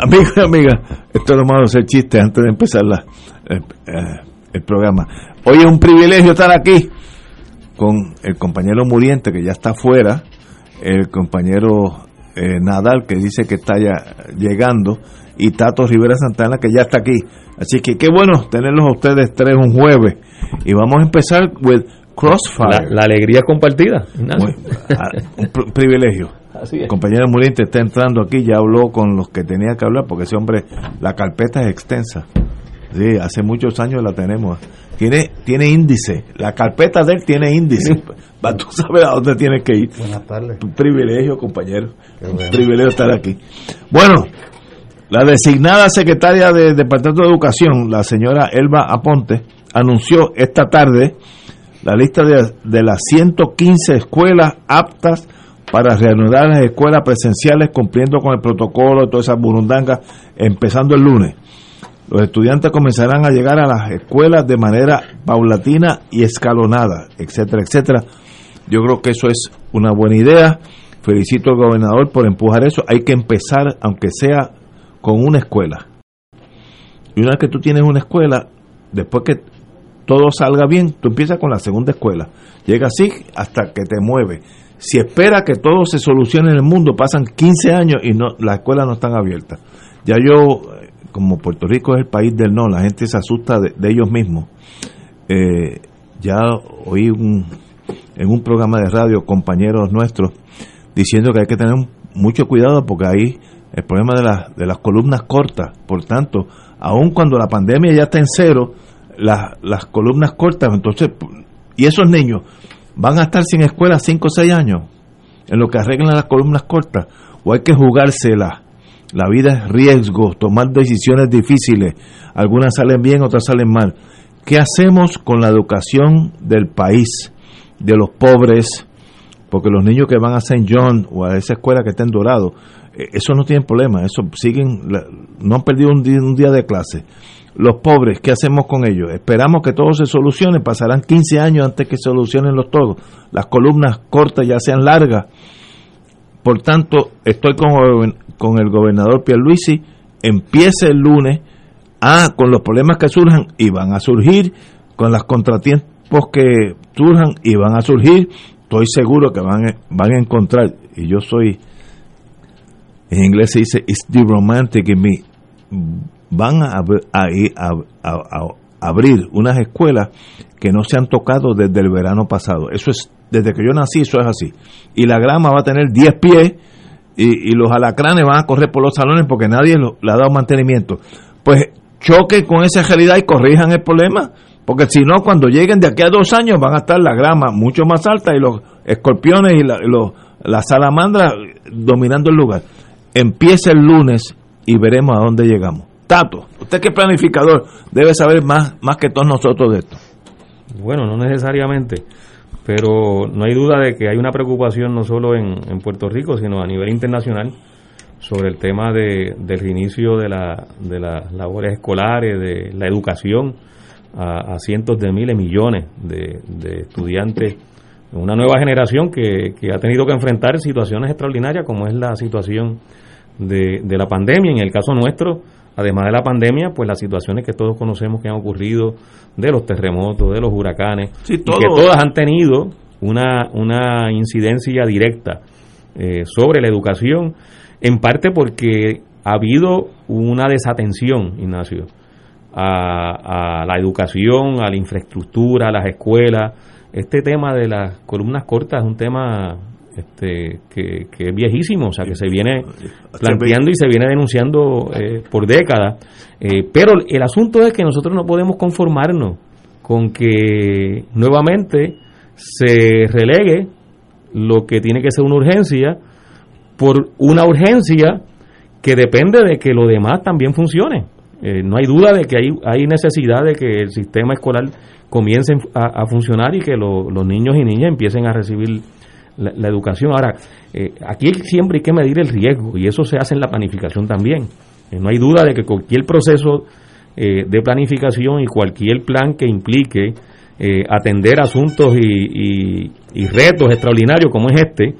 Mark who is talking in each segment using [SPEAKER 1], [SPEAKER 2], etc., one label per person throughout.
[SPEAKER 1] Amigos y amigas, esto es lo malo hacer chistes antes de empezar la, eh, eh, el programa. Hoy es un privilegio estar aquí con el compañero Muriente, que ya está afuera, el compañero eh, Nadal, que dice que está ya llegando, y Tato Rivera Santana, que ya está aquí. Así que qué bueno tenerlos a ustedes tres un jueves. Y vamos a empezar with Crossfire.
[SPEAKER 2] La, alegría compartida.
[SPEAKER 1] Ah, un privilegio. El compañero Muriente está entrando aquí, ya habló con los que tenía que hablar, porque ese hombre, la carpeta es extensa. Sí, hace muchos años la tenemos. Tiene, tiene índice. La carpeta de él tiene índice. Tú sabes a dónde tienes que ir.
[SPEAKER 3] Buenas tardes.
[SPEAKER 1] Un privilegio, compañero. Un privilegio estar aquí. Bueno, la designada secretaria del Departamento de Educación, la señora Elba Aponte, anunció esta tarde la lista de, de las 115 escuelas aptas para reanudar las escuelas presenciales cumpliendo con el protocolo, todas esas burundangas, empezando el lunes. Los estudiantes comenzarán a llegar a las escuelas de manera paulatina y escalonada, etcétera, etcétera. Yo creo que eso es una buena idea. Felicito al gobernador por empujar eso. Hay que empezar, aunque sea con una escuela. Y una vez que tú tienes una escuela, después que todo salga bien, tú empiezas con la segunda escuela. Llega así hasta que te mueve. Si espera que todo se solucione en el mundo, pasan 15 años y no las escuelas no están abiertas. Ya yo, como Puerto Rico es el país del no, la gente se asusta de, ellos mismos. Eh, ya oí un, en un programa de radio compañeros nuestros diciendo que hay que tener mucho cuidado porque ahí el problema de, de las columnas cortas. Por tanto, aun cuando la pandemia ya está en cero, las, las columnas cortas, entonces, y esos niños van a estar sin escuela 5 o 6 años, en lo que arreglan las columnas cortas, o hay que jugársela. La vida es riesgo, tomar decisiones difíciles, algunas salen bien, otras salen mal. ¿Qué hacemos con la educación del país, de los pobres? Porque los niños que van a St. John o a esa escuela que está en Dorado, eh, eso no tienen problema, eso siguen, no han perdido un día de clase los pobres, ¿qué hacemos con ellos? Esperamos que todo se solucione, pasarán 15 años antes que solucionen los todos. Las columnas cortas ya sean largas. Por tanto, estoy con, con el gobernador Pierluisi, empiece el lunes, ah, con los problemas que surjan, y van a surgir, con los contratiempos que surjan, y van a surgir, estoy seguro que van, van a encontrar, y yo soy, en inglés se dice, it's the romantic in me, van a, abrir unas escuelas que no se han tocado desde el verano pasado. Eso es, desde que yo nací, eso es así. Y la grama va a tener 10 pies y, los alacranes van a correr por los salones porque nadie le ha dado mantenimiento. Pues choque con esa realidad y corrijan el problema. Porque si no, cuando lleguen de aquí a dos años van a estar la grama mucho más alta y los escorpiones y la, los, la salamandra dominando el lugar. Empieza el lunes y veremos a dónde llegamos. Tato, usted que es planificador debe saber más, más que todos nosotros de esto.
[SPEAKER 2] Bueno, no necesariamente, pero no hay duda de que hay una preocupación no solo en, Puerto Rico, sino a nivel internacional sobre el tema de, del reinicio de, la, de las labores escolares, de la educación a, cientos de miles, millones de, de estudiantes, una nueva generación que, que ha tenido que enfrentar situaciones extraordinarias como es la situación de, de la pandemia. En el caso nuestro, además de la pandemia, pues las situaciones que todos conocemos que han ocurrido, de los terremotos, de los huracanes, y que todas han tenido una, una incidencia directa eh, sobre la educación, en parte porque ha habido una desatención, Ignacio, a, la educación, a la infraestructura, a las escuelas. Este tema de las columnas cortas es un tema este, que, es viejísimo, o sea, que se viene planteando y se viene denunciando eh, por décadas. Eh, pero el asunto es que nosotros no podemos conformarnos con que nuevamente se relegue lo que tiene que ser una urgencia por una urgencia que depende de que lo demás también funcione. Eh, no hay duda de que hay, hay necesidad de que el sistema escolar comience a, funcionar y que los niños y niñas empiecen a recibir la, educación. Ahora, eh, aquí siempre hay que medir el riesgo y eso se hace en la planificación también. Eh, no hay duda de que cualquier proceso de planificación y cualquier plan que implique atender asuntos y, y retos extraordinarios como es este,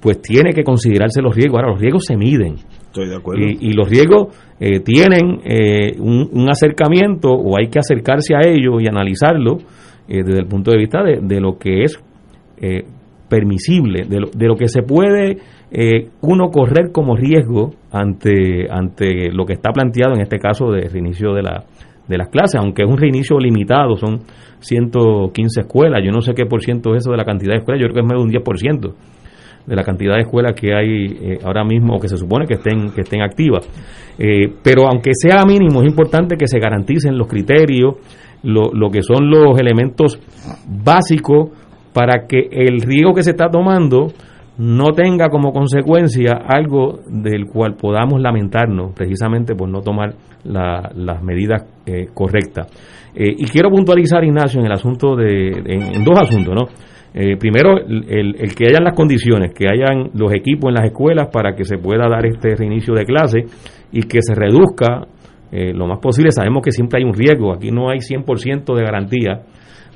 [SPEAKER 2] pues tiene que considerarse los riesgos. Ahora, los riesgos se miden.
[SPEAKER 1] Estoy de acuerdo.
[SPEAKER 2] Y, los riesgos eh, tienen eh, un, acercamiento o hay que acercarse a ellos y analizarlo eh, desde el punto de vista de, lo que es permisible, de lo, de lo, que se puede uno correr como riesgo ante, ante lo que está planteado en este caso de reinicio de, la, de las clases, aunque es un reinicio limitado, son 115 escuelas, yo no sé qué por ciento es eso de la cantidad de escuelas, yo creo que es menos de un 10% de la cantidad de escuelas que hay eh, ahora mismo o que se supone que estén, que estén activas. Eh, pero aunque sea mínimo, es importante que se garanticen los criterios, lo, lo que son los elementos básicos para que el riesgo que se está tomando no tenga como consecuencia algo del cual podamos lamentarnos precisamente por no tomar las medidas eh, correctas. y quiero puntualizar, Ignacio, en el asunto de, en dos asuntos, ¿no? Eh, primero, el, que hayan las condiciones, que hayan los equipos en las escuelas para que se pueda dar este reinicio de clase y que se reduzca eh, lo más posible. Sabemos que siempre hay un riesgo, aquí no hay 100% de garantía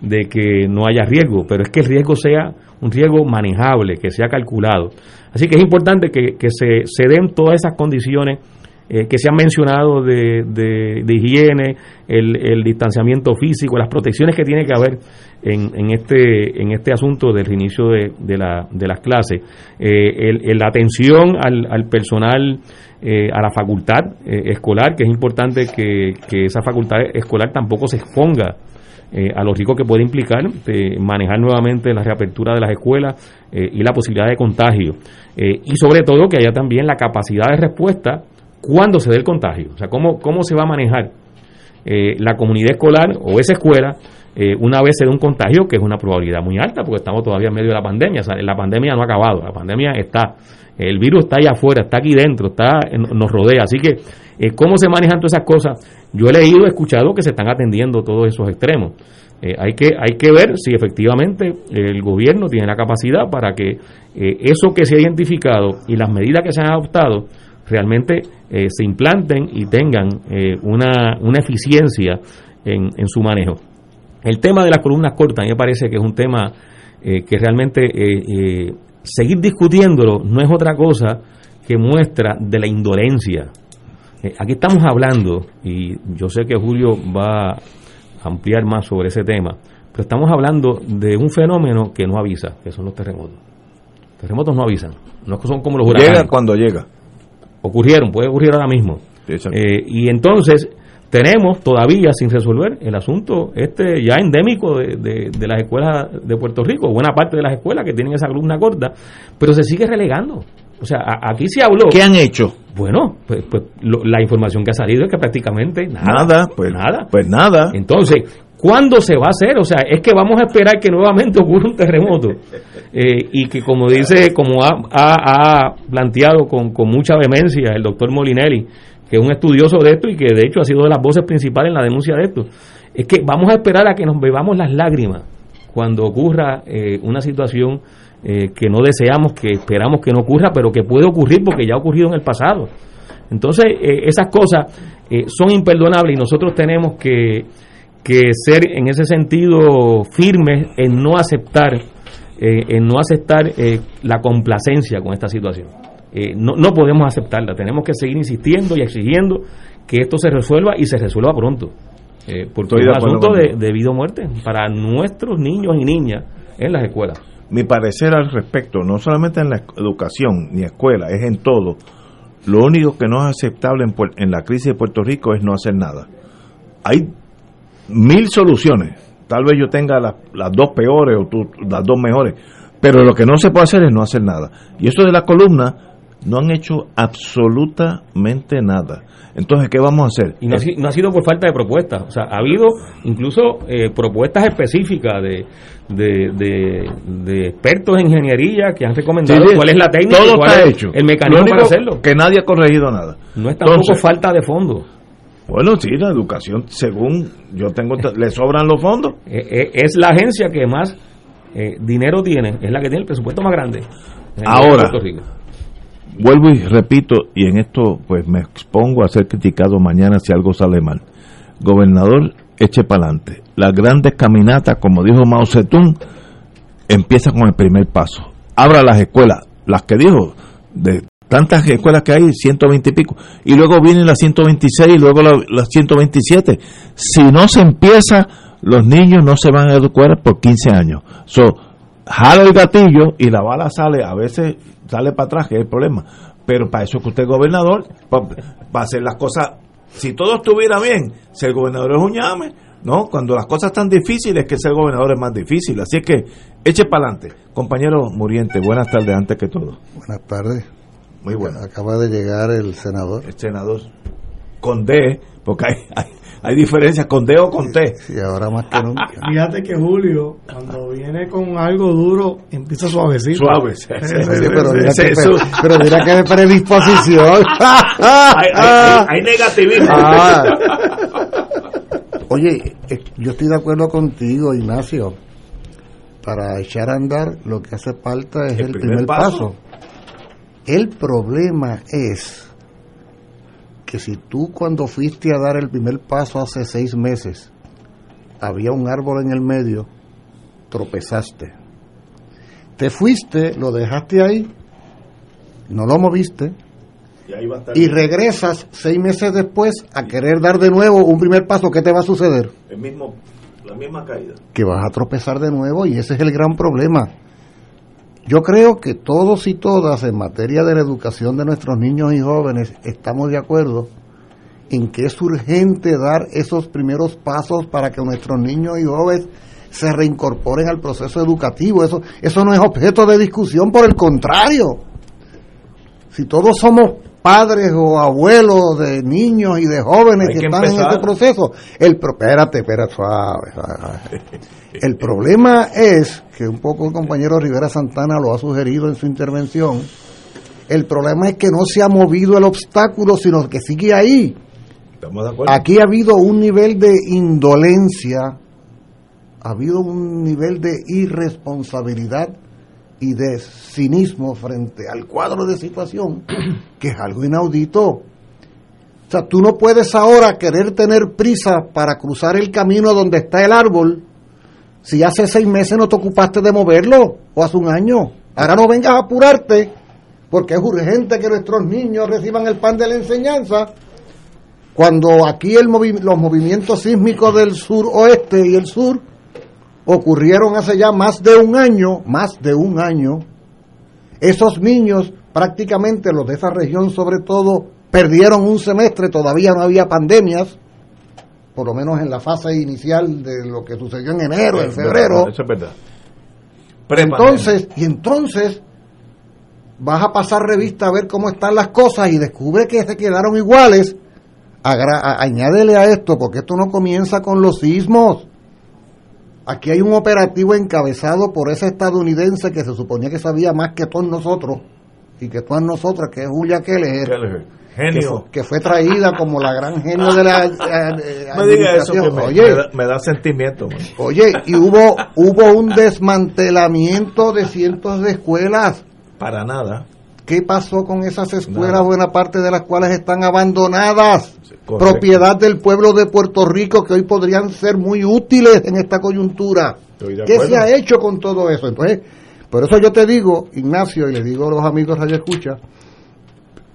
[SPEAKER 2] de que no haya riesgo, pero es que el riesgo sea un riesgo manejable, que sea calculado. Así que es importante que, se, se den todas esas condiciones eh, que se han mencionado de, de, higiene, el, distanciamiento físico, las protecciones que tiene que haber en, en este en este asunto del reinicio de, de, la, las clases, eh, la atención al, al personal, eh, a la facultad escolar, que es importante que, que esa facultad escolar tampoco se exponga a los ricos que puede implicar manejar nuevamente la reapertura de las escuelas y la posibilidad de contagio. y sobre todo que haya también la capacidad de respuesta cuándo se dé el contagio, o sea, cómo, cómo se va a manejar eh, la comunidad escolar o esa escuela eh, una vez se dé un contagio, que es una probabilidad muy alta, porque estamos todavía en medio de la pandemia, o sea, la pandemia no ha acabado, la pandemia está, el virus está allá afuera, está aquí dentro, está nos rodea, así que eh, cómo se manejan todas esas cosas, yo he leído, he escuchado que se están atendiendo todos esos extremos. hay, que, hay que ver si efectivamente el gobierno tiene la capacidad para que eso que se ha identificado y las medidas que se han adoptado realmente eh, se implanten y tengan eh, una, una, eficiencia en, su manejo. El tema de las columnas cortas, me parece que es un tema eh, que realmente seguir discutiéndolo no es otra cosa que muestra de la indolencia. Aquí estamos hablando, y yo sé que Julio va a ampliar más sobre ese tema, pero estamos hablando de un fenómeno que no avisa, que son los terremotos. Los terremotos no avisan, no son como los huracanes.
[SPEAKER 1] Llega cuando llega
[SPEAKER 2] ocurrieron, puede ocurrir ahora mismo. Eh, y entonces tenemos todavía sin resolver el asunto este ya endémico de, de, las escuelas de Puerto Rico, buena parte de las escuelas que tienen esa columna corta, pero se sigue relegando. O sea, aquí se habló.
[SPEAKER 1] ¿Qué han hecho?
[SPEAKER 2] Bueno, pues, pues la información que ha salido es que prácticamente nada.
[SPEAKER 1] Nada, pues nada. Pues nada.
[SPEAKER 2] Entonces, ¿Cuándo se va a hacer? O sea, es que vamos a esperar que nuevamente ocurra un terremoto. Eh, y que como dice, como ha, planteado con, mucha vehemencia el doctor Molinelli, que es un estudioso de esto y que de hecho ha sido de las voces principales en la denuncia de esto, es que vamos a esperar a que nos bebamos las lágrimas cuando ocurra eh, una situación eh, que no deseamos, que esperamos que no ocurra, pero que puede ocurrir porque ya ha ocurrido en el pasado. Entonces, esas cosas son imperdonables y nosotros tenemos que que ser en ese sentido firmes en no aceptar eh, en no aceptar eh, la complacencia con esta situación. Eh, no, no podemos aceptarla, tenemos que seguir insistiendo y exigiendo que esto se resuelva y se resuelva pronto. porque es un asunto de, de vida o muerte para nuestros niños y niñas en las escuelas.
[SPEAKER 1] Mi parecer al respecto, no solamente en la educación ni escuela, es en todo. lo único que no es aceptable en, en la crisis de Puerto Rico es no hacer nada. Hay mil soluciones. Tal vez yo tenga las dos peores o tú, las dos mejores. Pero lo que no se puede hacer es no hacer nada. Y eso de la columna, no han hecho absolutamente nada. Entonces, ¿qué vamos a hacer?
[SPEAKER 2] Y no, ha sido por falta de propuestas. O sea, ha habido incluso eh, propuestas específicas de, de, expertos en ingeniería que han recomendado cuál es la técnica,
[SPEAKER 1] todo
[SPEAKER 2] cuál
[SPEAKER 1] está
[SPEAKER 2] es
[SPEAKER 1] hecho.
[SPEAKER 2] el mecanismo para hacerlo.
[SPEAKER 1] Que nadie ha corregido nada.
[SPEAKER 2] No es tampoco falta de fondos.
[SPEAKER 1] Bueno, sí, la educación, según yo tengo, le sobran los fondos.
[SPEAKER 2] Eh, eh, es la agencia que más dinero tiene, es la que tiene el presupuesto más grande.
[SPEAKER 1] Ahora, vuelvo y repito, y en esto pues me expongo a ser criticado mañana si algo sale mal. Gobernador, eche para adelante. Las grandes caminatas, como dijo Mao Zedong, empiezan con el primer paso. Abra las escuelas, las que dijo, de tantas escuelas que hay, 120 y pico, y luego vienen las 126 y luego las 127. Si no se empieza, los niños no se van a educar por 15 años. So, jala el gatillo y la bala sale a veces sale para atrás, que es el problema. Pero para eso que usted es gobernador, para, hacer las cosas, si todo estuviera bien, ser gobernador es un llame, ¿no? Cuando las cosas están difíciles, que ser gobernador es más difícil. Así que eche para adelante. Compañero Muriente, buenas tardes antes que todo.
[SPEAKER 3] Buenas tardes.
[SPEAKER 1] Muy buenas.
[SPEAKER 3] Acaba de llegar el senador.
[SPEAKER 1] El senador. Con D, porque hay hay diferencias con D o con T.
[SPEAKER 3] Sí, ahora más que nunca.
[SPEAKER 4] Fíjate que Julio, cuando viene con algo duro, empieza suavecito.
[SPEAKER 1] Suave.
[SPEAKER 3] pero, mira que, pero, mira que predisposición.
[SPEAKER 1] hay, negativismo. Ah.
[SPEAKER 3] Oye, eh, yo estoy de acuerdo contigo, Ignacio. Para echar a andar, lo que hace falta es el, primer, paso. El problema es que si tú cuando fuiste a dar el primer paso hace seis meses, había un árbol en el medio, tropezaste. Te fuiste, lo dejaste ahí, no lo moviste, y, regresas seis meses después a querer dar de nuevo un primer paso, ¿qué te va a suceder?
[SPEAKER 1] El mismo, la misma caída.
[SPEAKER 3] Que vas a tropezar de nuevo y ese es el gran problema. Yo creo que todos y todas en materia de la educación de nuestros niños y jóvenes estamos de acuerdo en que es urgente dar esos primeros pasos para que nuestros niños y jóvenes se reincorporen al proceso educativo. Eso, eso no es objeto de discusión, por el contrario. Si todos somos padres o abuelos de niños y de jóvenes que, están en este proceso. El, espérate, espérate, suave, El problema es, que un poco el compañero Rivera Santana lo ha sugerido en su intervención, el problema es que no se ha movido el obstáculo, sino que sigue ahí. Aquí ha habido un nivel de indolencia, ha habido un nivel de irresponsabilidad y de cinismo frente al cuadro de situación, que es algo inaudito. O sea, tú no puedes ahora querer tener prisa para cruzar el camino donde está el árbol si hace seis meses no te ocupaste de moverlo o hace un año. Ahora no vengas a apurarte porque es urgente que nuestros niños reciban el pan de la enseñanza. Cuando aquí el los movimientos sísmicos del sur oeste y el sur ocurrieron hace ya más de un año, más de un año, esos niños, prácticamente los de esa región sobre todo, perdieron un semestre, todavía no había pandemias, por lo menos en la fase inicial de lo que sucedió en enero, en febrero.
[SPEAKER 1] Eso es verdad.
[SPEAKER 3] Entonces, y entonces vas a pasar revista a ver cómo están las cosas y descubre que se quedaron iguales. añádele a esto, porque esto no comienza con los sismos. Aquí hay un operativo encabezado por ese estadounidense que se suponía que sabía más que todos nosotros y que todas nosotras, que es Julia Keller,
[SPEAKER 1] genio.
[SPEAKER 3] Que, fue traída como la gran genio de la
[SPEAKER 1] me diga eso me, da, sentimiento.
[SPEAKER 3] Oye, y hubo hubo un desmantelamiento de cientos de escuelas.
[SPEAKER 1] Para nada.
[SPEAKER 3] ¿Qué pasó con esas escuelas, buena parte de las cuales están abandonadas? propiedad del pueblo de Puerto Rico que hoy podrían ser muy útiles en esta coyuntura. ¿Qué se ha hecho con todo eso? Entonces, por eso yo te digo, Ignacio, y le digo a los amigos Radio Escucha,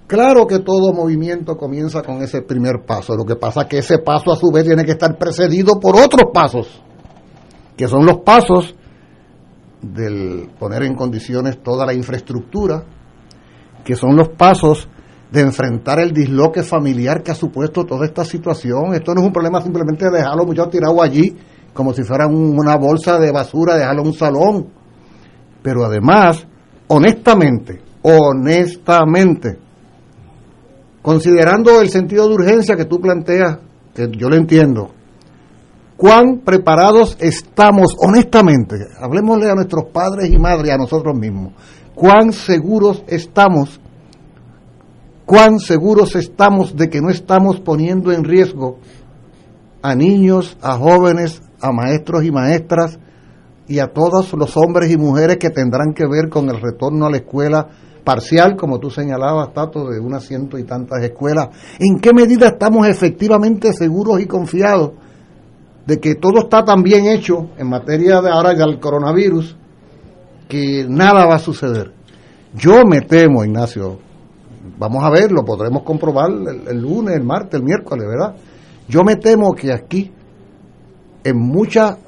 [SPEAKER 3] claro que todo movimiento comienza con ese primer paso. Lo que pasa es que ese paso a su vez tiene que estar precedido por otros pasos, que son los pasos del poner en condiciones toda la infraestructura, que son los pasos de enfrentar el disloque familiar que ha supuesto toda esta situación. Esto no es un problema simplemente de dejarlo muchachos tirados allí, como si fuera una bolsa de basura, dejarlo en un salón. Pero además, honestamente, honestamente, considerando el sentido de urgencia que tú planteas, que yo lo entiendo, cuán preparados estamos, honestamente, hablemosle a nuestros padres y madres, a nosotros mismos, cuán seguros estamos, cuán seguros estamos de que no estamos poniendo en riesgo a niños, a jóvenes, a maestros y maestras y a todos los hombres y mujeres que tendrán que ver con el retorno a la escuela parcial, como tú señalabas, Tato, de unas ciento y tantas escuelas. ¿En qué medida estamos efectivamente seguros y confiados de que todo está tan bien hecho en materia de ahora del coronavirus que nada va a suceder? Yo me temo, Ignacio, vamos a ver, lo podremos comprobar el, el lunes, el martes, el miércoles, ¿verdad? Yo me temo que aquí, en muchas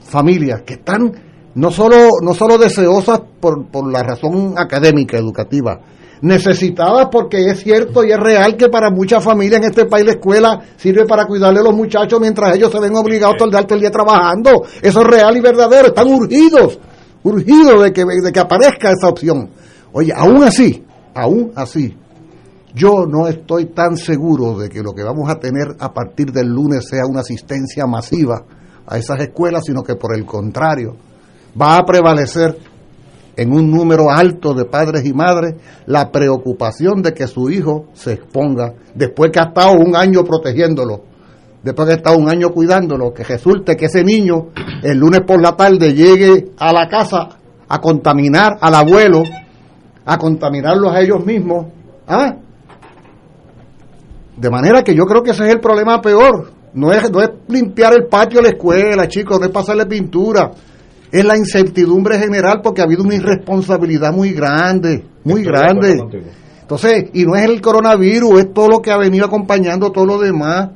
[SPEAKER 3] familias que están no solo, no solo deseosas por, por la razón académica, educativa, necesitadas porque es cierto y es real que para muchas familias en este país la escuela sirve para cuidarle a los muchachos mientras ellos se ven obligados todo el día trabajando. Eso es real y verdadero, están urgidos, urgidos de que, de que aparezca esa opción. Oye, aún así, aún así, yo no estoy tan seguro de que lo que vamos a tener a partir del lunes sea una asistencia masiva a esas escuelas, sino que por el contrario, va a prevalecer en un número alto de padres y madres la preocupación de que su hijo se exponga después que ha estado un año protegiéndolo, después ha estado un año cuidándolo, que resulte que ese niño el lunes por la tarde llegue a la casa a contaminar al abuelo, a contaminarlos a ellos mismos. ¿ah? De manera que yo creo que ese es el problema peor. No es, no es limpiar el patio de la escuela, chicos, no es pasarle pintura es la incertidumbre general porque ha habido una irresponsabilidad muy grande, muy grande. Entonces, y no es el coronavirus, es todo lo que ha venido acompañando todo lo demás.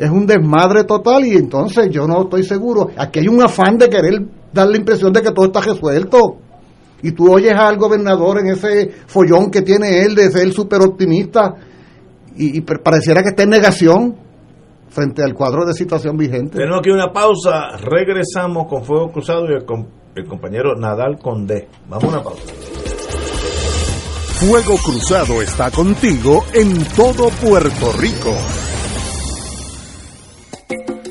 [SPEAKER 3] Es un desmadre total y entonces yo no estoy seguro. Aquí hay un afán de querer dar la impresión de que todo está resuelto. Y tú oyes al gobernador en ese follón que tiene él de ser súper optimista y, y pareciera que está en negación frente al cuadro de situación vigente.
[SPEAKER 1] Tenemos aquí una pausa, regresamos con Fuego Cruzado y el, compañero Nadal Condé. Vamos a una pausa.
[SPEAKER 5] Fuego Cruzado está contigo en todo Puerto Rico.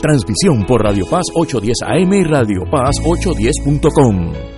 [SPEAKER 6] Transmisión por Radio Paz 810 AM y Radio Paz 810.com.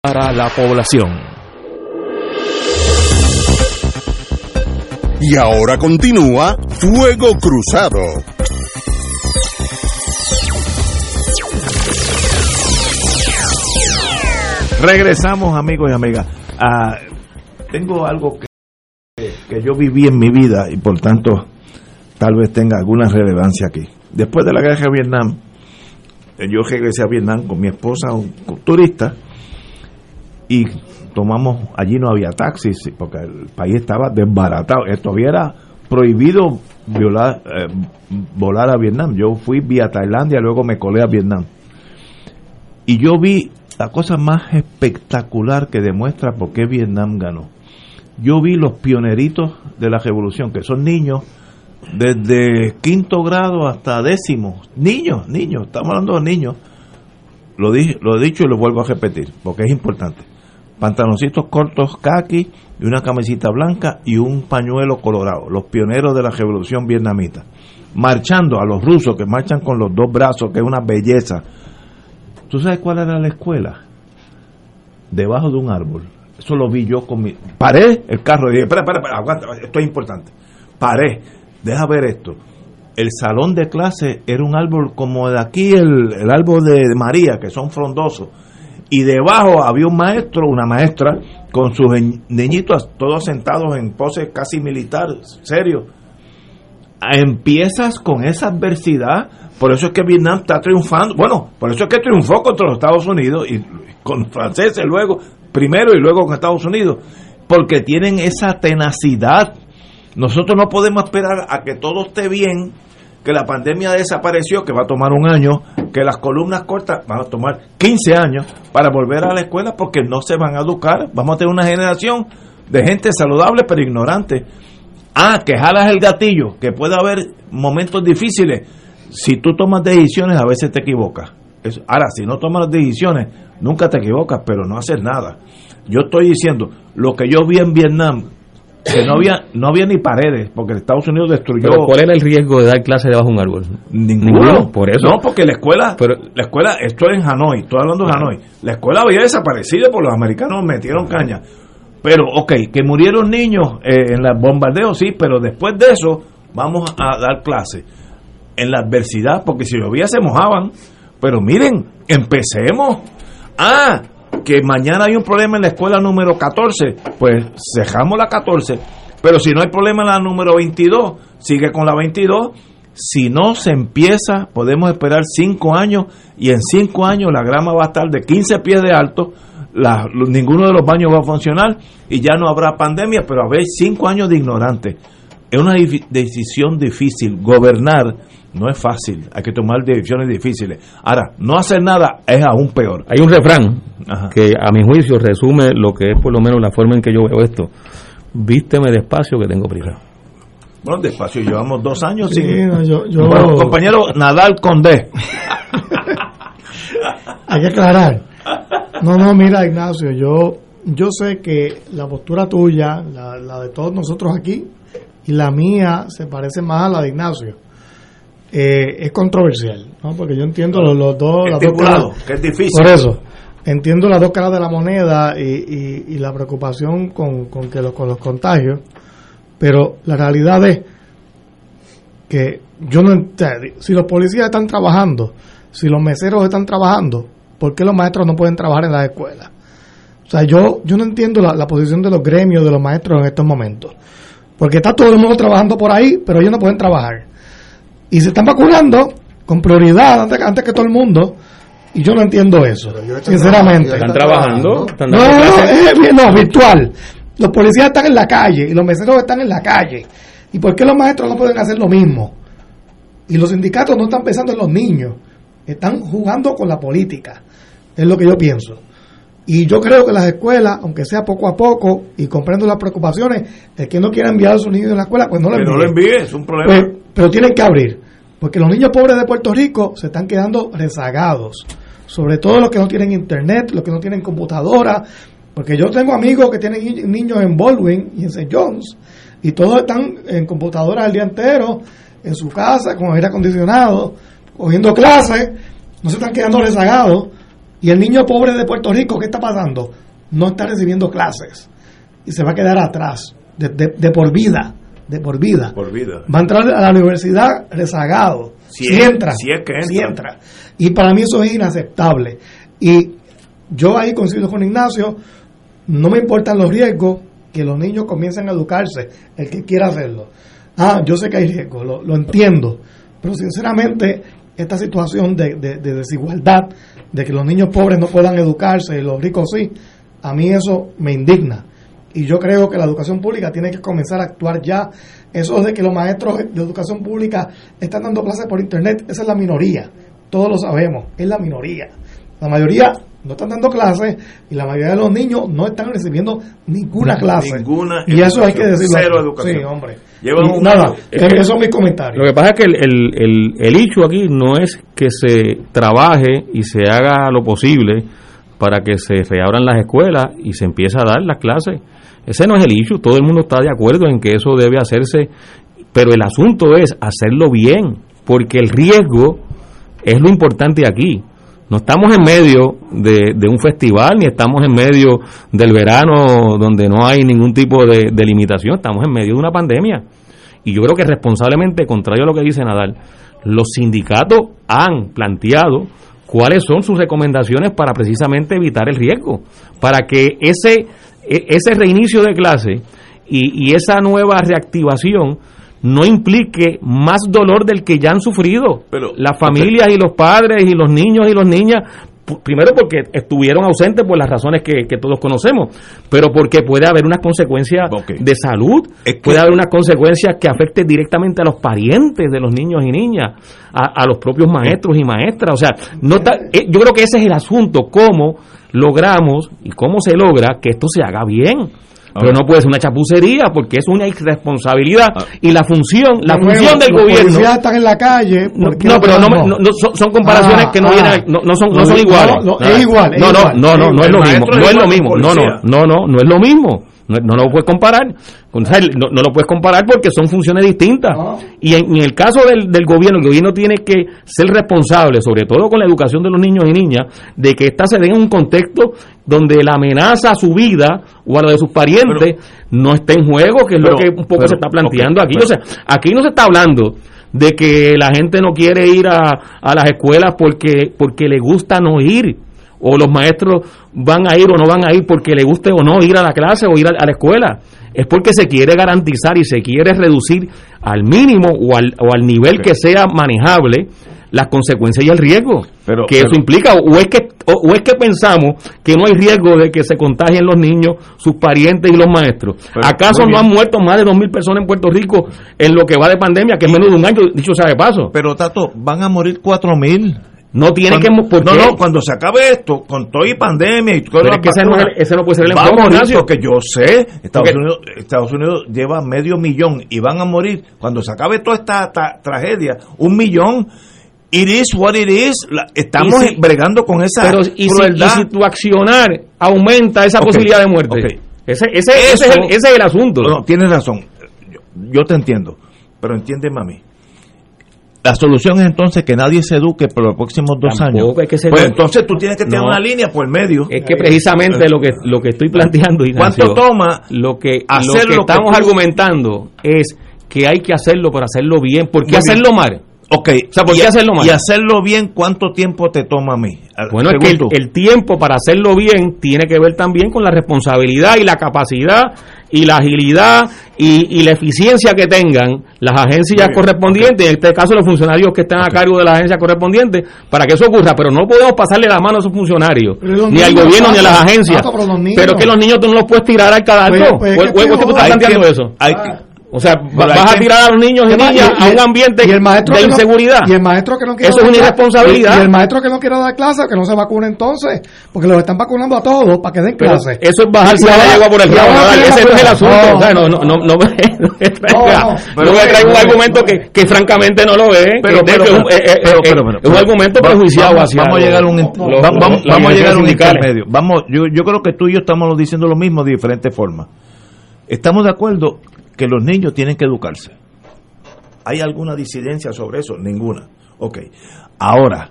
[SPEAKER 6] para la población.
[SPEAKER 5] Y ahora continúa Fuego Cruzado.
[SPEAKER 1] Regresamos, amigos y amigas. Ah, tengo algo que, que yo viví en mi vida y por tanto tal vez tenga alguna relevancia aquí. Después de la guerra de Vietnam, eh, yo regresé a Vietnam con mi esposa, un turista, y tomamos, allí no había taxis, porque el país estaba desbaratado. Esto era prohibido violar, eh, volar a Vietnam. Yo fui vía Tailandia, luego me colé a Vietnam. Y yo vi la cosa más espectacular que demuestra por qué Vietnam ganó. Yo vi los pioneritos de la revolución, que son niños desde quinto grado hasta décimo. Niños, niños, estamos hablando de niños. Lo, dije, lo he dicho y lo vuelvo a repetir, porque es importante. Pantaloncitos cortos kaki y una camisita blanca y un pañuelo colorado. Los pioneros de la revolución vietnamita. Marchando a los rusos que marchan con los dos brazos, que es una belleza. ¿Tú sabes cuál era la escuela? Debajo de un árbol. Eso lo vi yo con mi... Paré el carro y dije, espera, espera, aguanta, esto es importante. Paré, deja ver esto. El salón de clase era un árbol como de aquí, el, el árbol de María, que son frondosos. Y debajo había un maestro, una maestra, con sus niñitos todos sentados en pose casi militar, serio. Empiezas con esa adversidad, por eso es que Vietnam está triunfando. Bueno, por eso es que triunfó contra los Estados Unidos y con franceses luego, primero y luego con Estados Unidos, porque tienen esa tenacidad. Nosotros no podemos esperar a que todo esté bien, que la pandemia desapareció, que va a tomar un año, que las columnas cortas van a tomar 15 años para volver a la escuela porque no se van a educar. Vamos a tener una generación de gente saludable pero ignorante. Ah, que jalas el gatillo, que puede haber momentos difíciles. Si tú tomas decisiones, a veces te equivocas. Ahora, si no tomas decisiones, nunca te equivocas, pero no haces nada. Yo estoy diciendo, lo que yo vi en Vietnam, que no había no había ni paredes porque Estados Unidos destruyó
[SPEAKER 2] ¿Pero ¿cuál era el riesgo de dar clase debajo de un árbol?
[SPEAKER 1] ninguno,
[SPEAKER 2] por eso.
[SPEAKER 1] No porque la escuela
[SPEAKER 2] Pero-
[SPEAKER 1] la escuela esto es en Hanoi estoy hablando de Hanoi. La escuela había desaparecido porque los americanos metieron caña. Pero ok que murieron niños eh, en los bombardeos sí pero después de eso vamos a dar clase. En la adversidad porque si llovía se mojaban. Pero miren empecemos. Ah que mañana hay un problema en la escuela número 14, pues dejamos la 14, pero si no hay problema en la número 22, sigue con la 22. Si no se empieza, podemos esperar 5 años y en 5 años la grama va a estar de 15 pies de alto, ninguno de los baños va a funcionar y ya no habrá pandemia, pero habrá 5 años de ignorante. Es una decisión difícil. Gobernar no es fácil. Hay que tomar decisiones difíciles. Ahora, no hacer nada es aún peor.
[SPEAKER 2] Hay un refrán
[SPEAKER 1] Ajá.
[SPEAKER 2] que a mi juicio resume lo que es por lo menos la forma en que yo veo esto. Vísteme despacio que tengo prisa.
[SPEAKER 1] Bueno, despacio, llevamos dos años
[SPEAKER 4] Sí,
[SPEAKER 1] sin...
[SPEAKER 4] no, yo, yo-
[SPEAKER 1] Bueno, compañero Nadal Condé.
[SPEAKER 4] hay que aclarar. No, no, mira, Ignacio, yo, yo sé que la postura tuya, la, la de todos nosotros aquí, y la mía se parece más a la de Ignacio. Eh, es controversial, ¿no? Porque yo entiendo los, los dos, las dos caras.
[SPEAKER 1] que es difícil.
[SPEAKER 4] Por eso, entiendo las dos caras de la moneda y, y- y la preocupación con, con que los, con los contagios, pero la realidad es que yo no si los policías están trabajando, si los meseros están trabajando, ¿por qué los maestros no pueden trabajar en las escuelas? O sea, yo, yo no entiendo la, la posición de los gremios, de los maestros en estos momentos. Porque está todo el mundo trabajando por ahí, pero ellos no pueden trabajar. Y se están vacunando con prioridad antes, antes que todo el mundo. Y yo no entiendo eso, sinceramente.
[SPEAKER 3] trabajando,
[SPEAKER 2] Están trabajando, están
[SPEAKER 4] No, no, no, bien, no, virtual. Los policías están en la calle y los meseros están en la calle. ¿Y por qué los maestros no pueden hacer lo mismo? Y los sindicatos no están pensando en los niños, están jugando con la política. Es lo que yo pienso. Y yo creo que las escuelas, aunque sea poco a poco, y comprendo las preocupaciones, el que no quiera enviar a su niño a la escuela, pues no lo
[SPEAKER 1] Que
[SPEAKER 4] envíe.
[SPEAKER 1] no lo envíe, es un problema.
[SPEAKER 4] Pues, pero tienen que abrir, porque los niños pobres de Puerto Rico se están quedando rezagados, sobre todo los que no tienen internet, los que no tienen computadora, porque yo tengo amigos que tienen ni- niños en Baldwin y en St. John's, y todos están en computadoras el día entero, en su casa, con aire acondicionado, cogiendo clases, no se están quedando rezagados, y el niño pobre de Puerto Rico, ¿qué está pasando? No está recibiendo clases, y se va a quedar atrás, de, de- de por vida, de por vida
[SPEAKER 1] Por vida.
[SPEAKER 4] va a entrar a la universidad rezagado.
[SPEAKER 1] Si
[SPEAKER 4] Si,
[SPEAKER 1] es-
[SPEAKER 4] entra.
[SPEAKER 1] si es que entra.
[SPEAKER 4] si entra. Y para mí eso es inaceptable. Y yo ahí coincido con Ignacio, no me importan los riesgos, que los niños comiencen a educarse, el que quiera hacerlo. Ah, yo sé que hay riesgos, lo, lo entiendo, pero sinceramente esta situación de, de, de desigualdad, de que los niños pobres no puedan educarse y los ricos sí, a mí eso me indigna. Y yo creo que la educación pública tiene que comenzar a actuar ya. Eso de que los maestros de educación pública están dando clases por internet, esa es la minoría. Todos lo sabemos, es la minoría. La mayoría no están dando clases y la mayoría de los niños no están recibiendo ninguna clase.
[SPEAKER 1] Ninguna
[SPEAKER 4] y eso hay que decirlo.
[SPEAKER 1] Cero educación.
[SPEAKER 4] Sí, hombre. Y nada, esos son mis comentarios.
[SPEAKER 2] Lo que pasa es que el, el, el, el issue aquí no es que se trabaje y se haga lo posible para que se reabran las escuelas y se empiece a dar las clases. Ese no es el issue, todo el mundo está de acuerdo en que eso debe hacerse, pero el asunto es hacerlo bien, porque el riesgo es lo importante aquí. No estamos en medio de, un festival, ni estamos en medio del verano donde no hay ningún tipo de, de limitación, estamos en medio de una pandemia. Y yo creo que responsablemente, contrario a lo que dice Nadal, los sindicatos han planteado cuáles son sus recomendaciones para precisamente evitar el riesgo, para que ese, ese reinicio de clase y, y esa nueva reactivación no implique más dolor del que ya han sufrido
[SPEAKER 1] Pero,
[SPEAKER 2] las familias y los padres y los niños y las niñas primero porque estuvieron ausentes por las razones que, que todos conocemos, pero porque puede haber unas consecuencias de salud,
[SPEAKER 1] Es que-
[SPEAKER 2] puede haber unas consecuencias que afecten directamente a los parientes de los niños y niñas, a, a los propios maestros y maestras. O sea, no está- eh, yo creo que ese es el asunto, cómo logramos y cómo se logra que esto se haga bien. Pero no puede ser una chapucería porque es una irresponsabilidad
[SPEAKER 1] Ah.
[SPEAKER 2] y la función, la función del
[SPEAKER 4] los
[SPEAKER 2] gobierno
[SPEAKER 4] policías están en la calle.
[SPEAKER 2] no,
[SPEAKER 4] ¿por qué
[SPEAKER 2] no,
[SPEAKER 4] los
[SPEAKER 2] pero no, no, no, son, comparaciones
[SPEAKER 4] Ah,
[SPEAKER 2] que no
[SPEAKER 4] ah.
[SPEAKER 2] vienen, no, no son, no
[SPEAKER 4] No,
[SPEAKER 2] son iguales.
[SPEAKER 4] no, es igual,
[SPEAKER 2] no, no, no, no,
[SPEAKER 4] es
[SPEAKER 2] no es lo mismo, no es lo mismo, no, no, no, no es lo mismo. No, no lo puedes comparar, O sea, no, no lo puedes comparar porque son funciones distintas.
[SPEAKER 4] No.
[SPEAKER 2] Y en, en el caso del, del gobierno, el gobierno tiene que ser responsable, sobre todo con la educación de los niños y niñas, de que ésta se dé en un contexto donde la amenaza a su vida o a la de sus parientes no esté en juego, que es lo que un poco
[SPEAKER 1] pero,
[SPEAKER 2] se está planteando aquí. o sea, aquí no se está hablando de que la gente no quiere ir a, a las escuelas porque, porque le gusta no ir, o los maestros van a ir o no van a ir porque le guste o no ir a la clase o ir a, la escuela. Es porque se quiere garantizar y se quiere reducir al mínimo o al, o al nivel que sea manejable las consecuencias y el riesgo
[SPEAKER 1] Pero-
[SPEAKER 2] que
[SPEAKER 1] pero-
[SPEAKER 2] eso implica o, es que o, o es que pensamos que no hay riesgo de que se contagien los niños, sus parientes y los maestros.
[SPEAKER 1] Pero,
[SPEAKER 2] ¿Acaso no han muerto más de 2.000 personas en Puerto Rico en lo que va de pandemia, que es menos de un año, dicho sea de paso?
[SPEAKER 1] Pero Tato, van a morir cuatro mil.
[SPEAKER 2] No tiene que...
[SPEAKER 1] Cuando-
[SPEAKER 2] ¿por
[SPEAKER 1] no,
[SPEAKER 2] qué?
[SPEAKER 1] no, cuando se acabe esto, con todo y pandemia y todo
[SPEAKER 2] Pero es que ese no es el- ese no puede ser el enfoque, Ignacio.
[SPEAKER 1] porque yo sé, Estados Unidos, Estados Unidos lleva medio millón y van a morir cuando se acabe toda esta ta- tragedia, un millón. It is what it is. La- estamos
[SPEAKER 2] Y si-
[SPEAKER 1] bregando con esa
[SPEAKER 2] Pero y si, y
[SPEAKER 1] crueldad.
[SPEAKER 2] si tu accionar aumenta esa posibilidad de muerte. Ese, ese, ese es
[SPEAKER 1] Eso-
[SPEAKER 2] el, ese es el asunto.
[SPEAKER 1] No, tienes razón. Yo, yo te entiendo. Pero entiéndeme a mí. La solución es entonces que nadie se eduque por los próximos dos
[SPEAKER 2] Tampoco
[SPEAKER 1] años.
[SPEAKER 2] que
[SPEAKER 1] pues entonces tú tienes que tener
[SPEAKER 2] No.
[SPEAKER 1] una línea por medio.
[SPEAKER 2] Es que precisamente lo que lo que estoy planteando, Ignacio,
[SPEAKER 1] ¿Cuánto toma
[SPEAKER 2] lo que
[SPEAKER 1] hacer
[SPEAKER 2] lo que
[SPEAKER 1] lo que
[SPEAKER 2] estamos
[SPEAKER 1] tú-
[SPEAKER 2] argumentando es que hay que hacerlo para hacerlo bien. ¿Por qué
[SPEAKER 1] Muy
[SPEAKER 2] hacerlo mal?
[SPEAKER 1] Ok.
[SPEAKER 2] O sea, ¿por
[SPEAKER 1] y,
[SPEAKER 2] qué hacerlo mal?
[SPEAKER 1] Y hacerlo bien, ¿cuánto tiempo te toma a mí?
[SPEAKER 2] Bueno, es que el, tiempo para hacerlo bien tiene que ver también con la responsabilidad y la capacidad y la agilidad y, y la eficiencia que tengan las agencias
[SPEAKER 1] bien,
[SPEAKER 2] correspondientes, en este caso los funcionarios que están a cargo de las agencias correspondientes, para que eso ocurra. Pero no podemos pasarle la mano a esos funcionarios, ni al gobierno ni a las agencias.
[SPEAKER 4] Tato, pero
[SPEAKER 2] que los niños tú no los puedes tirar al cadalso.
[SPEAKER 4] Pues- pues es
[SPEAKER 2] ¿O-
[SPEAKER 4] que
[SPEAKER 2] o- o es que tú estás planteando eso?
[SPEAKER 1] hay
[SPEAKER 4] Ah.
[SPEAKER 1] que-
[SPEAKER 2] O sea,
[SPEAKER 1] Pero
[SPEAKER 2] vas a tirar a los niños y niñas a un ambiente
[SPEAKER 4] y el maestro
[SPEAKER 2] de
[SPEAKER 4] que no-
[SPEAKER 2] inseguridad.
[SPEAKER 4] y el maestro que no quiere
[SPEAKER 2] Eso es una irresponsabilidad.
[SPEAKER 4] Y, y el maestro que no quiere dar clase, que no se vacune entonces, porque los están vacunando a todos para que den
[SPEAKER 2] Pero
[SPEAKER 4] clase.
[SPEAKER 2] eso es bajarse
[SPEAKER 4] Y
[SPEAKER 2] la yegua por el rabo, ese no es el asunto.
[SPEAKER 4] prueba.
[SPEAKER 2] O sea, no, no, no, no, me- no
[SPEAKER 4] No, no,
[SPEAKER 2] no traiga un
[SPEAKER 4] no,
[SPEAKER 2] argumento
[SPEAKER 4] no.
[SPEAKER 2] que, que francamente no lo es,
[SPEAKER 1] Pero, pero,
[SPEAKER 2] es un-
[SPEAKER 1] pero, pero, pero, pero,
[SPEAKER 2] es un argumento prejuiciado hacia
[SPEAKER 1] vamos a llegar a un intermedio vamos yo creo que tú y yo estamos diciendo lo mismo de diferentes formas estamos de acuerdo que los niños tienen que educarse hay alguna disidencia sobre eso ninguna ok ahora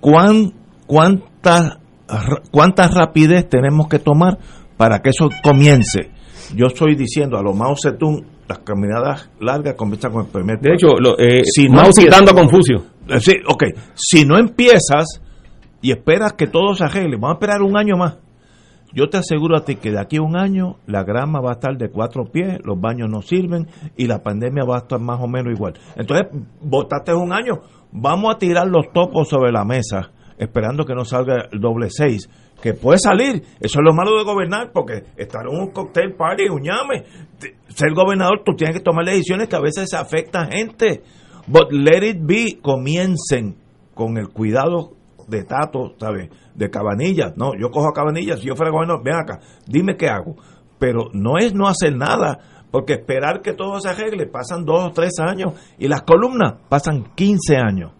[SPEAKER 1] ¿cuán, cuánta cuánta rapidez tenemos que tomar para que eso comience yo estoy diciendo a lo Mao Zedong las caminadas largas comienzan con el primer
[SPEAKER 2] De hecho, lo, eh,
[SPEAKER 1] Si no
[SPEAKER 2] Mao
[SPEAKER 1] empieza-
[SPEAKER 2] citando a Confucio.
[SPEAKER 1] Eh, Sí, ok. Si no empiezas, y esperas que todo se arregle, vamos a esperar un año más. Yo te aseguro a ti que de aquí a un año la grama va a estar de cuatro pies, los baños no sirven y la pandemia va a estar más o menos igual. Entonces, votaste un año, vamos a tirar los topos sobre la mesa, esperando que no salga el doble seis, que puede salir. Eso es lo malo de gobernar, porque estar en un cocktail party, un llame. Ser gobernador, tú tienes que tomar decisiones que a veces afectan gente. But let it be, comiencen con el cuidado de Tato, ¿sabes? De Cabanillas. No, yo cojo a Cabanillas, si yo fuera gobernador, ven acá, dime qué hago. Pero no es no hacer nada, porque esperar que todo se arregle, pasan dos o tres años, y las columnas pasan 15 años.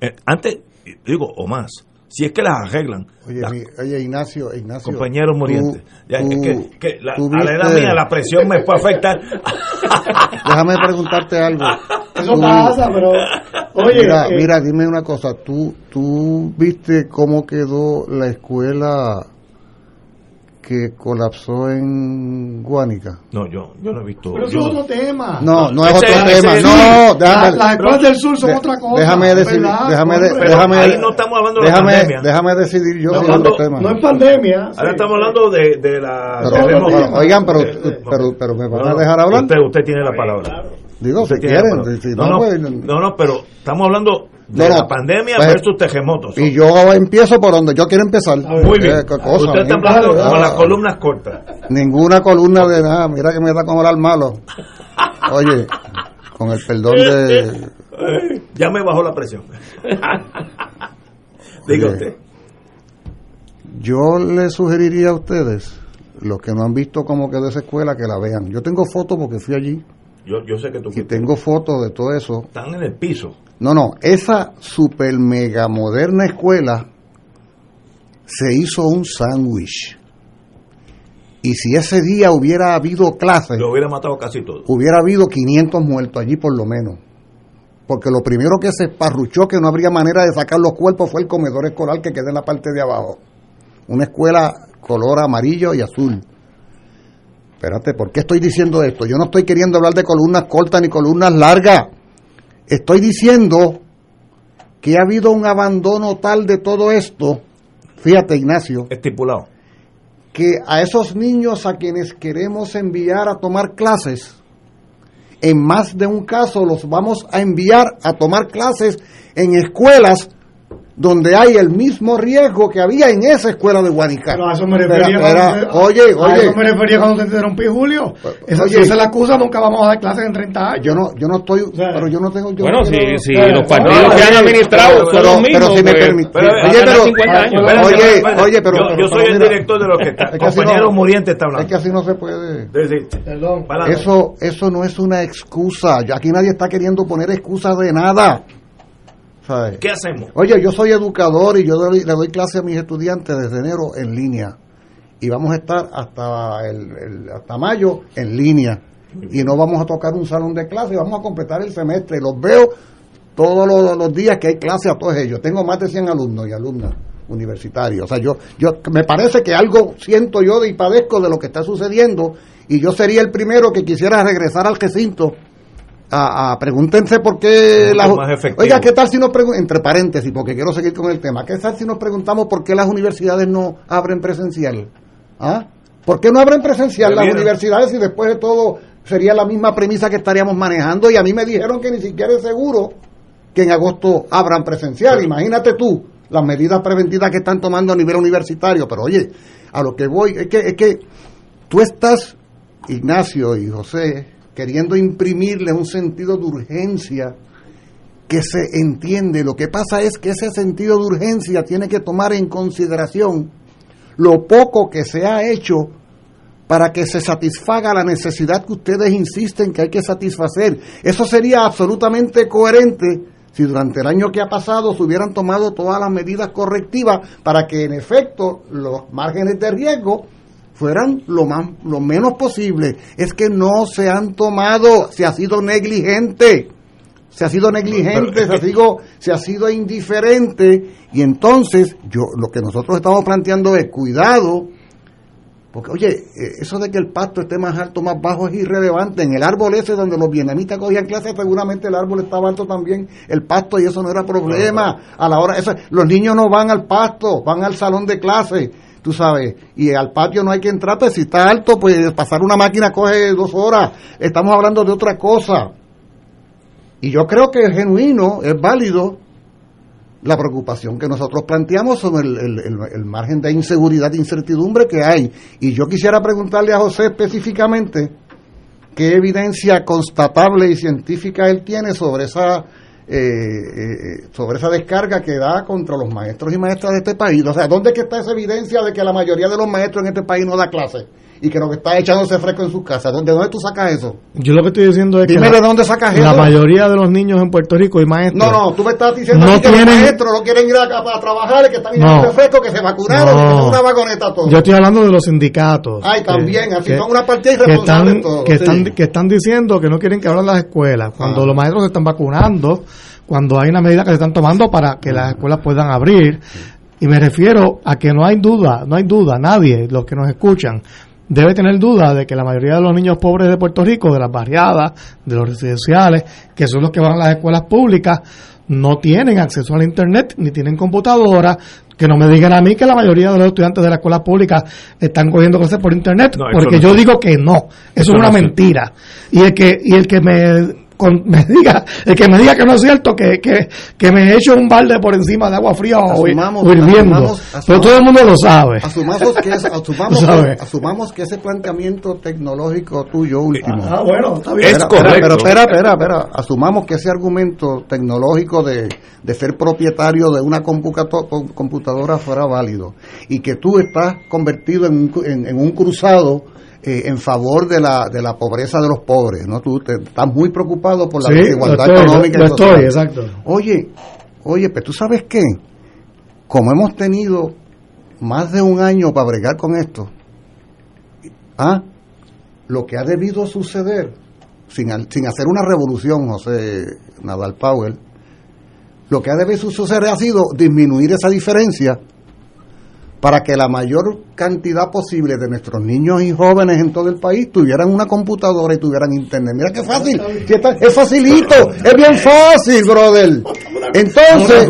[SPEAKER 1] Eh, antes, digo, o más si es que las arreglan.
[SPEAKER 3] Oye, oye Ignacio, Ignacio.
[SPEAKER 1] Compañeros murientes. que, que la, a la edad mía la presión me puede afectar.
[SPEAKER 3] Déjame preguntarte algo.
[SPEAKER 4] Eso pasa, pero. Oye,
[SPEAKER 3] mira, eh, mira, dime una cosa. ¿Tú, ¿Tú viste cómo quedó la escuela que colapsó en Guánica.
[SPEAKER 1] No, yo, yo no he visto.
[SPEAKER 4] Pero
[SPEAKER 1] eso
[SPEAKER 4] es otro tema.
[SPEAKER 3] No, no es otro tema. no,
[SPEAKER 4] déjame. Las escuelas del sur son otra cosa.
[SPEAKER 3] Déjame decidir. Déjame, déjame,
[SPEAKER 1] ahí no estamos hablando de
[SPEAKER 3] déjame,
[SPEAKER 1] la pandemia.
[SPEAKER 3] Déjame decidir yo
[SPEAKER 4] no, otro tema. No es pandemia.
[SPEAKER 1] Ahora estamos hablando de, de la.
[SPEAKER 3] Pero, oigan, pero, pero, pero me van a dejar hablar.
[SPEAKER 1] Usted, usted tiene la palabra.
[SPEAKER 3] Digo, si quieren. Si
[SPEAKER 1] no, no, pues, no, no, pero estamos hablando de la pandemia pues, versus terremotos.
[SPEAKER 3] Y yo empiezo por donde yo quiero empezar.
[SPEAKER 1] Muy bien. Eh, cosa, Usted está hablando con las columnas cortas.
[SPEAKER 3] Ninguna columna de nada. Mira que me da como el malo. Oye, con el perdón de...
[SPEAKER 1] Ya me bajó la presión. Diga usted.
[SPEAKER 3] Yo le sugeriría a ustedes, los que no han visto cómo quedó esa escuela, que la vean. Yo tengo fotos porque fui allí.
[SPEAKER 1] Yo, yo sé que tú...
[SPEAKER 3] Y tengo fotos de todo eso.
[SPEAKER 1] Están en el piso.
[SPEAKER 3] No, no, esa super mega moderna escuela se hizo un sándwich. Y si ese día hubiera habido clases,
[SPEAKER 1] lo hubiera matado casi todo.
[SPEAKER 3] Hubiera habido 500 muertos allí por lo menos. Porque lo primero que se parruchó que no habría manera de sacar los cuerpos fue el comedor escolar que queda en la parte de abajo. Una escuela color amarillo y azul. Espérate, ¿por qué estoy diciendo esto? Yo no estoy queriendo hablar de columnas cortas ni columnas largas. Estoy diciendo que ha habido un abandono tal de todo esto, fíjate Ignacio,
[SPEAKER 1] estipulado,
[SPEAKER 3] que a esos niños a quienes queremos enviar a tomar clases, en más de un caso los vamos a enviar a tomar clases en escuelas donde hay el mismo riesgo que había en esa escuela de Guanicá.
[SPEAKER 4] Pero a eso me refería
[SPEAKER 3] cuando, oye, oye,
[SPEAKER 4] a eso me refería cuando te interrumpí, Julio. Esa, oye, si esa es la excusa, nunca vamos a dar clases en 30 años.
[SPEAKER 3] Yo no, yo no estoy, pero yo no tengo... Yo
[SPEAKER 2] bueno,
[SPEAKER 3] no
[SPEAKER 2] si, si los partidos que han administrado son los mismos...
[SPEAKER 3] Pero si me
[SPEAKER 2] pues,
[SPEAKER 3] permite...
[SPEAKER 2] Oye,
[SPEAKER 3] pero... Oye, oye, pero...
[SPEAKER 1] Yo soy el director de los que está... Compañero Muriente está hablando.
[SPEAKER 3] Es que así no se puede...
[SPEAKER 4] Perdón.
[SPEAKER 3] Eso, eso no es una excusa. Aquí nadie está queriendo poner excusas de nada.
[SPEAKER 1] ¿Qué hacemos?
[SPEAKER 3] Oye, yo soy educador y yo le doy clase a mis estudiantes desde enero en línea. Y vamos a estar hasta, el, hasta mayo en línea. Y no vamos a tocar un salón de clase, vamos a completar el semestre. Los veo todos los, días que hay clase a todos ellos. Tengo más de 100 alumnos y alumnas universitarios. O sea, yo, yo me parece que algo siento yo y padezco de lo que está sucediendo y yo sería el primero que quisiera regresar al recinto a, pregúntense por qué las oiga qué tal si nos entre paréntesis porque quiero seguir con el tema qué tal si nos preguntamos por qué las universidades no abren presencial ¿Ah? ¿por qué no abren presencial las universidades y después de todo sería la misma premisa que estaríamos manejando y a mí me dijeron que ni siquiera es seguro que en agosto abran presencial. Imagínate tú las medidas preventivas que están tomando a nivel universitario. Pero oye a lo que voy es que es que tú estás Ignacio y José queriendo imprimirle un sentido de urgencia que se entiende. Lo que pasa es que ese sentido de urgencia tiene que tomar en consideración lo poco que se ha hecho para que se satisfaga la necesidad que ustedes insisten que hay que satisfacer. Eso sería absolutamente coherente si durante el año que ha pasado se hubieran tomado todas las medidas correctivas para que en efecto los márgenes de riesgo fueran lo más lo menos posible es que no se han tomado se ha sido negligente se ha sido negligente se ha sido se ha sido indiferente y entonces yo lo que nosotros estamos planteando es cuidado Porque, oye, eh, eso de que el pasto esté más alto, más bajo es irrelevante. En el árbol ese donde los vietnamitas cogían clases, seguramente el árbol estaba alto también, el pasto, y eso no era problema. A la hora, eso, los niños no van al pasto, van al salón de clase, tú sabes, y al patio no hay que entrar, pues si está alto, pues pasar una máquina coge dos horas. Estamos hablando de otra cosa. Y yo creo que es genuino, es válido la preocupación que nosotros planteamos sobre el, el, el, margen de inseguridad e incertidumbre que hay. Y yo quisiera preguntarle a José específicamente qué evidencia constatable y científica él tiene sobre esa eh, eh, sobre esa descarga que da contra los maestros y maestras de este país. O sea, ¿dónde que está esa evidencia de que la mayoría de los maestros en este país no da clase? Y que lo que está echándose fresco en sus casas. ¿De dónde tú sacas eso?
[SPEAKER 4] Yo lo que estoy diciendo es que
[SPEAKER 3] de dónde sacas
[SPEAKER 4] la
[SPEAKER 3] eso.
[SPEAKER 4] mayoría de los niños en Puerto Rico y maestros
[SPEAKER 3] No, no, tú me estás diciendo
[SPEAKER 4] No
[SPEAKER 3] a que
[SPEAKER 4] tienen-
[SPEAKER 3] los maestros no quieren ir a, a trabajar, que están
[SPEAKER 4] No.
[SPEAKER 3] echándose fresco, que se vacunaron,
[SPEAKER 4] No.
[SPEAKER 3] que son una vagoneta todo.
[SPEAKER 4] Yo estoy hablando de los sindicatos.
[SPEAKER 3] Ay, también, así son una partida
[SPEAKER 4] que
[SPEAKER 3] irresponsable
[SPEAKER 4] están,
[SPEAKER 3] todo,
[SPEAKER 4] que,
[SPEAKER 3] sí.
[SPEAKER 4] están, que están diciendo que no quieren que abran las escuelas, cuando
[SPEAKER 3] Ah.
[SPEAKER 4] los maestros se están vacunando, cuando hay una medida que se están tomando para que las escuelas puedan abrir. Y me refiero a que no hay duda, no hay duda, nadie, los que nos escuchan, debe tener duda de que la mayoría de los niños pobres de Puerto Rico, de las barriadas, de los residenciales, que son los que van a las escuelas públicas, no tienen acceso al Internet ni tienen computadora. Que no me digan a mí que la mayoría de los estudiantes de las escuelas públicas están cogiendo clases por Internet,
[SPEAKER 1] No,
[SPEAKER 4] porque
[SPEAKER 1] no
[SPEAKER 4] yo
[SPEAKER 1] es
[SPEAKER 4] digo que no. Eso,
[SPEAKER 1] Eso
[SPEAKER 4] es una
[SPEAKER 1] no es
[SPEAKER 4] mentira. Y el que, y el que me con- me diga, el que me diga que no es cierto, que, que, que me eche un balde por encima de agua fría o,
[SPEAKER 3] Asumamos-
[SPEAKER 4] o hirviendo.
[SPEAKER 3] asumamos-
[SPEAKER 4] Pero todo el mundo lo sabe.
[SPEAKER 3] Asumamos que, es- asumamos,
[SPEAKER 4] ¿Sabe?
[SPEAKER 3] que, asumamos que ese planteamiento tecnológico tuyo último.
[SPEAKER 4] Ah, bueno, está bien.
[SPEAKER 1] Es correcto.
[SPEAKER 3] Pero espera, espera, espera. Asumamos que ese argumento tecnológico de, de ser propietario de una computadora fuera válido y que tú estás convertido en un, cu- en, en un cruzado eh, en favor de la, de la pobreza de los pobres, ¿no? Tú te- estás muy preocupado por la
[SPEAKER 4] Sí,
[SPEAKER 3] desigualdad
[SPEAKER 4] estoy,
[SPEAKER 3] económica
[SPEAKER 4] lo
[SPEAKER 3] y social.
[SPEAKER 4] estoy, exacto.
[SPEAKER 3] Oye, oye, pero tú sabes qué, como hemos tenido más de un año para bregar con esto, ¿ah? lo que ha debido suceder, sin, sin hacer una revolución, José Nadal Powell, lo que ha debido suceder ha sido disminuir esa diferencia para que la mayor cantidad posible de nuestros niños y jóvenes en todo el país tuvieran una computadora y tuvieran internet. Mira qué fácil, es facilito, es bien fácil, brother. Entonces,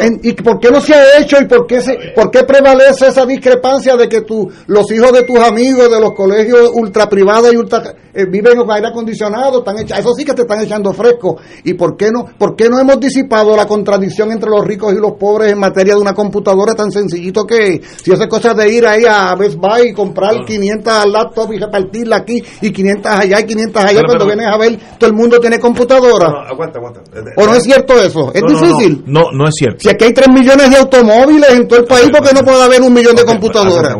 [SPEAKER 3] en- ¿y por qué no se ha hecho y por qué, se, por qué prevalece esa discrepancia de que tu, los hijos de tus amigos de los colegios ultra privados y ultra eh, viven con aire acondicionado, están hecha- eso sí que te están echando fresco. ¿Y por qué no, por qué no hemos disipado la contradicción entre los ricos y los pobres en materia de una computadora tan sencillito que si esa cosa de ir ahí a Best Buy y comprar 500 laptops y repartirla aquí y 500 allá y 500 allá
[SPEAKER 1] Pero,
[SPEAKER 3] cuando
[SPEAKER 1] pero-
[SPEAKER 3] vienes a ver todo el mundo tiene computadora?
[SPEAKER 1] No, aguanta, aguanta.
[SPEAKER 3] ¿O no es cierto eso? ¿Es
[SPEAKER 1] No,
[SPEAKER 3] difícil?
[SPEAKER 1] No, no, no es cierto.
[SPEAKER 3] Si aquí hay 3 millones de automóviles en todo el país, ¿por qué no puede haber un millón de computadoras?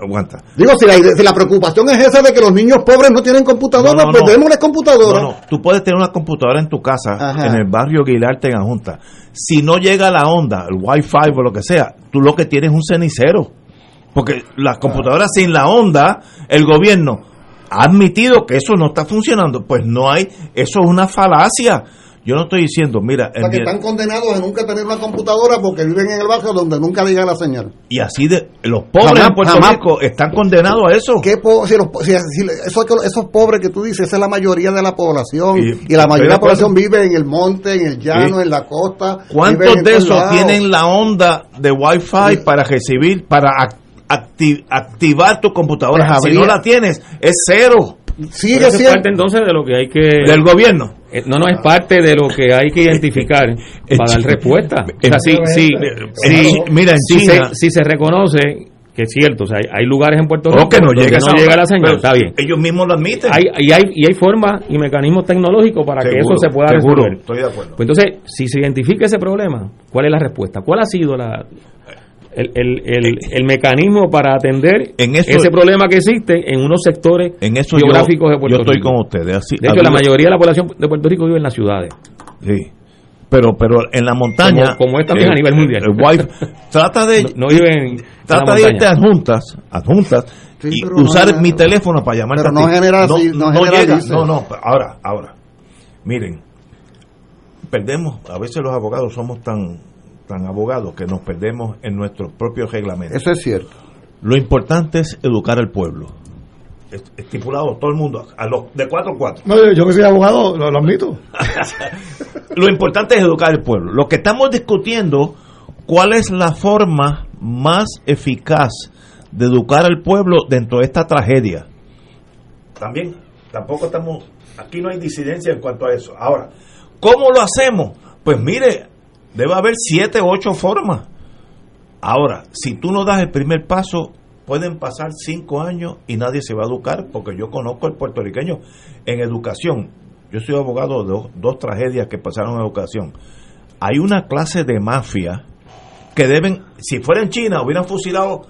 [SPEAKER 1] Aguanta.
[SPEAKER 3] Digo, si la, si la preocupación es esa de que los niños pobres no tienen computadora,
[SPEAKER 1] No, no,
[SPEAKER 3] pues démosles computadora.
[SPEAKER 1] No, no, tú puedes tener una computadora en tu casa,
[SPEAKER 3] Ajá.
[SPEAKER 1] en el barrio Aguilarte en Junta. Si no llega la onda, el Wi-Fi o lo que sea, tú lo que tienes es un cenicero. Porque las computadoras sin la onda, el gobierno ha admitido que eso no está funcionando. Pues no hay, eso es una falacia. Yo no estoy diciendo, mira,
[SPEAKER 3] O sea, que están condenados a nunca tener una computadora porque viven en el barrio donde nunca llega la señal.
[SPEAKER 1] y así de los pobres
[SPEAKER 3] Jamás,
[SPEAKER 1] en Puerto
[SPEAKER 3] jamás.
[SPEAKER 1] Rico están condenados a eso.
[SPEAKER 3] ¿Qué po- si los si- si esos, esos pobres que tú dices, esa es la mayoría de la población.
[SPEAKER 1] Y-
[SPEAKER 3] Y, la mayoría de la población vive en el monte, en el llano,
[SPEAKER 1] Sí.
[SPEAKER 3] en la costa.
[SPEAKER 1] ¿Cuántos de esos
[SPEAKER 3] lados.
[SPEAKER 1] tienen la onda de Wi-Fi
[SPEAKER 3] Sí.
[SPEAKER 1] para recibir, para ac- acti- activar tu computadora?
[SPEAKER 3] Pues
[SPEAKER 1] si
[SPEAKER 3] habría-
[SPEAKER 1] no la tienes, es cero
[SPEAKER 3] Sigue siendo.
[SPEAKER 2] parte entonces de lo que hay que...
[SPEAKER 1] del gobierno.
[SPEAKER 2] Eh, No, no es parte de lo que hay que identificar para dar respuesta. O sea, si, si, si-
[SPEAKER 1] Mira, en
[SPEAKER 2] si se, si se reconoce que es cierto, o sea, hay, lugares en Puerto
[SPEAKER 1] O
[SPEAKER 2] Rico
[SPEAKER 1] que no llega,
[SPEAKER 2] no llega la señal, está bien.
[SPEAKER 1] Ellos mismos lo admiten.
[SPEAKER 2] Hay, y, hay, y hay formas y mecanismos tecnológicos para que eso se pueda
[SPEAKER 1] seguro,
[SPEAKER 2] resolver.
[SPEAKER 1] estoy de acuerdo.
[SPEAKER 2] Pues entonces, si se identifica ese problema, ¿cuál es la respuesta? ¿Cuál ha sido la, el, el, el, el mecanismo para atender
[SPEAKER 1] En eso-
[SPEAKER 2] ese problema que existe en unos sectores
[SPEAKER 1] en eso yo,
[SPEAKER 2] geográficos de Puerto
[SPEAKER 1] yo estoy
[SPEAKER 2] Rico?
[SPEAKER 1] con ustedes. Así,
[SPEAKER 2] De hecho, la mayoría de la población de Puerto Rico vive en las ciudades.
[SPEAKER 1] Sí. Pero, pero en la montaña.
[SPEAKER 2] Como- como es también
[SPEAKER 1] el-
[SPEAKER 2] a nivel mundial.
[SPEAKER 1] el Wi-Fi- trata de.
[SPEAKER 2] No, no viven en
[SPEAKER 1] Trata de irte adjuntas, adjuntas
[SPEAKER 3] Sí,
[SPEAKER 1] y
[SPEAKER 3] no
[SPEAKER 1] usar mi teléfono para llamarte
[SPEAKER 3] pero
[SPEAKER 1] a
[SPEAKER 3] no
[SPEAKER 1] ti.
[SPEAKER 3] genera así, no
[SPEAKER 1] llega, no, no, ahora, ahora. Miren, perdemos, a veces los abogados somos tan tan abogados que nos perdemos en nuestros propios reglamentos.
[SPEAKER 3] Eso es cierto.
[SPEAKER 1] Lo importante es educar al pueblo. Es- Estipulado todo el mundo, a los de 4 a 4.
[SPEAKER 4] No, yo, yo que soy abogado, lo, lo admito.
[SPEAKER 1] Lo importante es educar al pueblo. Lo que estamos discutiendo, cuál es la forma más eficaz de educar al pueblo dentro de esta tragedia. También, tampoco estamos, aquí no hay disidencia en cuanto a eso. Ahora, ¿cómo lo hacemos? Pues mire, debe haber siete o ocho formas. Ahora, si tú no das el primer paso, pueden pasar cinco años y nadie se va a educar, porque yo conozco al puertorriqueño en educación. Yo soy abogado de dos, dos tragedias que pasaron en educación. Hay una clase de mafia que deben, si fuera en China, hubieran fusilado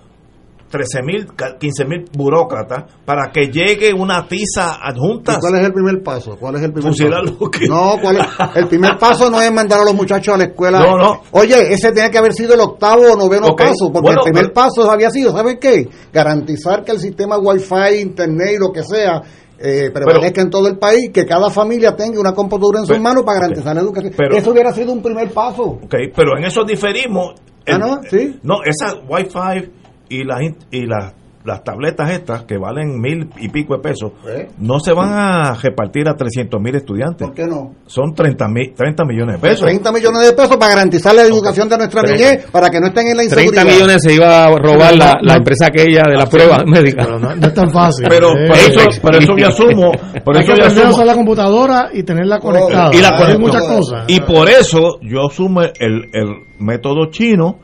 [SPEAKER 1] 13 mil, 15 mil burócratas para que llegue una tiza
[SPEAKER 3] ¿Y
[SPEAKER 1] adjunta.
[SPEAKER 3] ¿Cuál es el primer paso? ¿Cuál es el primer paso?
[SPEAKER 1] que-
[SPEAKER 3] No, ¿cuál es? el primer paso no es mandar a los muchachos a la escuela.
[SPEAKER 1] No, no.
[SPEAKER 3] Oye, ese tiene que haber sido el octavo o noveno paso, porque
[SPEAKER 1] bueno,
[SPEAKER 3] el primer
[SPEAKER 1] pero-
[SPEAKER 3] paso había sido, ¿sabes qué? Garantizar que el sistema Wi-Fi, Internet y lo que sea eh, prevalezca en todo el país, que cada familia tenga una computadora en sus
[SPEAKER 1] Pero-
[SPEAKER 3] manos para garantizar la educación.
[SPEAKER 1] Pero-
[SPEAKER 3] Eso hubiera sido un primer paso.
[SPEAKER 1] Ok, pero en eso diferimos.
[SPEAKER 3] Ah, ¿no? Sí.
[SPEAKER 1] No, esa Wi-Fi y las y las las tabletas estas que valen mil y pico de pesos
[SPEAKER 3] ¿Eh?
[SPEAKER 1] no se van a repartir a 300 mil estudiantes.
[SPEAKER 3] ¿Por qué no?
[SPEAKER 1] Son 30, mil, 30 millones de pesos.
[SPEAKER 3] 30 millones de pesos para garantizar la educación de nuestra niñez, para que no estén en la
[SPEAKER 2] 30
[SPEAKER 3] inseguridad.
[SPEAKER 2] millones se iba a robar la, la empresa aquella de la prueba médica.
[SPEAKER 4] Pero no, no es tan fácil.
[SPEAKER 1] Pero
[SPEAKER 4] Eh,
[SPEAKER 1] por eso, por eso yo asumo, por
[SPEAKER 4] hay
[SPEAKER 1] eso
[SPEAKER 4] que
[SPEAKER 1] yo asumo
[SPEAKER 4] usar la computadora y tenerla conectada.
[SPEAKER 1] y la
[SPEAKER 4] Hay
[SPEAKER 1] conecto.
[SPEAKER 4] muchas cosas.
[SPEAKER 1] Y por eso yo asumo el, el método chino,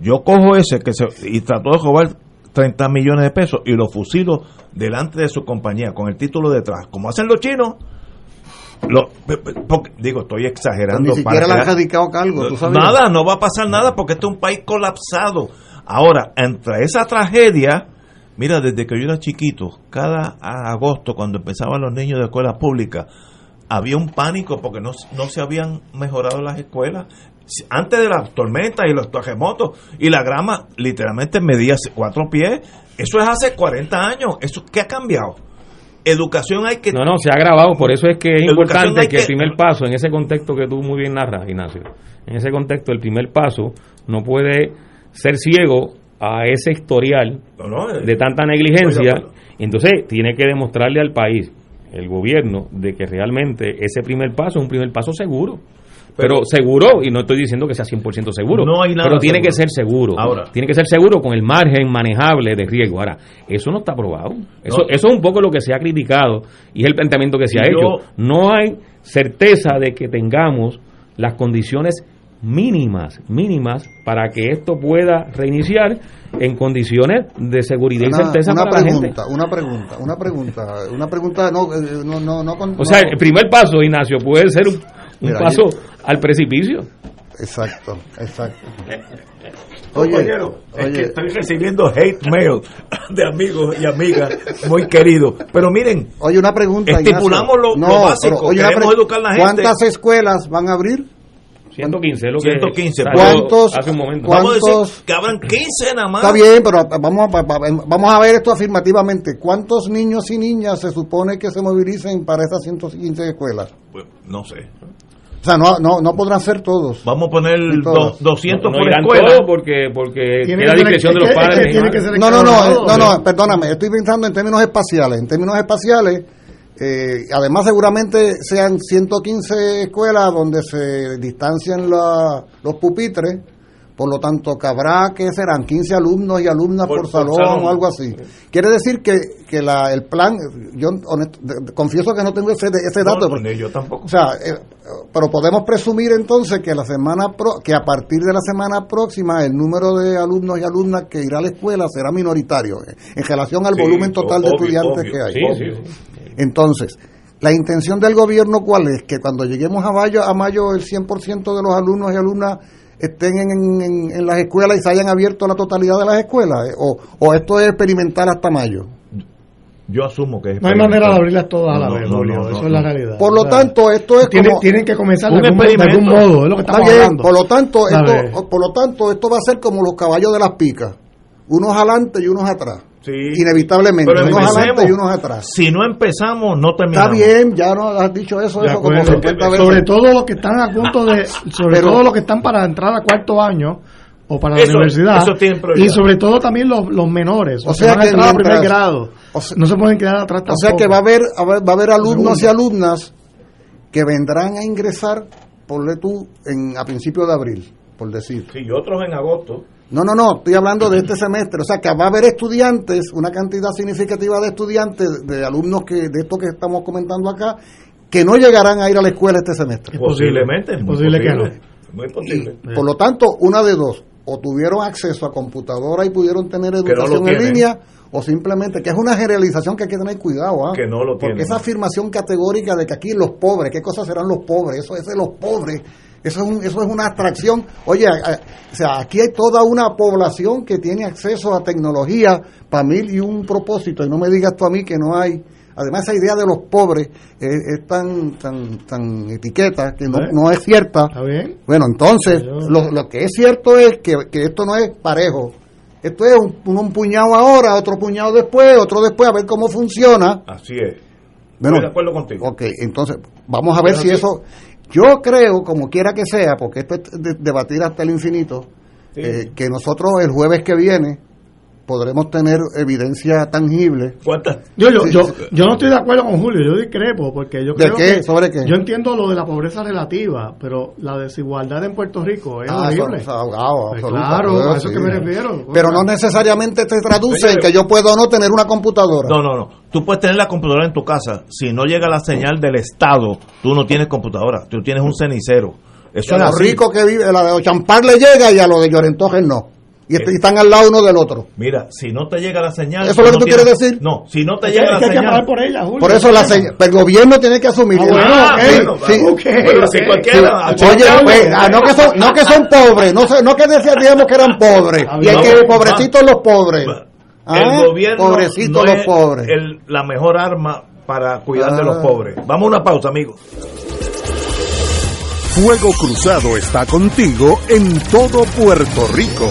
[SPEAKER 1] yo cojo ese que se, y trato de robar 30 millones de pesos y lo fusilo delante de su compañía con el título detrás, como hacen los chinos. Lo, porque- digo, estoy exagerando.
[SPEAKER 3] Ni siquiera le
[SPEAKER 1] para
[SPEAKER 3] han
[SPEAKER 1] crear-
[SPEAKER 3] radicado cargo, ¿tú sabes?
[SPEAKER 1] Nada, no va a pasar nada porque este es un país colapsado. Ahora, entre esa tragedia, mira, desde que yo era chiquito, cada agosto cuando empezaban los niños de escuelas públicas, había un pánico porque no, no se habían mejorado las escuelas. Antes de las tormentas y los terremotos y la grama literalmente medía cuatro pies, eso es hace 40 años. ¿Eso qué ha cambiado? Educación hay que...
[SPEAKER 2] No, no, se ha grabado, por eso es que es importante que,
[SPEAKER 1] que-
[SPEAKER 2] el primer paso, en ese contexto que tú muy bien narras, Ignacio, en ese contexto el primer paso no puede ser ciego a ese historial
[SPEAKER 1] No, no, eh,
[SPEAKER 2] de tanta negligencia, entonces tiene que demostrarle al país, el gobierno, de que realmente ese primer paso es un primer paso seguro. Pero,
[SPEAKER 1] Pero-
[SPEAKER 2] seguro, y no estoy diciendo que sea 100% seguro,
[SPEAKER 1] No hay nada
[SPEAKER 2] pero tiene que ser seguro.
[SPEAKER 1] Ahora.
[SPEAKER 2] tiene que ser seguro con el margen manejable de riesgo. Ahora, eso no está aprobado. Eso,
[SPEAKER 1] No.
[SPEAKER 2] eso es un poco lo que se ha criticado y es el planteamiento que se ha
[SPEAKER 1] Y yo-
[SPEAKER 2] hecho. No hay certeza de que tengamos las condiciones mínimas, mínimas para que esto pueda reiniciar en condiciones de seguridad y
[SPEAKER 3] Una,
[SPEAKER 2] certeza
[SPEAKER 3] una
[SPEAKER 2] para la gente.
[SPEAKER 3] pregunta, una pregunta, una pregunta, una pregunta, no, eh, no, no, no, con-
[SPEAKER 2] O sea,
[SPEAKER 3] no-
[SPEAKER 2] el primer paso, Ignacio, puede ser un, un
[SPEAKER 3] Mira,
[SPEAKER 2] paso al precipicio.
[SPEAKER 3] exacto, exacto. Oye,
[SPEAKER 1] Compañero, es que estoy recibiendo hate mail de amigos y amigas muy queridos. Pero miren,
[SPEAKER 3] oye, una pregunta.
[SPEAKER 1] Estipulamos lo- lo básico, queremos educar a la gente.
[SPEAKER 3] ¿Cuántas escuelas van a abrir?
[SPEAKER 2] 115 es lo que
[SPEAKER 1] 115,
[SPEAKER 2] salió
[SPEAKER 3] ¿cuántos-
[SPEAKER 2] hace un momento.
[SPEAKER 3] cuán-
[SPEAKER 1] vamos a
[SPEAKER 3] ¿Cuántos?
[SPEAKER 1] decir que abran 15 nada más.
[SPEAKER 3] Está bien, pero vamos a, vamos a ver esto afirmativamente. ¿Cuántos niños y niñas se supone que se movilicen para esas 115 escuelas?
[SPEAKER 1] Pues, no sé.
[SPEAKER 3] Sea, no, no, no podrán ser todos.
[SPEAKER 1] Vamos a poner do-
[SPEAKER 3] todos.
[SPEAKER 1] 200
[SPEAKER 2] no, no
[SPEAKER 1] por escuela.
[SPEAKER 2] todos porque, porque
[SPEAKER 4] Tiene
[SPEAKER 2] queda discreción de los
[SPEAKER 4] es que- es que
[SPEAKER 2] padres.
[SPEAKER 3] No, no, no,
[SPEAKER 4] escalonado.
[SPEAKER 3] no, no, perdóname, estoy pensando en términos espaciales. En términos espaciales, eh, además seguramente sean 115 escuelas donde se distancian la- los pupitres, por lo tanto cabrá que serán 15 alumnos y alumnas
[SPEAKER 1] Por-
[SPEAKER 3] salón,
[SPEAKER 1] salón.
[SPEAKER 3] o algo así. Quiere decir que, que la, el plan, yo honesto- confieso que no tengo ese, ese dato,
[SPEAKER 1] no, yo tampoco.
[SPEAKER 3] o sea, eh, pero podemos presumir entonces que la semana pro- que a partir de la semana próxima el número de alumnos y alumnas que irá a la escuela será minoritario eh, en relación al
[SPEAKER 1] Sí,
[SPEAKER 3] volumen total de estudiantes
[SPEAKER 1] obvio,
[SPEAKER 3] que hay.
[SPEAKER 2] Sí, sí.
[SPEAKER 3] Entonces, la intención del gobierno cuál es que cuando lleguemos a mayo a mayo el 100% de los alumnos y alumnas estén en, en- en las escuelas y se hayan abierto la totalidad de las escuelas eh, o, o esto es experimental hasta mayo.
[SPEAKER 1] Yo asumo que es
[SPEAKER 4] No hay manera de abrirlas todas a la
[SPEAKER 1] No,
[SPEAKER 4] vez,
[SPEAKER 1] no,
[SPEAKER 4] Julio.
[SPEAKER 1] no, no,
[SPEAKER 4] Eso
[SPEAKER 1] no.
[SPEAKER 4] es la realidad.
[SPEAKER 3] Por lo
[SPEAKER 4] O sea,
[SPEAKER 3] tanto, esto es
[SPEAKER 4] tienen,
[SPEAKER 3] como
[SPEAKER 4] tienen que comenzar de algún, de algún modo, es lo que estamos
[SPEAKER 3] bien,
[SPEAKER 4] hablando.
[SPEAKER 3] por lo tanto, esto, por lo tanto, esto va a ser como los caballos de las picas, unos adelante y unos atrás,
[SPEAKER 1] Sí.
[SPEAKER 3] inevitablemente,
[SPEAKER 1] Pero
[SPEAKER 3] unos adelante y unos atrás.
[SPEAKER 1] Si no empezamos, no
[SPEAKER 3] Está
[SPEAKER 1] terminamos.
[SPEAKER 3] bien, ya no has dicho eso,
[SPEAKER 4] De
[SPEAKER 3] eso como
[SPEAKER 4] acuerdo.
[SPEAKER 3] 50 veces.
[SPEAKER 4] sobre todo los que están a punto de sobre
[SPEAKER 3] Pero-
[SPEAKER 4] todo los que están para entrar a cuarto año o para la
[SPEAKER 1] Eso-
[SPEAKER 4] universidad.
[SPEAKER 1] eso tiene prioridad.
[SPEAKER 4] y sobre todo también los, los menores.
[SPEAKER 3] O sea
[SPEAKER 4] van a
[SPEAKER 3] que
[SPEAKER 4] entrar a primer
[SPEAKER 3] mientras-
[SPEAKER 4] grado.
[SPEAKER 3] o sea-
[SPEAKER 4] no se pueden quedar atrás
[SPEAKER 3] O sea que va a haber, va a haber alumnos y alumnas que vendrán a ingresar, ponle tú, en, a principios de abril, por decir.
[SPEAKER 1] Sí, y otros en agosto.
[SPEAKER 3] No, no, no, estoy hablando de este semestre. O sea, que va a haber estudiantes, una cantidad significativa de estudiantes, de alumnos que de esto que estamos comentando acá, que no llegarán a ir a la escuela este semestre.
[SPEAKER 4] Es posible.
[SPEAKER 1] Posiblemente.
[SPEAKER 4] Es
[SPEAKER 1] muy
[SPEAKER 4] posible que
[SPEAKER 1] posible. Muy posible.
[SPEAKER 3] Por lo tanto, una de dos, o tuvieron acceso a computadora y pudieron tener
[SPEAKER 1] no
[SPEAKER 3] educación en línea, o simplemente, que es una generalización que hay que tener cuidado, ¿ah?
[SPEAKER 1] Que no lo
[SPEAKER 3] Porque
[SPEAKER 1] tienen.
[SPEAKER 3] esa afirmación categórica de que aquí los pobres, ¿qué cosas serán los pobres? Eso es de los pobres. Eso es, un- eso es una abstracción. Oye, a- a- o sea, aquí hay toda una población que tiene acceso a tecnología para mil y un propósito. Y no me digas tú a mí que no hay. Además, esa idea de los pobres es, es tan, tan, tan etiqueta que no, no es cierta.
[SPEAKER 4] ¿Está bien?
[SPEAKER 3] Bueno, entonces, lo, lo que es cierto es que, que esto no es parejo. Esto es un, un puñado ahora, otro puñado después, otro después, a ver cómo funciona.
[SPEAKER 1] Así es.
[SPEAKER 3] Bueno,
[SPEAKER 1] Estoy de acuerdo contigo.
[SPEAKER 3] Ok, entonces, vamos a ver
[SPEAKER 1] Pero
[SPEAKER 3] si
[SPEAKER 1] sí.
[SPEAKER 3] eso... Yo creo, como quiera que sea, porque esto es de- debatir hasta el infinito,
[SPEAKER 1] Sí.
[SPEAKER 3] eh, que nosotros el jueves que viene podremos tener evidencia tangible.
[SPEAKER 4] Yo, yo,
[SPEAKER 3] Sí,
[SPEAKER 4] yo,
[SPEAKER 3] sí.
[SPEAKER 4] yo no estoy de acuerdo con Julio, yo discrepo, porque yo
[SPEAKER 3] ¿De
[SPEAKER 4] creo
[SPEAKER 3] qué?
[SPEAKER 4] que
[SPEAKER 3] ¿Sobre qué?
[SPEAKER 4] yo entiendo lo de la pobreza relativa, pero la desigualdad en Puerto Rico es
[SPEAKER 3] Ah,
[SPEAKER 4] horrible.
[SPEAKER 3] eso, abogado,
[SPEAKER 4] Pues claro, a eso
[SPEAKER 3] sí.
[SPEAKER 4] que me refiero.
[SPEAKER 3] Pero no necesariamente se traduce en que yo puedo o no tener una computadora.
[SPEAKER 1] No, no, no. Tú puedes tener la computadora en tu casa. Si no llega la señal del Estado, tú no tienes computadora. Tú tienes un cenicero. Eso
[SPEAKER 3] a
[SPEAKER 1] es
[SPEAKER 3] los
[SPEAKER 1] así.
[SPEAKER 3] ricos que vive, la de Champar le llega y a los de Llorentojes no. Y, est- y están al lado uno del otro.
[SPEAKER 1] Mira, si no te llega la señal.
[SPEAKER 3] ¿Eso es lo que
[SPEAKER 1] no
[SPEAKER 3] tú
[SPEAKER 1] tienes-
[SPEAKER 3] quieres decir?
[SPEAKER 1] No, si no te
[SPEAKER 4] Es
[SPEAKER 1] llega
[SPEAKER 4] es
[SPEAKER 1] la
[SPEAKER 4] que hay que
[SPEAKER 1] señal.
[SPEAKER 4] por ella, Julio.
[SPEAKER 3] Por eso la señal, pero el gobierno tiene que asumir.
[SPEAKER 4] Ah, bueno,
[SPEAKER 1] Ah,
[SPEAKER 4] ok,
[SPEAKER 1] bueno,
[SPEAKER 3] sí,
[SPEAKER 1] si cualquiera.
[SPEAKER 3] Sí. Oye, pues, ah, no que son, no que son pobres, no, que decíamos que eran pobres.
[SPEAKER 4] Está
[SPEAKER 3] Y
[SPEAKER 1] bien.
[SPEAKER 3] que pobrecitos los pobres. Ah,
[SPEAKER 1] el gobierno
[SPEAKER 3] pobrecitos
[SPEAKER 1] no
[SPEAKER 3] los
[SPEAKER 1] es
[SPEAKER 3] pobres.
[SPEAKER 1] el- la mejor arma para cuidar de los
[SPEAKER 3] Ah.
[SPEAKER 1] pobres. Vamos a una pausa, amigos.
[SPEAKER 5] Fuego Cruzado está contigo en todo Puerto Rico.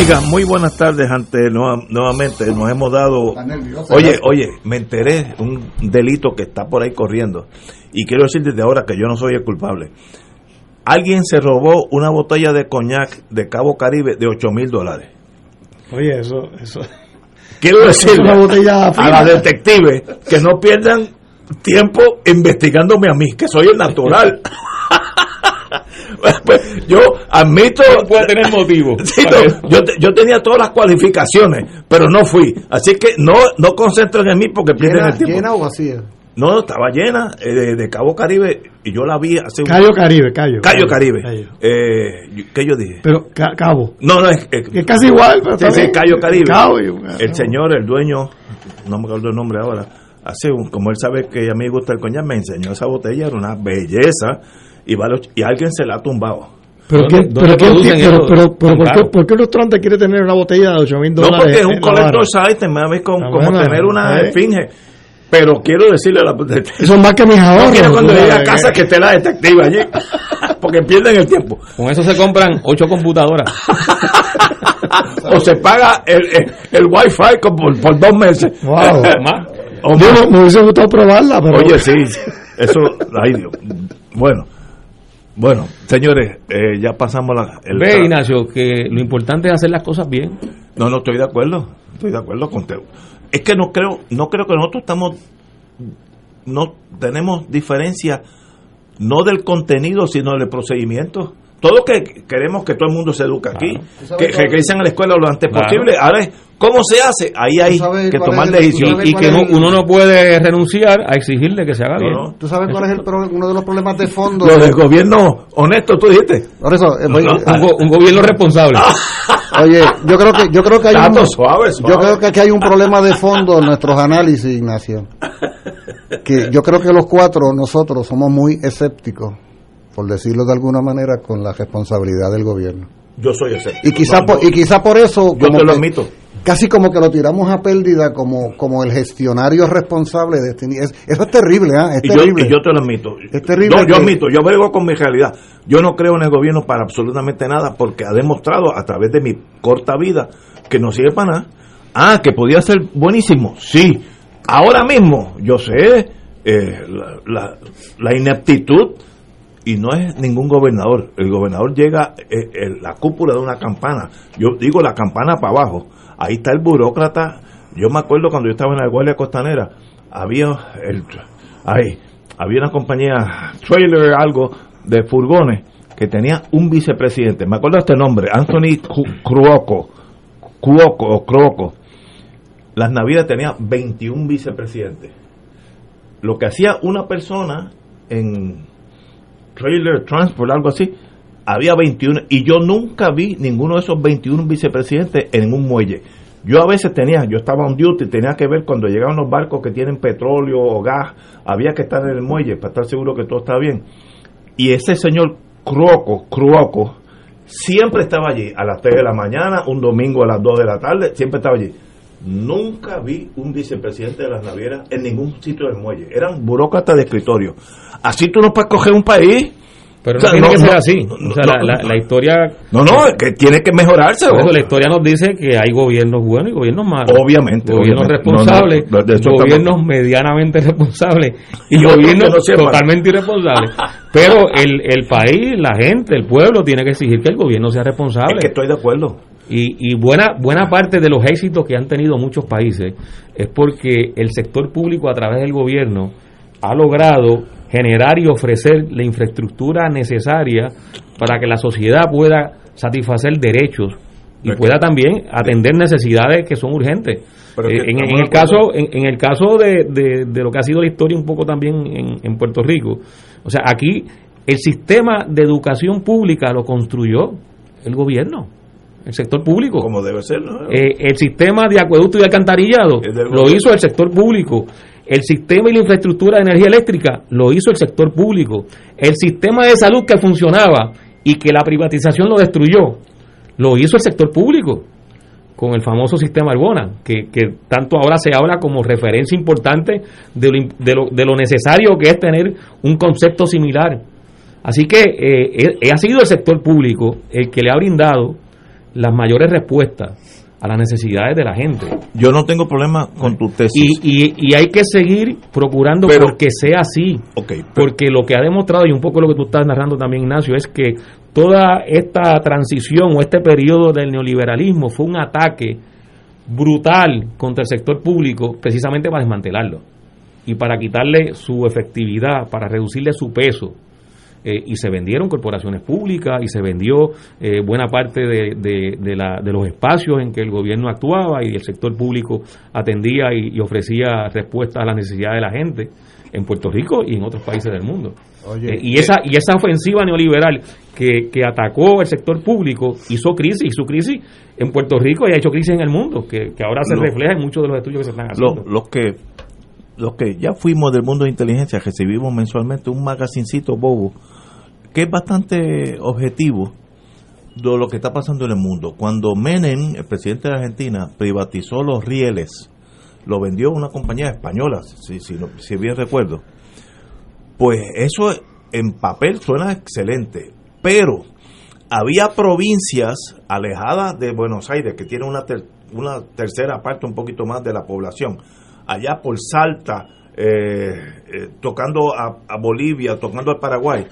[SPEAKER 1] Amigas, muy buenas tardes. Ante nueva- nuevamente nos hemos dado. Oye, oye, me enteré un delito que está por ahí corriendo y quiero decir desde ahora que yo no soy el culpable. Alguien se robó una botella de coñac de Cabo Caribe de 8 mil dólares.
[SPEAKER 4] Oye, eso, eso.
[SPEAKER 1] Quiero decirle
[SPEAKER 4] botella
[SPEAKER 1] a las detectives que no pierdan tiempo investigándome a mí, que soy el natural. Pues, yo admito
[SPEAKER 2] puede tener motivo.
[SPEAKER 1] Sí, no, yo, yo tenía todas las cualificaciones, pero no fui. Así que no no concentren en mí porque pierden
[SPEAKER 3] ¿Llena,
[SPEAKER 1] el tiempo.
[SPEAKER 3] llena o vacía?
[SPEAKER 1] No, estaba llena eh, de, de Cabo Caribe y yo la vi hace un
[SPEAKER 4] Cayo Caribe, Cayo.
[SPEAKER 1] Cayo Caribe.
[SPEAKER 4] Cayo.
[SPEAKER 1] Eh, ¿Qué yo dije?
[SPEAKER 4] Pero ca- Cabo.
[SPEAKER 1] No, no, es, es-
[SPEAKER 4] casi igual, pero
[SPEAKER 1] Sí. Cayo Caribe.
[SPEAKER 4] Cabo
[SPEAKER 1] el señor, el dueño, no me acuerdo el nombre ahora, hace un, como él sabe que a mí me gusta el coñac, me enseñó esa botella, era una belleza, y, vale och- y alguien se la ha tumbado.
[SPEAKER 4] Pero,
[SPEAKER 2] ¿Dónde-
[SPEAKER 4] ¿quién-
[SPEAKER 2] dónde
[SPEAKER 4] pero, pero, pero, pero ¿por, qué? ¿por qué un restaurante quiere tener una botella de 8 mil
[SPEAKER 1] No,
[SPEAKER 4] dólares?
[SPEAKER 1] porque es un collector's item, me como,
[SPEAKER 4] Ah,
[SPEAKER 1] como tener una
[SPEAKER 4] eh.
[SPEAKER 1] esfinge. Pero quiero decirle a la
[SPEAKER 4] Eso es más que mis ahorros.
[SPEAKER 1] No quiero cuando llegue a casa que esté la detective allí, porque pierden el tiempo.
[SPEAKER 2] Con eso se compran ocho computadoras.
[SPEAKER 1] O se paga el, el, el wifi como por, por dos meses.
[SPEAKER 4] Wow.
[SPEAKER 2] Más.
[SPEAKER 1] O
[SPEAKER 4] Digo, me hubiese gustado probarla, pero...
[SPEAKER 1] Oye, sí, eso, ay Dios. Bueno, bueno, señores, eh, ya pasamos la... el-
[SPEAKER 2] Ve, Ignacio, que lo importante es hacer las cosas bien.
[SPEAKER 1] No, no estoy de acuerdo. Estoy de acuerdo con Teo. Es que no creo, no creo que nosotros estamos, no tenemos diferencia, no del contenido, sino del procedimiento. Todo que queremos que todo el mundo se eduque aquí, que
[SPEAKER 3] sabes cuál-
[SPEAKER 1] regresen a la escuela lo antes
[SPEAKER 2] Claro.
[SPEAKER 1] posible. Ahora es, ¿cómo se hace? Ahí hay
[SPEAKER 3] ¿Tú sabes
[SPEAKER 1] que tomar decisiones.
[SPEAKER 2] Y que
[SPEAKER 3] el-
[SPEAKER 2] uno no puede renunciar a exigirle que se haga
[SPEAKER 1] No,
[SPEAKER 2] bien.
[SPEAKER 1] no.
[SPEAKER 3] ¿Tú sabes cuál es el pro- uno de los problemas de fondo?
[SPEAKER 1] Lo del gobierno honesto, tú dijiste.
[SPEAKER 3] Por eso, eh, voy-
[SPEAKER 1] No,
[SPEAKER 2] Un, go- un gobierno responsable.
[SPEAKER 3] oye, yo creo que yo creo que hay
[SPEAKER 1] Tato,
[SPEAKER 3] un,
[SPEAKER 1] suave, suave.
[SPEAKER 3] yo creo que aquí hay un problema de fondo en nuestros análisis, Ignacio. Que yo creo que los cuatro nosotros somos muy escépticos, por decirlo de alguna manera, con la responsabilidad del gobierno.
[SPEAKER 1] Yo soy ese.
[SPEAKER 3] Y quizá por, y quizá por eso
[SPEAKER 1] yo
[SPEAKER 3] como
[SPEAKER 1] te lo
[SPEAKER 3] que-
[SPEAKER 1] admito.
[SPEAKER 3] casi como que lo tiramos a pérdida como como el gestionario responsable de este es- eso es terrible, ¿ah? Es
[SPEAKER 1] Y yo, y yo te lo admito.
[SPEAKER 3] Es terrible
[SPEAKER 1] No, yo
[SPEAKER 3] que-
[SPEAKER 1] admito, yo vengo con mi realidad. Yo no creo en el gobierno para absolutamente nada porque ha demostrado a través de mi corta vida que no sirve para nada. Ah, que podía ser buenísimo. Sí. Ahora mismo, yo sé eh, la, la- la ineptitud y no es ningún gobernador. El gobernador llega eh, en la cúpula de una campana. Yo digo la campana para abajo. Ahí está el burócrata. Yo me acuerdo cuando yo estaba en la Guardia Costanera, había el ahí, había una compañía trailer algo de furgones que tenía un vicepresidente. Me acuerdo este nombre, Anthony Cu- Cuoco. Cuoco o Croco. Las Navidades tenía 21 vicepresidentes. Lo que hacía una persona en trailer transport, algo así, había 21 y yo nunca vi ninguno de esos 21 vicepresidentes en un muelle. Yo a veces tenía, yo estaba on duty, tenía que ver cuando llegaban los barcos que tienen petróleo o gas, había que estar en el muelle para estar seguro que todo estaba bien. Y ese señor Croco, Croco, siempre estaba allí, a las 3 de la mañana, un domingo a las 2 de la tarde, siempre estaba allí. Nunca vi un vicepresidente de las navieras en ningún sitio del muelle. Eran burócratas de escritorio. Así tú no puedes coger un país.
[SPEAKER 2] Pero
[SPEAKER 1] O
[SPEAKER 2] no
[SPEAKER 1] sea,
[SPEAKER 2] tiene
[SPEAKER 1] no,
[SPEAKER 2] que ser
[SPEAKER 1] no,
[SPEAKER 2] así. O sea,
[SPEAKER 1] no,
[SPEAKER 2] la, la- historia.
[SPEAKER 1] No, no, es que tiene que mejorarse.
[SPEAKER 2] por eso
[SPEAKER 1] ¿no?
[SPEAKER 2] la historia nos dice que hay gobiernos buenos y gobiernos malos.
[SPEAKER 1] Obviamente,
[SPEAKER 2] Gobiernos
[SPEAKER 1] obviamente.
[SPEAKER 2] responsables,
[SPEAKER 1] No, no, de eso
[SPEAKER 2] gobiernos
[SPEAKER 1] estamos-
[SPEAKER 2] medianamente responsables y, gobiernos totalmente irresponsables. Pero el, el país, la gente, el pueblo tiene que exigir que el gobierno sea responsable.
[SPEAKER 1] Es que estoy de acuerdo.
[SPEAKER 2] Y, y buena, buena parte de los éxitos que han tenido muchos países es porque el sector público a través del gobierno ha logrado generar y ofrecer la infraestructura necesaria para que la sociedad pueda satisfacer derechos y
[SPEAKER 1] que-
[SPEAKER 2] pueda también atender necesidades que son urgentes.
[SPEAKER 1] Pero
[SPEAKER 2] Eh,
[SPEAKER 1] que
[SPEAKER 2] en, el caso en, en el caso de, de- de lo que ha sido la historia un poco también en, en Puerto Rico, o sea, aquí el sistema de educación pública lo construyó el gobierno, el sector público.
[SPEAKER 1] Como debe ser, ¿no?
[SPEAKER 2] Eh, el sistema de acueducto y alcantarillado lo hizo el sector público. El sistema y la infraestructura de energía eléctrica lo hizo el sector público. El sistema de salud que funcionaba y que la privatización lo destruyó, lo hizo el sector público con el famoso sistema Arbona, que, que tanto ahora se habla como referencia importante de lo, de lo, de lo necesario que es tener un concepto similar. Así que eh, eh, ha sido el sector público el que le ha brindado las mayores respuestas a las necesidades de la gente.
[SPEAKER 1] Yo no tengo problema con tu tesis.
[SPEAKER 2] Y, y, y hay que seguir procurando
[SPEAKER 1] Pero-
[SPEAKER 2] porque sea así.
[SPEAKER 1] Ok, pero-
[SPEAKER 2] Porque lo que ha demostrado, y un poco lo que tú estás narrando también, Ignacio, es que toda esta transición o este periodo del neoliberalismo fue un ataque brutal contra el sector público precisamente para desmantelarlo y para quitarle su efectividad, para reducirle su peso. Eh, y se vendieron corporaciones públicas y se vendió eh, buena parte de, de- de la- de los espacios en que el gobierno actuaba y el sector público atendía y, y ofrecía respuestas a las necesidades de la gente en Puerto Rico y en otros países del mundo.
[SPEAKER 3] Oye,
[SPEAKER 2] Eh, y esa y esa ofensiva neoliberal que, que atacó el sector público hizo crisis su crisis en Puerto Rico y ha hecho crisis en el mundo que, que ahora se refleja en muchos de los estudios que se están
[SPEAKER 1] Los,
[SPEAKER 2] haciendo.
[SPEAKER 1] los que los que ya fuimos del mundo de inteligencia recibimos mensualmente un magazincito bobo que es bastante objetivo de lo que está pasando en el mundo. Cuando Menem, el presidente de Argentina, privatizó los rieles, lo vendió a una compañía española, si, si, si bien recuerdo, pues eso en papel suena excelente, pero había provincias alejadas de Buenos Aires que tienen una, ter- una tercera parte, un poquito más de la población, allá por Salta, eh, eh, tocando a, Bolivia, tocando al Paraguay,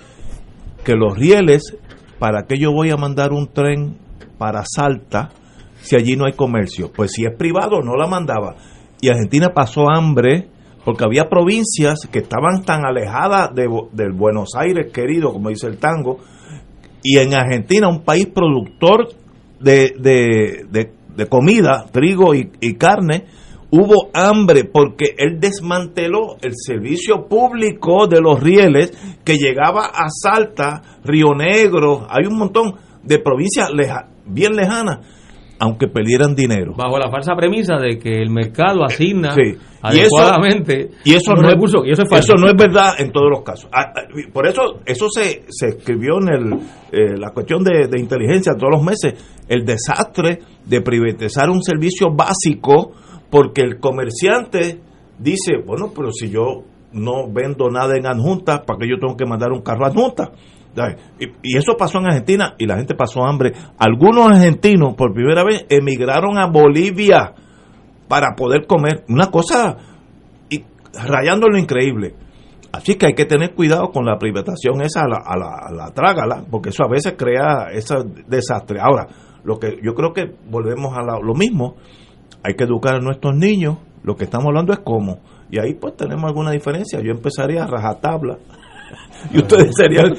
[SPEAKER 1] que los rieles, ¿para qué yo voy a mandar un tren para Salta si allí no hay comercio? Pues si es privado, no la mandaba. Y Argentina pasó hambre porque había provincias que estaban tan alejadas de, del Buenos Aires querido, como dice el tango, y en Argentina, un país productor de, de, de- de comida, trigo y carne, hubo hambre porque él desmanteló el servicio público de los rieles que llegaba a Salta, Río Negro, hay un montón de provincias leja- bien lejanas, aunque perdieran dinero.
[SPEAKER 2] Bajo la falsa premisa de que el mercado asigna
[SPEAKER 1] Sí. Y eso-
[SPEAKER 2] adecuadamente
[SPEAKER 1] Y eso no,
[SPEAKER 2] recursos, y eso es falso.
[SPEAKER 1] eso no es verdad en todos los casos. Ah, ah, Por eso eso se, se escribió en el, eh, la cuestión de, de inteligencia todos los meses, el desastre de privatizar un servicio básico porque el comerciante dice, bueno, pero si yo no vendo nada en adjunta, ¿para qué yo tengo que mandar un carro adjunta? Y, eso pasó en Argentina y la gente pasó hambre. Algunos argentinos por primera vez emigraron a Bolivia para poder comer. Una cosa y rayando lo increíble. Así que hay que tener cuidado con la privatización esa, a la, a la, a la trágala, porque eso a veces crea ese desastre. Ahora, lo que yo creo que volvemos a lo mismo, hay que educar a nuestros niños, lo que estamos hablando es cómo. Y ahí pues tenemos alguna diferencia. Yo empezaría a rajatabla. Y ustedes serían...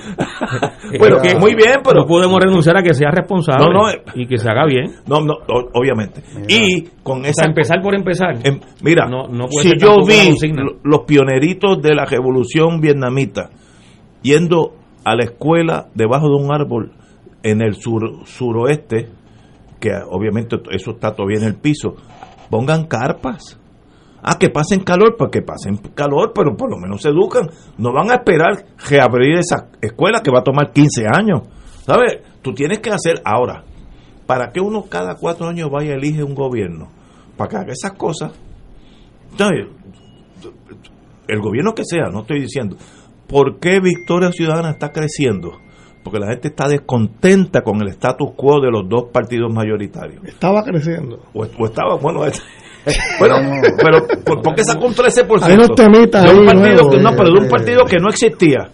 [SPEAKER 1] bueno,
[SPEAKER 2] que
[SPEAKER 1] muy bien, pero...
[SPEAKER 2] no podemos renunciar a que sea responsable
[SPEAKER 1] No, no, eh.
[SPEAKER 2] y que se haga bien.
[SPEAKER 1] No, no, obviamente. Y con
[SPEAKER 2] O
[SPEAKER 1] esa...
[SPEAKER 2] sea, empezar por empezar.
[SPEAKER 1] Em, mira,
[SPEAKER 2] No- no puede
[SPEAKER 1] si yo vi los pioneritos de la revolución vietnamita yendo a la escuela debajo de un árbol en el sur suroeste, que obviamente eso está todavía en el piso, pongan carpas. Ah, que pasen calor, pues que pasen calor, pero por lo menos se educan. No van a esperar reabrir esa escuela que va a tomar 15 años. ¿Sabes? Tú tienes que hacer ahora. ¿Para qué uno cada cuatro años vaya a elige un gobierno? Para que haga esas cosas. El gobierno que sea, no estoy diciendo. ¿Por qué Victoria Ciudadana está creciendo? Porque la gente está descontenta con el status quo de los dos partidos mayoritarios.
[SPEAKER 4] Estaba creciendo.
[SPEAKER 1] O, o estaba, bueno, es- bueno, pero ¿por, por qué sacó un 13%?
[SPEAKER 4] Hay unos temitas
[SPEAKER 1] de un partido que, no,
[SPEAKER 4] eh,
[SPEAKER 1] pero de un partido que no existía.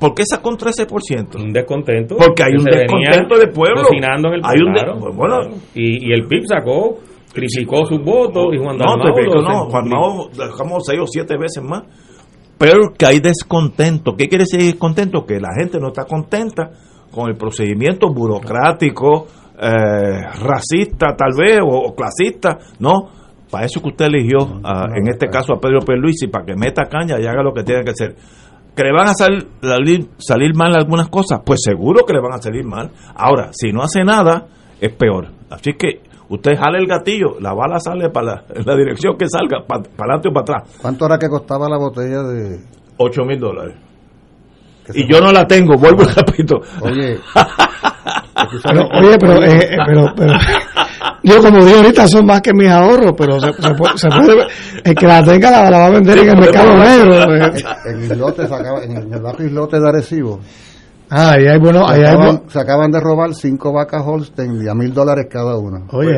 [SPEAKER 1] ¿Por qué sacó un 13%?
[SPEAKER 2] Un descontento.
[SPEAKER 1] Porque hay un descontento de pueblo.
[SPEAKER 2] cocinando en el
[SPEAKER 1] Hay un de- bueno,
[SPEAKER 2] y, y el PIB sacó, triplicó sus votos y Juan
[SPEAKER 1] No,
[SPEAKER 2] Dalmau
[SPEAKER 1] no, Juan Mao dejamos seis o siete veces más. Pero que hay descontento. ¿Qué quiere decir descontento? Que la gente no está contenta con el procedimiento burocrático, eh, racista tal vez, o, o clasista. No, para eso que usted eligió, a- en este caso a Pedro Pierluisi, para que meta caña y haga lo que tiene que hacer. ¿Que le van a salir, salir mal algunas cosas? Pues seguro que le van a salir mal. Ahora, si no hace nada, es peor. Así que usted jale el gatillo, la bala sale para la, en la dirección que salga, para adelante o para atrás.
[SPEAKER 3] ¿Cuánto era que costaba la botella de.?
[SPEAKER 1] 8 mil dólares. Y yo no la tengo, vuelvo y repito.
[SPEAKER 3] Oye.
[SPEAKER 4] Pero, oye, pero, eh, pero, pero, yo como digo ahorita son más que mis ahorros, pero se, se puede, se puede- el que la tenga la, la va a vender en el mercado negro. eh.
[SPEAKER 3] en, islote sacaba, en el barrio islote de Arecibo,
[SPEAKER 4] Ah, ahí hay bueno, ahí
[SPEAKER 3] se,
[SPEAKER 4] hay
[SPEAKER 3] acaban,
[SPEAKER 4] bu-
[SPEAKER 3] se acaban de robar cinco vacas Holstein a mil dólares cada una.
[SPEAKER 4] Oye,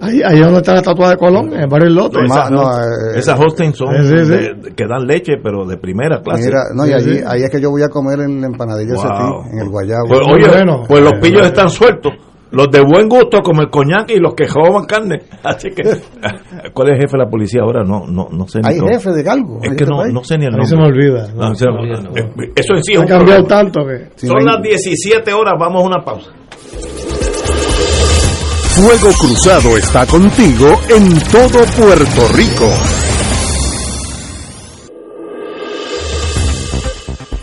[SPEAKER 4] ahí, ahí es donde está la estatua de Colón, en varios lotes.
[SPEAKER 1] No, esas,
[SPEAKER 3] no,
[SPEAKER 1] no,
[SPEAKER 3] eh,
[SPEAKER 1] esas Holstein son
[SPEAKER 4] Sí, sí, sí.
[SPEAKER 1] de- que dan leche, pero de primera clase.
[SPEAKER 3] Mira, no, y allí, ahí es que yo voy a comer en la empanadilla
[SPEAKER 1] Wow.
[SPEAKER 3] Cetín, en el Guayabo.
[SPEAKER 1] Pues, oye,
[SPEAKER 4] bueno.
[SPEAKER 1] pues los pillos
[SPEAKER 4] eh.
[SPEAKER 1] están sueltos. Los de buen gusto, como el coñac y los que roban carne. Así que, ¿cuál es el jefe de la policía ahora? No, no, no sé ni
[SPEAKER 3] Hay
[SPEAKER 1] cómo.
[SPEAKER 3] jefe de algo.
[SPEAKER 1] Es que
[SPEAKER 3] este
[SPEAKER 1] no, no sé ni el nombre.
[SPEAKER 4] se me olvida.
[SPEAKER 1] No, se- eh, Eso en sí es un
[SPEAKER 4] cambiado
[SPEAKER 1] problema.
[SPEAKER 4] tanto que.
[SPEAKER 1] Son
[SPEAKER 3] no hay-
[SPEAKER 1] las 17 horas, vamos a una pausa.
[SPEAKER 5] Fuego Cruzado está contigo en todo Puerto Rico.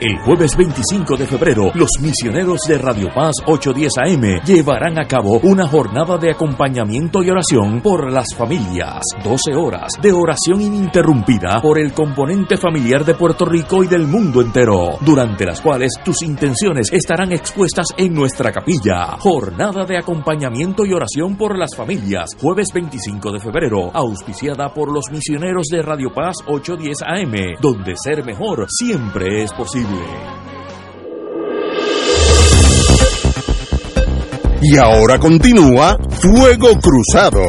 [SPEAKER 6] El jueves 25 de febrero, los misioneros de Radio Paz 810 AM llevarán a cabo una jornada de acompañamiento y oración por las familias. 12 horas de oración ininterrumpida por el componente familiar de Puerto Rico y del mundo entero, durante las cuales tus intenciones estarán expuestas en nuestra capilla. Jornada de acompañamiento y oración por las familias, jueves 25 de febrero, auspiciada por los misioneros de Radio Paz 810 AM, donde ser mejor siempre es posible.
[SPEAKER 5] Y ahora continúa Fuego Cruzado.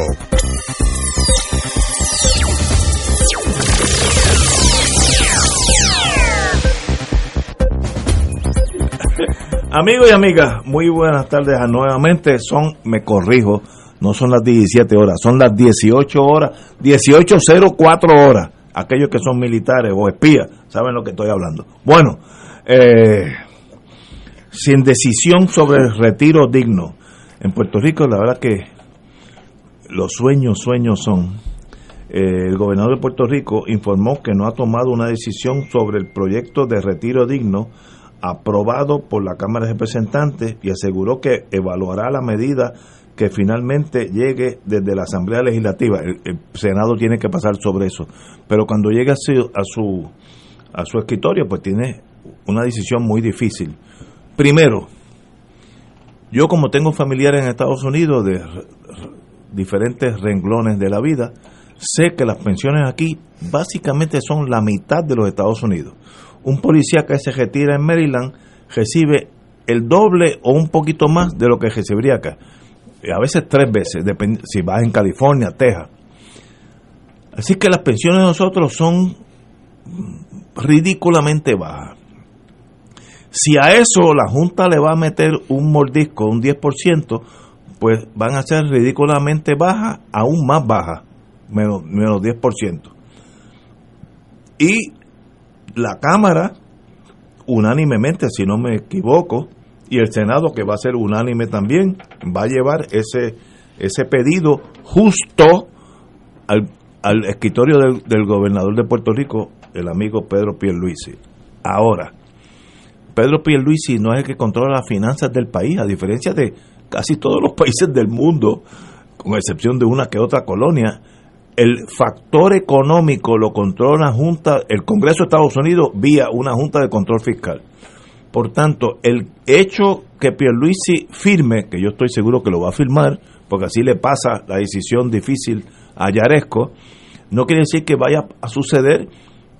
[SPEAKER 1] Amigos y amigas, muy buenas tardes nuevamente. Son, me corrijo, no son las 17 horas, son las 18 horas, 18.04 horas. Aquellos que son militares o espías saben lo que estoy hablando. Bueno, eh, sin decisión sobre el retiro digno. En Puerto Rico, la verdad que los sueños, sueños son. Eh, el gobernador de Puerto Rico informó que no ha tomado una decisión sobre el proyecto de retiro digno aprobado por la Cámara de Representantes y aseguró que evaluará la medida que finalmente llegue desde la Asamblea Legislativa. El, Senado tiene que pasar sobre eso. Pero cuando llegue a su, a su, a su escritorio, pues tiene una decisión muy difícil. Primero, yo como tengo familiares en Estados Unidos de diferentes renglones de la vida, sé que las pensiones aquí básicamente son la mitad de los Estados Unidos. Un policía que se retira en Maryland recibe el doble o un poquito más de lo que recibiría acá. A veces tres veces, depende, si vas en California, Texas. Así que las pensiones de nosotros son ridículamente bajas. Si a eso la Junta le va a meter un mordisco, un 10%, pues van a ser ridículamente bajas, aún más bajas, menos, menos 10%. Y la Cámara, unánimemente, si no me equivoco, y el Senado, que va a ser unánime también, va a llevar ese, ese pedido justo al, al escritorio del, del gobernador de Puerto Rico, el amigo Pedro Pierluisi. Ahora, Pedro Pierluisi no es el que controla las finanzas del país, a diferencia de casi todos los países del mundo, con excepción de una que otra colonia. El factor económico lo controla la Junta, el Congreso de Estados Unidos vía una Junta de Control Fiscal. Por tanto, el hecho que Pierluisi firme, que yo estoy seguro que lo va a firmar, porque así le pasa la decisión difícil a Yaresco, no quiere decir que vaya a suceder.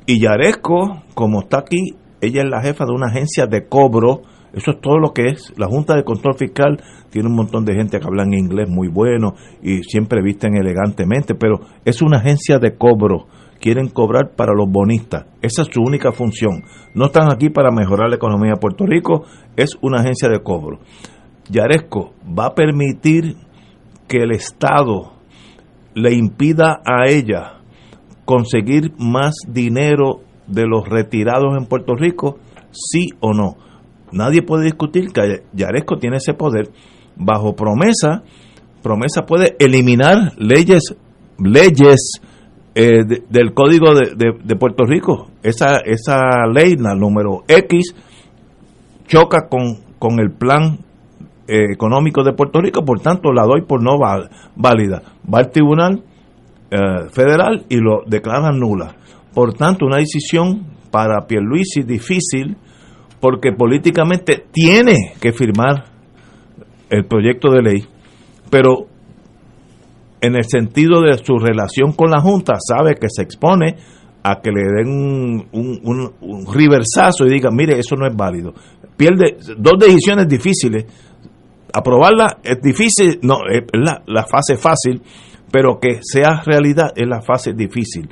[SPEAKER 1] Y Yaresco, como está aquí, ella es la jefa de una agencia de cobro, eso es todo lo que es. La Junta de Control Fiscal tiene un montón de gente que habla en inglés muy bueno y siempre visten elegantemente, pero es una agencia de cobro. Quieren cobrar para los bonistas. Esa es su única función. No están aquí para mejorar la economía de Puerto Rico, es una agencia de cobro. Yaresco va a permitir que el Estado le impida a ella conseguir más dinero de los retirados en Puerto Rico, sí o no. Nadie puede discutir que Yaresco tiene ese poder. Bajo promesa, promesa puede eliminar leyes, leyes eh, de- del Código de, de- Puerto Rico. Esa, esa ley, la número X, choca con, con el plan eh, económico de Puerto Rico, por tanto la doy por no válida. Va al tribunal eh, federal y lo declaran nula. Por tanto, una decisión para Pierluisi difícil porque políticamente tiene que firmar el proyecto de ley, pero en el sentido de su relación con la Junta sabe que se expone a que le den un, un, y digan, mire, eso no es válido. Pierde dos decisiones difíciles. Aprobarla es difícil, no, es la, la fase fácil, pero que sea realidad es la fase difícil.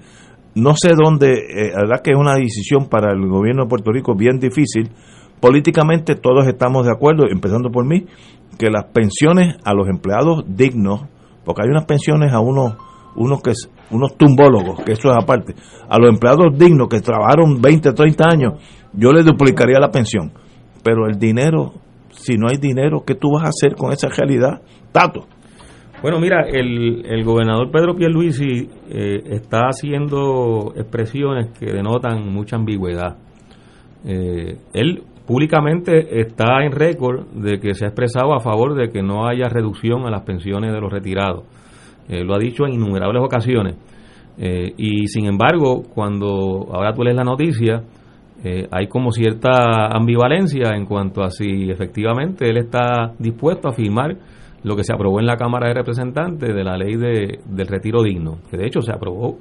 [SPEAKER 1] No sé dónde, eh, la verdad que es una decisión para el gobierno de Puerto Rico bien difícil. Políticamente todos estamos de acuerdo, empezando por mí, que las pensiones a los empleados dignos, porque hay unas pensiones a unos, unos que unos tumbólogos, que eso es aparte, a los empleados dignos que trabajaron 20, 30 años, yo les duplicaría la pensión. Pero el dinero, si no hay dinero, ¿qué tú vas a hacer con esa realidad? Tato.
[SPEAKER 2] Bueno, mira, el, el gobernador Pedro Pierluisi eh, está haciendo expresiones que denotan mucha ambigüedad. Eh, él públicamente está en récord de que se ha expresado a favor de que no haya reducción a las pensiones de los retirados. Eh, lo ha dicho en innumerables ocasiones. Eh, y sin embargo, cuando ahora tú lees la noticia, eh, hay como cierta ambivalencia en cuanto a si efectivamente él está dispuesto a firmar lo que se aprobó en la Cámara de Representantes de la ley de, del retiro digno, que de hecho se aprobó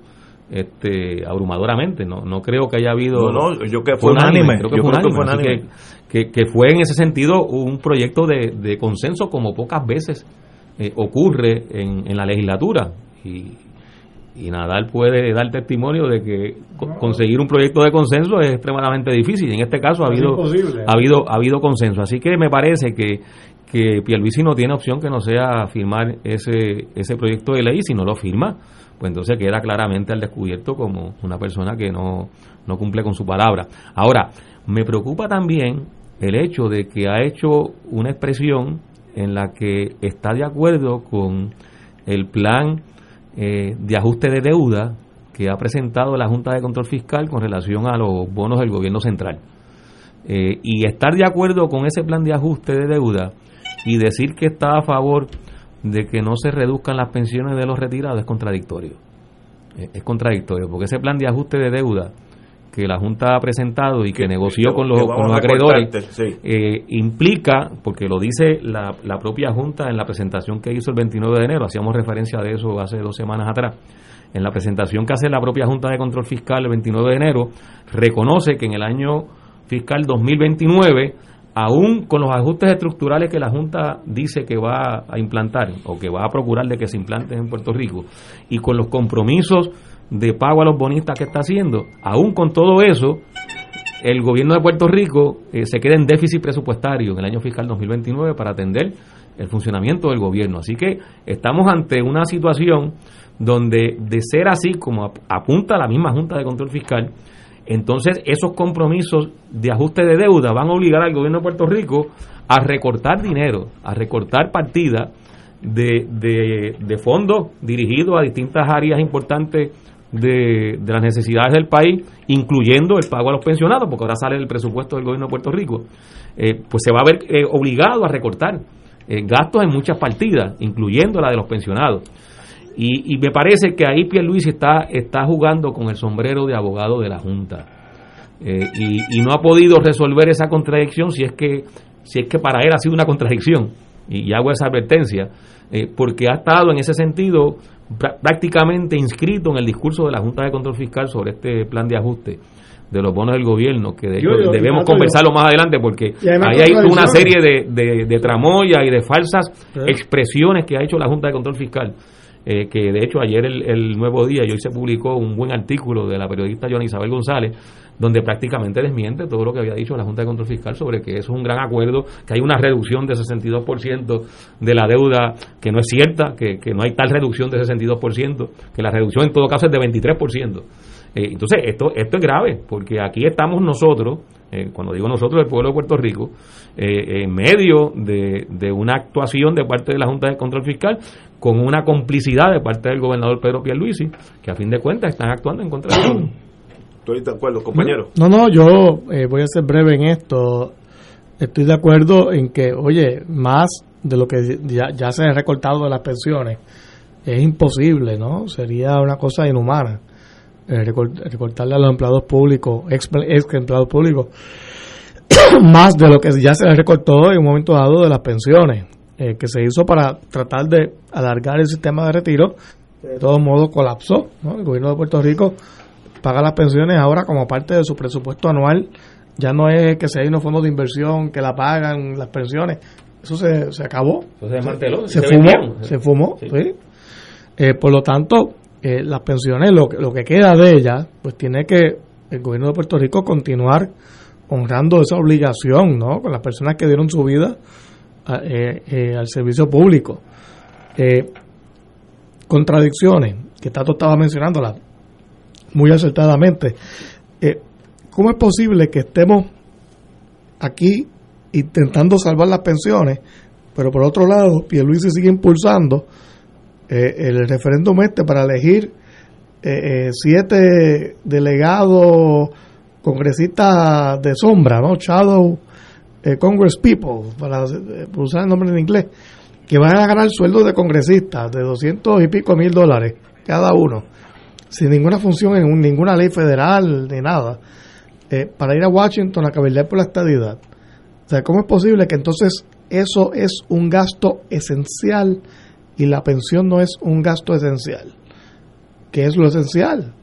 [SPEAKER 2] este abrumadoramente, no no creo que haya habido
[SPEAKER 1] No, no, yo que fue unánime,
[SPEAKER 2] creo que
[SPEAKER 1] yo
[SPEAKER 2] fue
[SPEAKER 1] creo que
[SPEAKER 2] unánime,
[SPEAKER 1] fue
[SPEAKER 2] que, que, que fue en ese sentido un proyecto de, de consenso como pocas veces eh, ocurre en, en la legislatura. Y, y Nadal puede dar testimonio de que co- conseguir un proyecto de consenso es extremadamente difícil. Y en este caso ha
[SPEAKER 4] Es
[SPEAKER 2] habido
[SPEAKER 4] imposible.
[SPEAKER 2] ha habido ha habido consenso. Así que me parece que que Pierluisi no tiene opción que no sea firmar ese ese proyecto de ley si no lo firma pues entonces queda claramente al descubierto como una persona que no, no cumple con su palabra. Ahora, me preocupa también el hecho de que ha hecho una expresión en la que está de acuerdo con el plan eh, de ajuste de deuda que ha presentado la Junta de Control Fiscal con relación a los bonos del gobierno central. Eh, y estar de acuerdo con ese plan de ajuste de deuda y decir que está a favor de que no se reduzcan las pensiones de los retirados es contradictorio. Es contradictorio, porque ese plan de ajuste de deuda que la Junta ha presentado y que negoció
[SPEAKER 1] que-
[SPEAKER 2] con los, con acreedores,
[SPEAKER 1] sí.
[SPEAKER 2] eh, implica, porque lo dice la, la propia Junta en la presentación que hizo el 29 de enero, hacíamos referencia de eso hace dos semanas atrás, en la presentación que hace la propia Junta de Control Fiscal el 29 de enero, reconoce que en el año fiscal 2029, aún con los ajustes estructurales que la Junta dice que va a implantar o que va a procurar de que se implanten en Puerto Rico, y con los compromisos de pago a los bonistas que está haciendo, aún con todo eso, el gobierno de Puerto Rico eh, se queda en déficit presupuestario en el año fiscal 2029 para atender el funcionamiento del gobierno. Así que estamos ante una situación donde de ser así como apunta la misma Junta de Control Fiscal, entonces esos compromisos de ajuste de deuda van a obligar al gobierno de Puerto Rico a recortar dinero, a recortar partidas de, de, fondos dirigidos a distintas áreas importantes de, las necesidades del país, incluyendo el pago a los pensionados, porque ahora sale el presupuesto del gobierno de Puerto Rico, eh, pues se va a ver eh, obligado a recortar eh, gastos en muchas partidas, incluyendo la de los pensionados. Y, me parece que ahí Pierluisi está, está jugando con el sombrero de abogado de la Junta. y, y no ha podido resolver esa contradicción si es que si es que para él ha sido una contradicción, y, hago esa advertencia, eh, porque ha estado en ese sentido prácticamente inscrito en el discurso de la Junta de Control Fiscal sobre este plan de ajuste de los bonos del gobierno, que debemos conversarlo más adelante porque ahí hay una serie de, de, de tramoyas y de falsas expresiones que ha hecho la Junta de Control Fiscal. Eh, que de hecho ayer el, Nuevo Día y hoy se publicó un buen artículo de la periodista Joan Isabel González donde prácticamente desmiente todo lo que había dicho la Junta de Control Fiscal sobre que eso es un gran acuerdo, que hay una reducción de 62% de la deuda que no es cierta, que, no hay tal reducción de 62%, que la reducción en todo caso es de 23%. Eh, entonces, esto, esto es grave, porque aquí estamos nosotros, eh, cuando digo nosotros, el pueblo de Puerto Rico, en medio de, de, una actuación de parte de la Junta de Control Fiscal con una complicidad de parte del gobernador Pedro Pierluisi, que a fin de cuentas están actuando en contra de
[SPEAKER 1] ¿Estoy de acuerdo, compañero?
[SPEAKER 4] No, no, yo eh, voy a ser breve en esto. Estoy de acuerdo en que, oye, más de lo que ya, se ha recortado de las pensiones es imposible, ¿no? Sería una cosa inhumana eh, recortarle a los empleados públicos, ex, empleados públicos, más de lo que ya se les recortó en un momento dado de las pensiones, eh, que se hizo para tratar de alargar el sistema de retiro. De todos modos colapsó, ¿no? El gobierno de Puerto Rico paga las pensiones ahora como parte de su presupuesto anual. Ya no es que se hay unos fondos de inversión que la pagan las pensiones. Eso se, se acabó. se, fumó. Se fumó, eh, por lo tanto, eh, las pensiones, lo, lo que queda de ellas, pues tiene que el gobierno de Puerto Rico continuar honrando esa obligación, ¿no? Con las personas que dieron su vida eh, al servicio público. contradicciones, que Tato estaba mencionando, las muy acertadamente. Eh, ¿Cómo es posible que estemos aquí intentando salvar las pensiones, pero por otro lado, se sigue impulsando eh, el referéndum este para elegir eh, siete delegados congresistas de sombra, ¿no? Shadow Congress People, para usar el nombre en inglés, que van a ganar sueldos de congresistas de 200 y pico mil dólares cada uno sin ninguna función en ninguna ley federal ni nada, eh, para ir a Washington a cabildear por la estadidad. O sea, ¿cómo es posible que entonces eso es un gasto esencial y la pensión no es un gasto esencial? ¿Qué es lo esencial?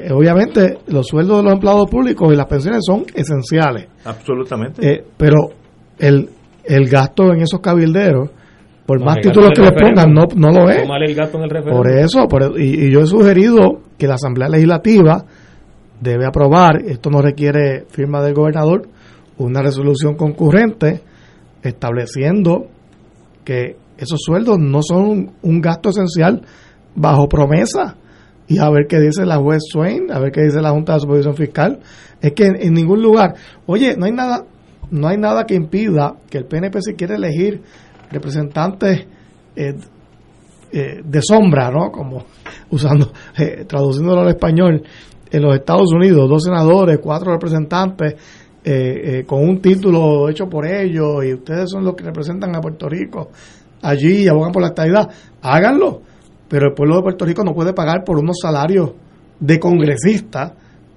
[SPEAKER 4] Pues, obviamente los sueldos de los empleados públicos y las pensiones son esenciales.
[SPEAKER 1] Absolutamente.
[SPEAKER 4] Eh, pero el, el gasto en esos cabilderos por más títulos que le pongan, no, no lo es. por eso, y, yo he sugerido que la Asamblea Legislativa debe aprobar, esto no requiere firma del gobernador, una resolución concurrente estableciendo que esos sueldos no son un gasto esencial bajo promesa. Y a ver qué dice la juez Swain, a ver qué dice la Junta de Supervisión Fiscal. Es que en, ningún lugar, oye, no hay nada, no hay nada que impida que el PNP si quiere elegir representantes eh, eh, de sombra, ¿no? Como usando, eh, traduciéndolo al español, en los Estados Unidos, dos senadores, cuatro representantes, con un título hecho por ellos, y ustedes son los que representan a Puerto Rico allí y abogan por la estabilidad, háganlo. Pero el pueblo de Puerto Rico no puede pagar por unos salarios de congresistas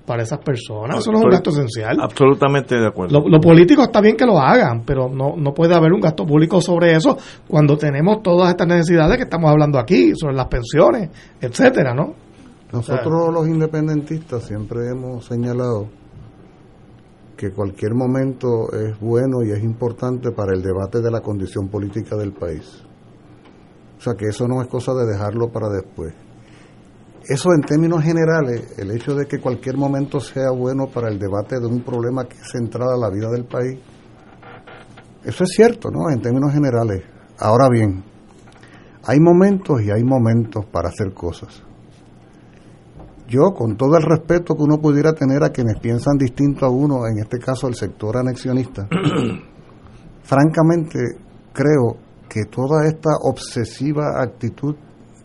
[SPEAKER 4] para esas personas. Eso no es un gasto esencial.
[SPEAKER 1] Absolutamente de acuerdo.
[SPEAKER 4] Los políticos está bien que lo hagan, pero no, no puede haber un gasto público sobre eso cuando tenemos todas estas necesidades que estamos hablando aquí, sobre las pensiones, etcétera, ¿no?
[SPEAKER 3] Nosotros los independentistas siempre hemos señalado que cualquier momento es bueno y es importante para el debate de la condición política del país. O sea que eso no es cosa de dejarlo para después. Eso en términos generales, el hecho de que cualquier momento sea bueno para el debate de un problema que es central a la vida del país, eso es cierto, ¿no? En términos generales. Ahora bien, hay momentos y hay momentos para hacer cosas. Yo, con todo el respeto que uno pudiera tener a quienes piensan distinto a uno, en este caso el sector anexionista, francamente creo que toda esta obsesiva actitud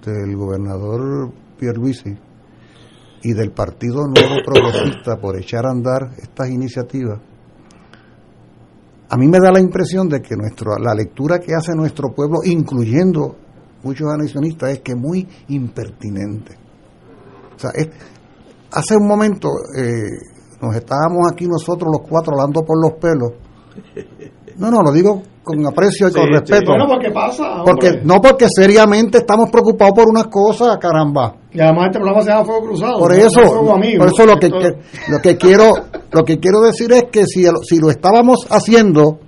[SPEAKER 3] del gobernador Pierluisi y del Partido Nuevo Progresista por echar a andar estas iniciativas, a mí me da la impresión de que nuestro, la lectura que hace nuestro pueblo, incluyendo muchos anexionistas, es que muy impertinente. O sea, es- hace un momento eh, nos estábamos aquí nosotros los cuatro hablando por los pelos. No, no, lo digo con aprecio y con respeto.
[SPEAKER 4] sí. Bueno, porque pasa, hombre.
[SPEAKER 3] No porque seriamente estamos preocupados por unas cosas, caramba.
[SPEAKER 4] Y además este programa se llama Fuego Cruzado.
[SPEAKER 3] Por eso, por eso lo que, lo que quiero lo que quiero decir es que si, si lo estábamos haciendo,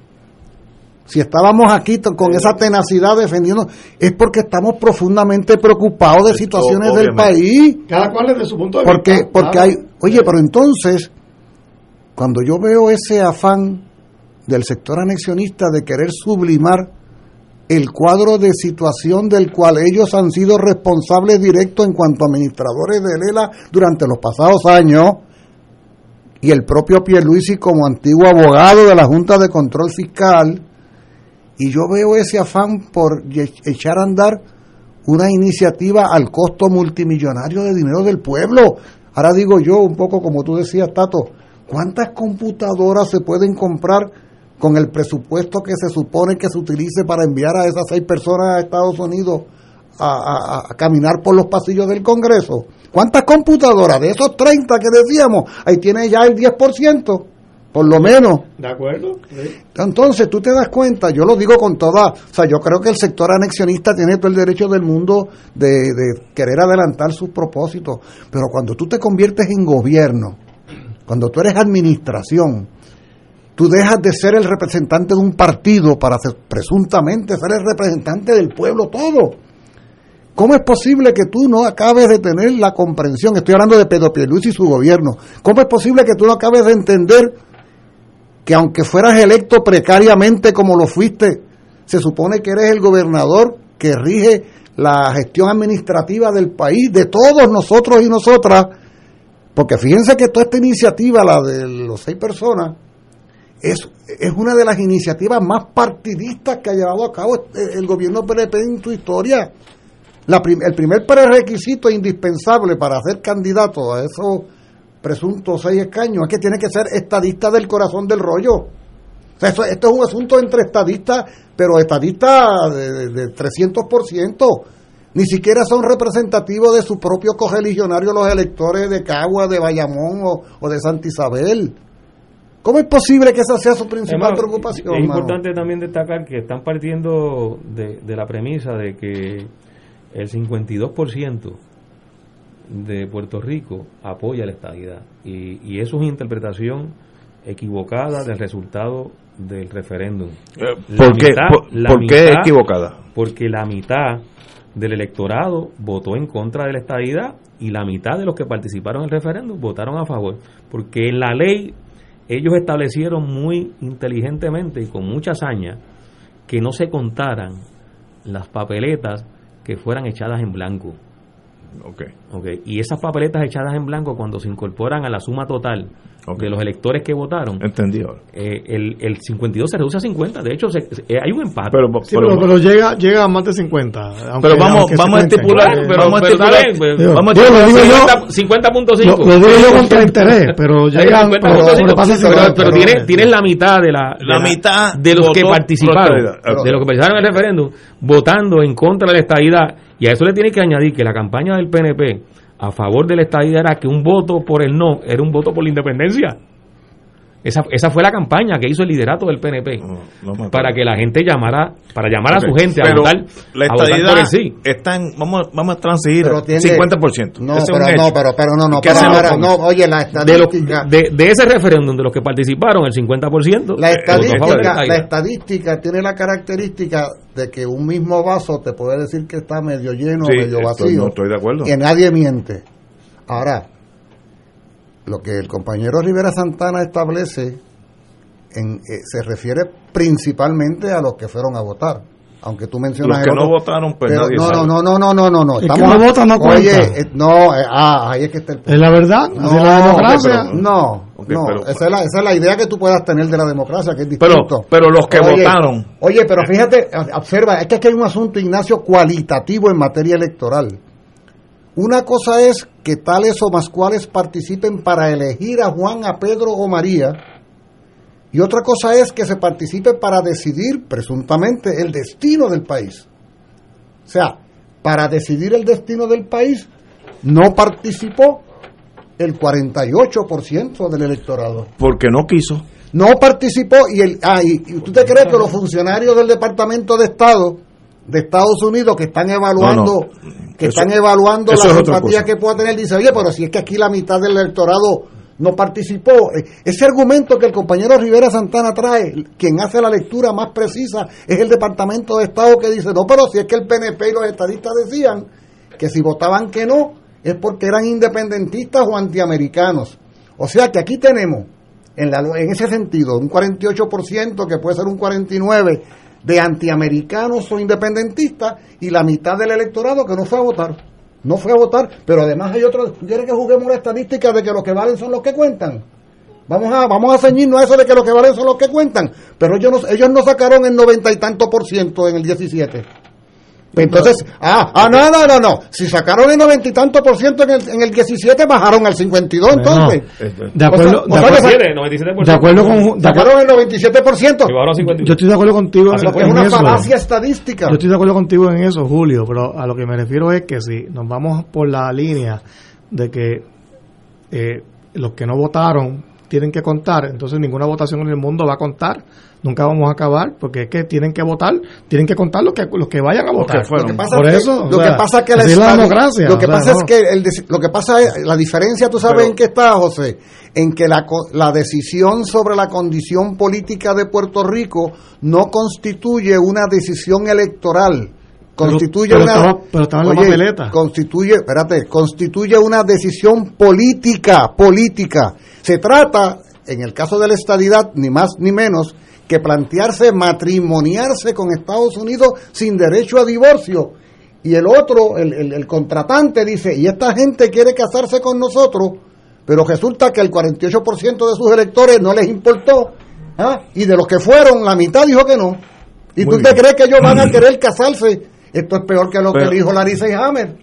[SPEAKER 3] si estábamos aquí con esa tenacidad defendiendo, es porque estamos profundamente preocupados de situaciones del país.
[SPEAKER 4] Cada cual desde su punto de
[SPEAKER 3] Porque,
[SPEAKER 4] vista.
[SPEAKER 3] porque
[SPEAKER 4] claro.
[SPEAKER 3] hay, oye, pero entonces, cuando yo veo ese afán del sector anexionista de querer sublimar el cuadro de situación del cual ellos han sido responsables directos en cuanto a administradores de Lela durante los pasados años, y el propio Pierluisi como antiguo abogado de la Junta de Control Fiscal, y yo veo ese afán por echar a andar una iniciativa al costo multimillonario de dinero del pueblo. Ahora digo yo, un poco como tú decías, Tato, ¿cuántas computadoras se pueden comprar con el presupuesto que se supone que se utilice para enviar a esas seis personas a Estados Unidos a, a- a caminar por los pasillos del Congreso? ¿Cuántas computadoras? De esos 30 que decíamos, ahí tiene ya el 10%, por lo menos.
[SPEAKER 4] ¿De acuerdo? Sí.
[SPEAKER 3] Entonces, tú te das cuenta, yo lo digo con toda, o sea, yo creo que el sector anexionista tiene todo el derecho del mundo de, de querer adelantar sus propósitos, pero cuando tú te conviertes en gobierno, cuando tú eres administración, tú dejas de ser el representante de un partido para presuntamente ser el representante del pueblo todo. ¿Cómo es posible que tú no acabes de tener la comprensión? Estoy hablando de Pedro Pierluisi y su gobierno. ¿Cómo es posible que tú no acabes de entender que aunque fueras electo precariamente como lo fuiste, se supone que eres el gobernador que rige la gestión administrativa del país, de todos nosotros y nosotras, porque fíjense que toda esta iniciativa, la de los seis personas, es, es una de las iniciativas más partidistas que ha llevado a cabo el, gobierno PNP en su historia. El primer prerequisito indispensable para ser candidato a esos presuntos seis escaños es que tiene que ser estadista del corazón del rollo. O sea, esto, esto es un asunto entre estadistas, pero estadistas de, de 300%. Ni siquiera son representativos de su propio cogeligionario los electores de Cagua, de Bayamón o, o de Santa Isabel. ¿Cómo es posible que esa sea su principal preocupación?
[SPEAKER 2] Es
[SPEAKER 3] mano?
[SPEAKER 2] importante también destacar que están partiendo de, de la premisa de que el 52% de Puerto Rico apoya la estadidad. Y, y eso es una interpretación equivocada del resultado del referéndum.
[SPEAKER 1] Eh, ¿por qué? ¿Por-
[SPEAKER 2] la
[SPEAKER 1] por qué
[SPEAKER 2] mitad-
[SPEAKER 1] equivocada?
[SPEAKER 2] Porque la mitad del electorado votó en contra de la estadidad y la mitad de los que participaron en el referéndum votaron a favor. Porque en la ley ellos establecieron muy inteligentemente y con mucha hazaña que no se contaran las papeletas que fueran echadas en blanco.
[SPEAKER 1] Ok.
[SPEAKER 2] Ok, Y esas papeletas echadas en blanco, cuando se incorporan a la suma total de los electores que votaron,
[SPEAKER 1] Entendí ahora.
[SPEAKER 2] eh, el, el 52 se reduce a 50. De hecho, se- se- eh, hay un empate.
[SPEAKER 1] Pero-
[SPEAKER 4] Sí, pero, pero llega, llega a más de 50. aunque-
[SPEAKER 1] Pero vamos- vamos a estipular,
[SPEAKER 4] Eh,
[SPEAKER 1] pero vamos a
[SPEAKER 2] pero
[SPEAKER 1] estipular- vamos a estipular
[SPEAKER 4] lo digo yo-
[SPEAKER 2] 50.5.
[SPEAKER 4] Lo, digo yo con interés, pero llegan, pero
[SPEAKER 2] 50.5,
[SPEAKER 4] sobrepasa
[SPEAKER 2] pero,
[SPEAKER 4] 50.
[SPEAKER 2] pero tienes, tienes la mitad de la, de
[SPEAKER 1] La mitad
[SPEAKER 2] de los que participaron
[SPEAKER 1] la
[SPEAKER 2] de los que participaron en el referéndum votando en contra de la estadidad y a eso le tiene que añadir que la campaña del PNP a favor de la estadidad era que un voto por el no era un voto por la independencia. Esa, esa fue la campaña que hizo el liderato del PNP
[SPEAKER 1] no
[SPEAKER 2] para que la gente llamara para llamar a su gente a
[SPEAKER 1] pero
[SPEAKER 2] votar
[SPEAKER 1] la
[SPEAKER 2] a votar
[SPEAKER 1] estadidad
[SPEAKER 2] por el sí.
[SPEAKER 1] están, vamos, vamos a transigir
[SPEAKER 3] Pero tiene-
[SPEAKER 1] 50%.
[SPEAKER 3] No,
[SPEAKER 1] Ese
[SPEAKER 3] pero, no, pero, pero no, no,
[SPEAKER 1] ¿Qué
[SPEAKER 3] para,
[SPEAKER 1] hacemos
[SPEAKER 3] para,
[SPEAKER 1] con
[SPEAKER 3] no, oye, la
[SPEAKER 2] de, lo-
[SPEAKER 3] estadística,
[SPEAKER 2] de, de ese referéndum de los que participaron el 50%
[SPEAKER 3] la
[SPEAKER 2] votó a favor de la
[SPEAKER 3] estadística, la estadística tiene la característica de que un mismo vaso te puede decir que está medio lleno,
[SPEAKER 1] Sí,
[SPEAKER 3] medio
[SPEAKER 1] estoy-
[SPEAKER 3] vacío,
[SPEAKER 1] no estoy de acuerdo.
[SPEAKER 3] que nadie miente. Ahora, lo que el compañero Rivera Santana establece en, eh, se refiere principalmente a los que fueron a votar. aunque tú mencionas
[SPEAKER 1] Los que
[SPEAKER 3] el
[SPEAKER 1] no
[SPEAKER 3] otro,
[SPEAKER 1] votaron, pues
[SPEAKER 3] pero
[SPEAKER 1] nadie
[SPEAKER 3] no,
[SPEAKER 1] sabe.
[SPEAKER 3] no, no, no, no, no, no,
[SPEAKER 4] El que no vota no
[SPEAKER 3] Oye,
[SPEAKER 4] cuenta.
[SPEAKER 3] eh, no, eh, ah, ahí es que está el
[SPEAKER 4] Es la verdad,
[SPEAKER 3] no,
[SPEAKER 4] la democracia.
[SPEAKER 1] pero-
[SPEAKER 3] no, No,
[SPEAKER 1] pero-
[SPEAKER 3] esa, es la, esa es la idea que tú puedas tener de la democracia, que es
[SPEAKER 1] Pero-
[SPEAKER 3] distinto.
[SPEAKER 1] pero los que
[SPEAKER 3] Oye,
[SPEAKER 1] votaron.
[SPEAKER 3] Oye, pero fíjate, observa, es que aquí hay un asunto, Ignacio, cualitativo en materia electoral. Una cosa es que tales o más cuales participen para elegir a Juan, a Pedro o María, y otra cosa es que se participe para decidir, presuntamente, el destino del país. O sea, para decidir el destino del país no participó el 48% del electorado.
[SPEAKER 1] Porque no quiso.
[SPEAKER 3] No participó y el ah, y, y tú te crees que los funcionarios del Departamento de Estado de Estados Unidos que están evaluando
[SPEAKER 1] No,
[SPEAKER 3] que
[SPEAKER 1] Eso-
[SPEAKER 3] están evaluando la simpatía que pueda tener dice, "Oye, pero si es que aquí la mitad del electorado no participó." Eh, Ese argumento que el compañero Rivera Santana trae, quien hace la lectura más precisa es el Departamento de Estado que dice, "No, pero si es que el PNP y los estadistas decían que si votaban que no es porque eran independentistas o antiamericanos." O sea que aquí tenemos en, la, en ese sentido, un 48% que puede ser un 49% de antiamericanos o independentistas y la mitad del electorado que no fue a votar. No fue a votar, pero además hay otro. ¿Tú quieres que juguemos la estadística de que los que valen son los que cuentan? Vamos a, vamos a ceñirnos a eso de que los que valen son los que cuentan. Pero ellos no, ellos no sacaron el noventa y tanto por ciento en el 17. Entonces, ah, ah, no, no, no, no. Si sacaron el noventa y tanto por ciento en el, en el 17, bajaron al 52 entonces.
[SPEAKER 4] De acuerdo,
[SPEAKER 3] O sea,
[SPEAKER 4] de
[SPEAKER 3] o sea,
[SPEAKER 4] acuerdo,
[SPEAKER 2] 97, 97%.
[SPEAKER 4] de acuerdo con, de acuerdo-
[SPEAKER 3] Sacaron el 97%.
[SPEAKER 2] Y ahora 51.
[SPEAKER 4] yo estoy de acuerdo contigo en,
[SPEAKER 3] que es
[SPEAKER 4] en
[SPEAKER 3] una
[SPEAKER 4] eso.
[SPEAKER 3] falacia estadística.
[SPEAKER 4] Yo estoy de acuerdo contigo en eso, Julio, pero a lo que me refiero es que si nos vamos por la línea de que eh, los que no votaron tienen que contar, entonces ninguna votación en el mundo va a contar, nunca vamos a acabar, porque es que tienen que votar, tienen que contar los que los que vayan a votar.
[SPEAKER 3] Lo que pasa
[SPEAKER 4] por
[SPEAKER 3] es que,
[SPEAKER 4] eso,
[SPEAKER 3] lo
[SPEAKER 4] o
[SPEAKER 3] que pasa es que la,
[SPEAKER 4] es la democracia.
[SPEAKER 3] lo que
[SPEAKER 4] o sea,
[SPEAKER 3] pasa
[SPEAKER 4] no.
[SPEAKER 3] es que el lo que pasa es la diferencia tú sabes
[SPEAKER 1] Pero-
[SPEAKER 3] en qué está José en que la, co- la decisión sobre la condición política de Puerto Rico no constituye una decisión electoral constituye
[SPEAKER 4] pero
[SPEAKER 3] una
[SPEAKER 4] estaba- pero estaba en la
[SPEAKER 3] Oye,
[SPEAKER 4] papeleta.
[SPEAKER 3] constituye espérate constituye una decisión política política se trata en el caso de la estadidad ni más ni menos que plantearse matrimoniarse con Estados Unidos sin derecho a divorcio. Y el otro el, el- el contratante dice y esta gente quiere casarse con nosotros pero resulta que el 48% de sus electores no les importó ¿ah? y de los que fueron la mitad dijo que no. Y
[SPEAKER 1] Muy
[SPEAKER 3] tú te crees que ellos van a querer casarse esto es peor que lo
[SPEAKER 1] Pero-
[SPEAKER 3] que dijo Larissa y Hammer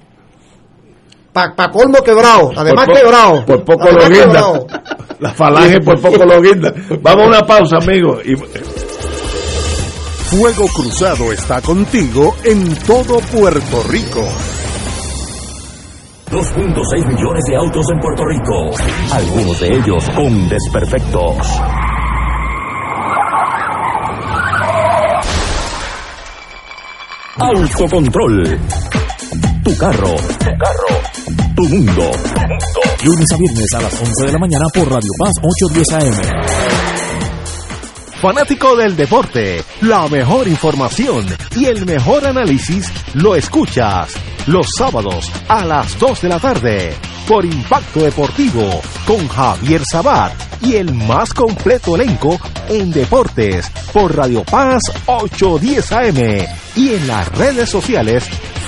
[SPEAKER 3] pa, pa colmo quebrado además
[SPEAKER 1] Por
[SPEAKER 3] quebrado
[SPEAKER 1] Por poco lo guinda. La falange por poco lo guinda. Vamos a una pausa, amigos. Y,
[SPEAKER 5] Fuego Cruzado está contigo en todo Puerto Rico.
[SPEAKER 6] 2.6 millones de autos en Puerto Rico, algunos de ellos con desperfectos. Autocontrol. Tu carro. Tu carro. Tu mundo. Lunes a viernes a las 11 de la mañana por Radio Paz 810 AM.
[SPEAKER 7] Fanático del deporte, la mejor información y el mejor análisis lo escuchas los sábados a las 2 de la tarde por Impacto Deportivo con Javier Sabat y el más completo elenco en deportes por Radio Paz 810 AM y en las redes sociales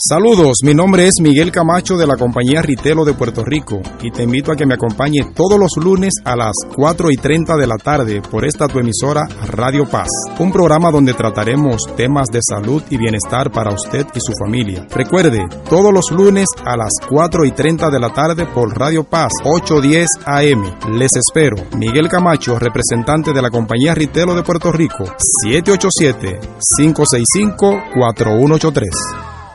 [SPEAKER 8] Saludos, mi nombre es Miguel Camacho de la compañía Ritelo de Puerto Rico y te invito a que me acompañe todos los lunes a las 4 y 30 de la tarde por esta tu emisora Radio Paz, un programa donde trataremos temas de salud y bienestar para usted y su familia. Recuerde, todos los lunes a las 4 y 30 de la tarde por Radio Paz 810 AM. Les espero. Miguel Camacho, representante de la compañía Ritelo de Puerto Rico, 787 565 4183.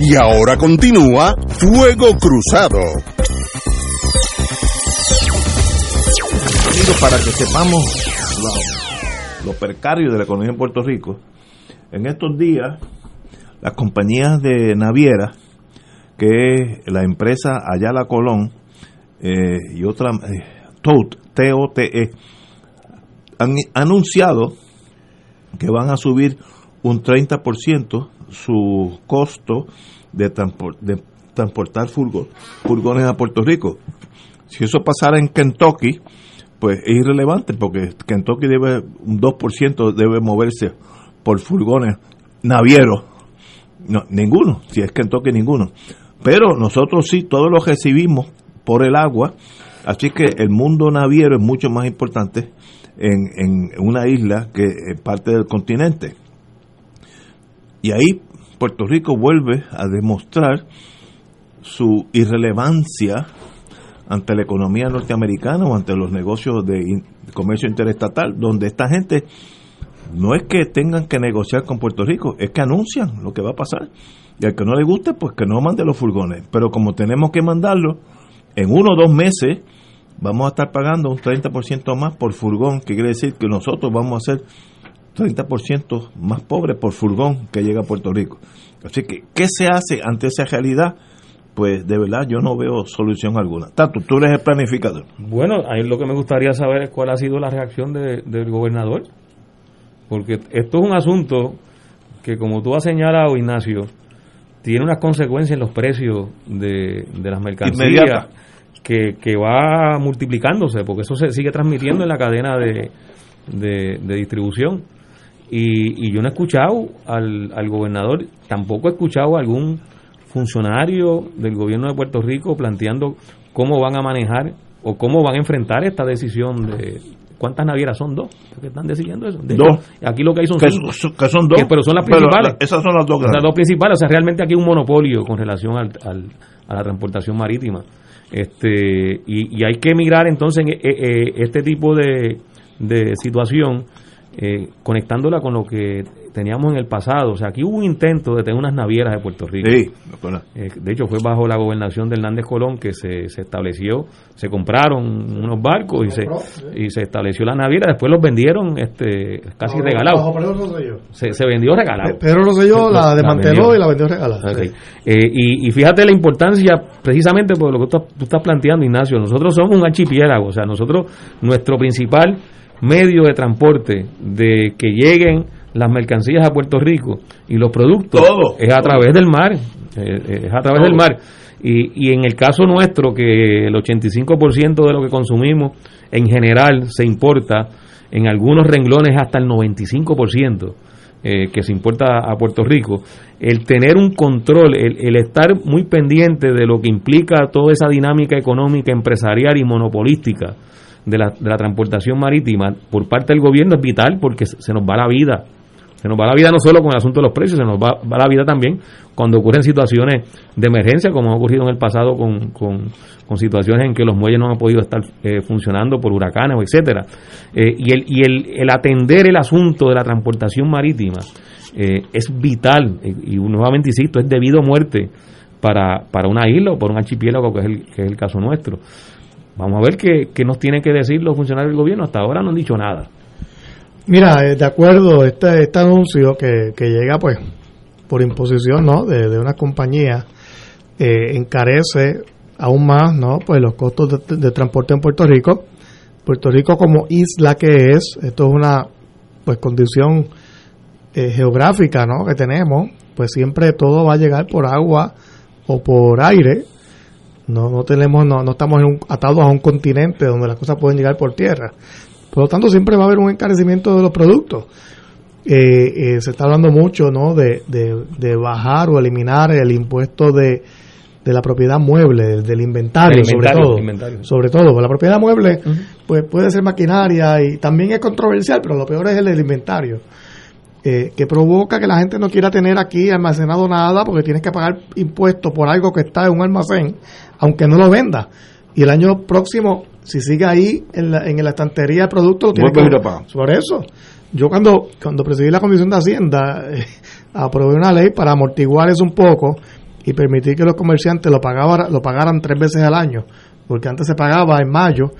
[SPEAKER 5] Y ahora continúa Fuego Cruzado.
[SPEAKER 1] Para que sepamos lo, lo precario de la economía en Puerto Rico, en estos días las compañías de naviera, que es la empresa Ayala Colón eh, y otra, eh, TOTE, T-O-T-E, han anunciado que van a subir un 30% su costo de, transpor- de transportar furgo- furgones a Puerto Rico. Si eso pasara en Kentucky, pues es irrelevante porque Kentucky debe un 2% debe moverse por furgones navieros. No, ninguno, si es Kentucky ninguno. Pero nosotros sí, todos los recibimos por el agua, así que el mundo naviero es mucho más importante en, en una isla que en parte del continente. Y ahí Puerto Rico vuelve a demostrar su irrelevancia ante la economía norteamericana o ante los negocios de comercio interestatal, donde esta gente no es que tengan que negociar con Puerto Rico, es que anuncian lo que va a pasar. Y al que no le guste, pues que no mande los furgones. Pero como tenemos que mandarlo, en uno o dos meses vamos a estar pagando un 30% más por furgón, que quiere decir que nosotros vamos a ser 30% más pobres por furgón que llega a Puerto Rico. Así que, ¿qué se hace ante esa realidad? Pues de verdad yo no veo solución alguna. Tato, tú eres el planificador.
[SPEAKER 2] Bueno, ahí lo que me gustaría saber es cuál ha sido la reacción de- del gobernador. Porque esto es un asunto que, como tú has señalado, Ignacio, tiene unas consecuencias en los precios de, de las mercancías
[SPEAKER 1] Inmediata.
[SPEAKER 2] que, que va multiplicándose, porque eso se sigue transmitiendo en la cadena de, de, de distribución. Y, y yo no he escuchado al, al gobernador, tampoco he escuchado a algún funcionario del gobierno de Puerto Rico planteando cómo van a manejar o cómo van a enfrentar esta decisión de cuántas navieras son dos que están decidiendo eso. De
[SPEAKER 1] Dos.
[SPEAKER 2] hecho, aquí lo que hay son
[SPEAKER 1] Que
[SPEAKER 2] cinco.
[SPEAKER 1] son- que son dos.
[SPEAKER 2] Que- pero son las principales.
[SPEAKER 1] la- esas son las dos
[SPEAKER 2] Las
[SPEAKER 1] grandes.
[SPEAKER 2] dos principales. O sea, realmente aquí hay un monopolio con relación al, al- a la transportación marítima. Este y, y hay que mirar entonces en, eh, eh, este tipo de, de situación eh, conectándola con lo que teníamos en el pasado. O sea, aquí hubo un intento de tener unas navieras de Puerto Rico.
[SPEAKER 1] Sí, acuerdo.
[SPEAKER 2] Eh, de hecho, fue bajo la gobernación de Hernández Colón que se, se estableció, se compraron unos barcos y se, y se estableció la naviera. Después los vendieron este casi regalados.
[SPEAKER 4] Bajo Pedro Rosselló.
[SPEAKER 2] Se, se vendió regalado.
[SPEAKER 4] Pedro Rosselló la
[SPEAKER 2] La
[SPEAKER 4] desmanteló y la vendió regalada.
[SPEAKER 2] Ok. Eh, y, y fíjate la importancia, precisamente por lo que tú, tú estás planteando, Ignacio. Nosotros somos un archipiélago, o sea, nosotros, nuestro principal medio de transporte de que lleguen las mercancías a Puerto Rico y los productos
[SPEAKER 1] Todo,
[SPEAKER 2] es a
[SPEAKER 1] todo.
[SPEAKER 2] través del mar. es a través
[SPEAKER 1] Todo.
[SPEAKER 2] del mar. Y, y en el caso nuestro, que el 85% de lo que consumimos en general se importa, en algunos renglones hasta el 95%, eh, que se importa a Puerto Rico, el tener un control, el, el estar muy pendiente de lo que implica toda esa dinámica económica, empresarial y monopolística de la, de la transportación marítima por parte del gobierno es vital porque se nos va la vida. Se nos va la vida no solo con el asunto de los precios, se nos va, va la vida también cuando ocurren situaciones de emergencia, como ha ocurrido en el pasado con, con, con situaciones en que los muelles no han podido estar eh, funcionando por huracanes o etcétera. Eh, y el, y el, el atender el asunto de la transportación marítima eh, es vital, y, y nuevamente insisto, es debido a muerte para, para una isla o para un archipiélago que es el, que es el caso nuestro. Vamos a ver qué, qué nos tienen que decir los funcionarios del gobierno. Hasta ahora no han dicho nada.
[SPEAKER 4] Mira, eh, de acuerdo, este, este anuncio que, que llega pues por imposición ¿no? de, de una compañía eh, encarece aún más ¿no? pues los costos de, de transporte en Puerto Rico, Puerto Rico como isla que es, esto es una pues condición eh, geográfica ¿no? que tenemos, pues siempre todo va a llegar por agua o por aire. No, no tenemos, no, no estamos en un- atados a un continente donde las cosas pueden llegar por tierra. Por lo tanto, siempre va a haber un encarecimiento de los productos. Eh, eh, se está hablando mucho ¿no? de, de- de bajar o eliminar el impuesto de, de la propiedad mueble, del, del inventario,
[SPEAKER 2] inventario,
[SPEAKER 4] sobre todo.
[SPEAKER 2] inventario.
[SPEAKER 4] Sobre todo, la propiedad mueble pues puede ser maquinaria y también es controversial, pero lo peor es el del inventario. Eh, que provoca que la gente no quiera tener aquí almacenado nada porque tienes que pagar impuestos por algo que está en un almacén, aunque no lo venda. Y el año próximo, si sigue ahí en la, en la estantería el producto, lo tienes que. Por eso, yo cuando, cuando presidí la Comisión de Hacienda, eh, aprobé una ley para amortiguar eso un poco y permitir que los comerciantes lo, pagaban, lo pagaran tres veces al año, porque antes se pagaba en mayo,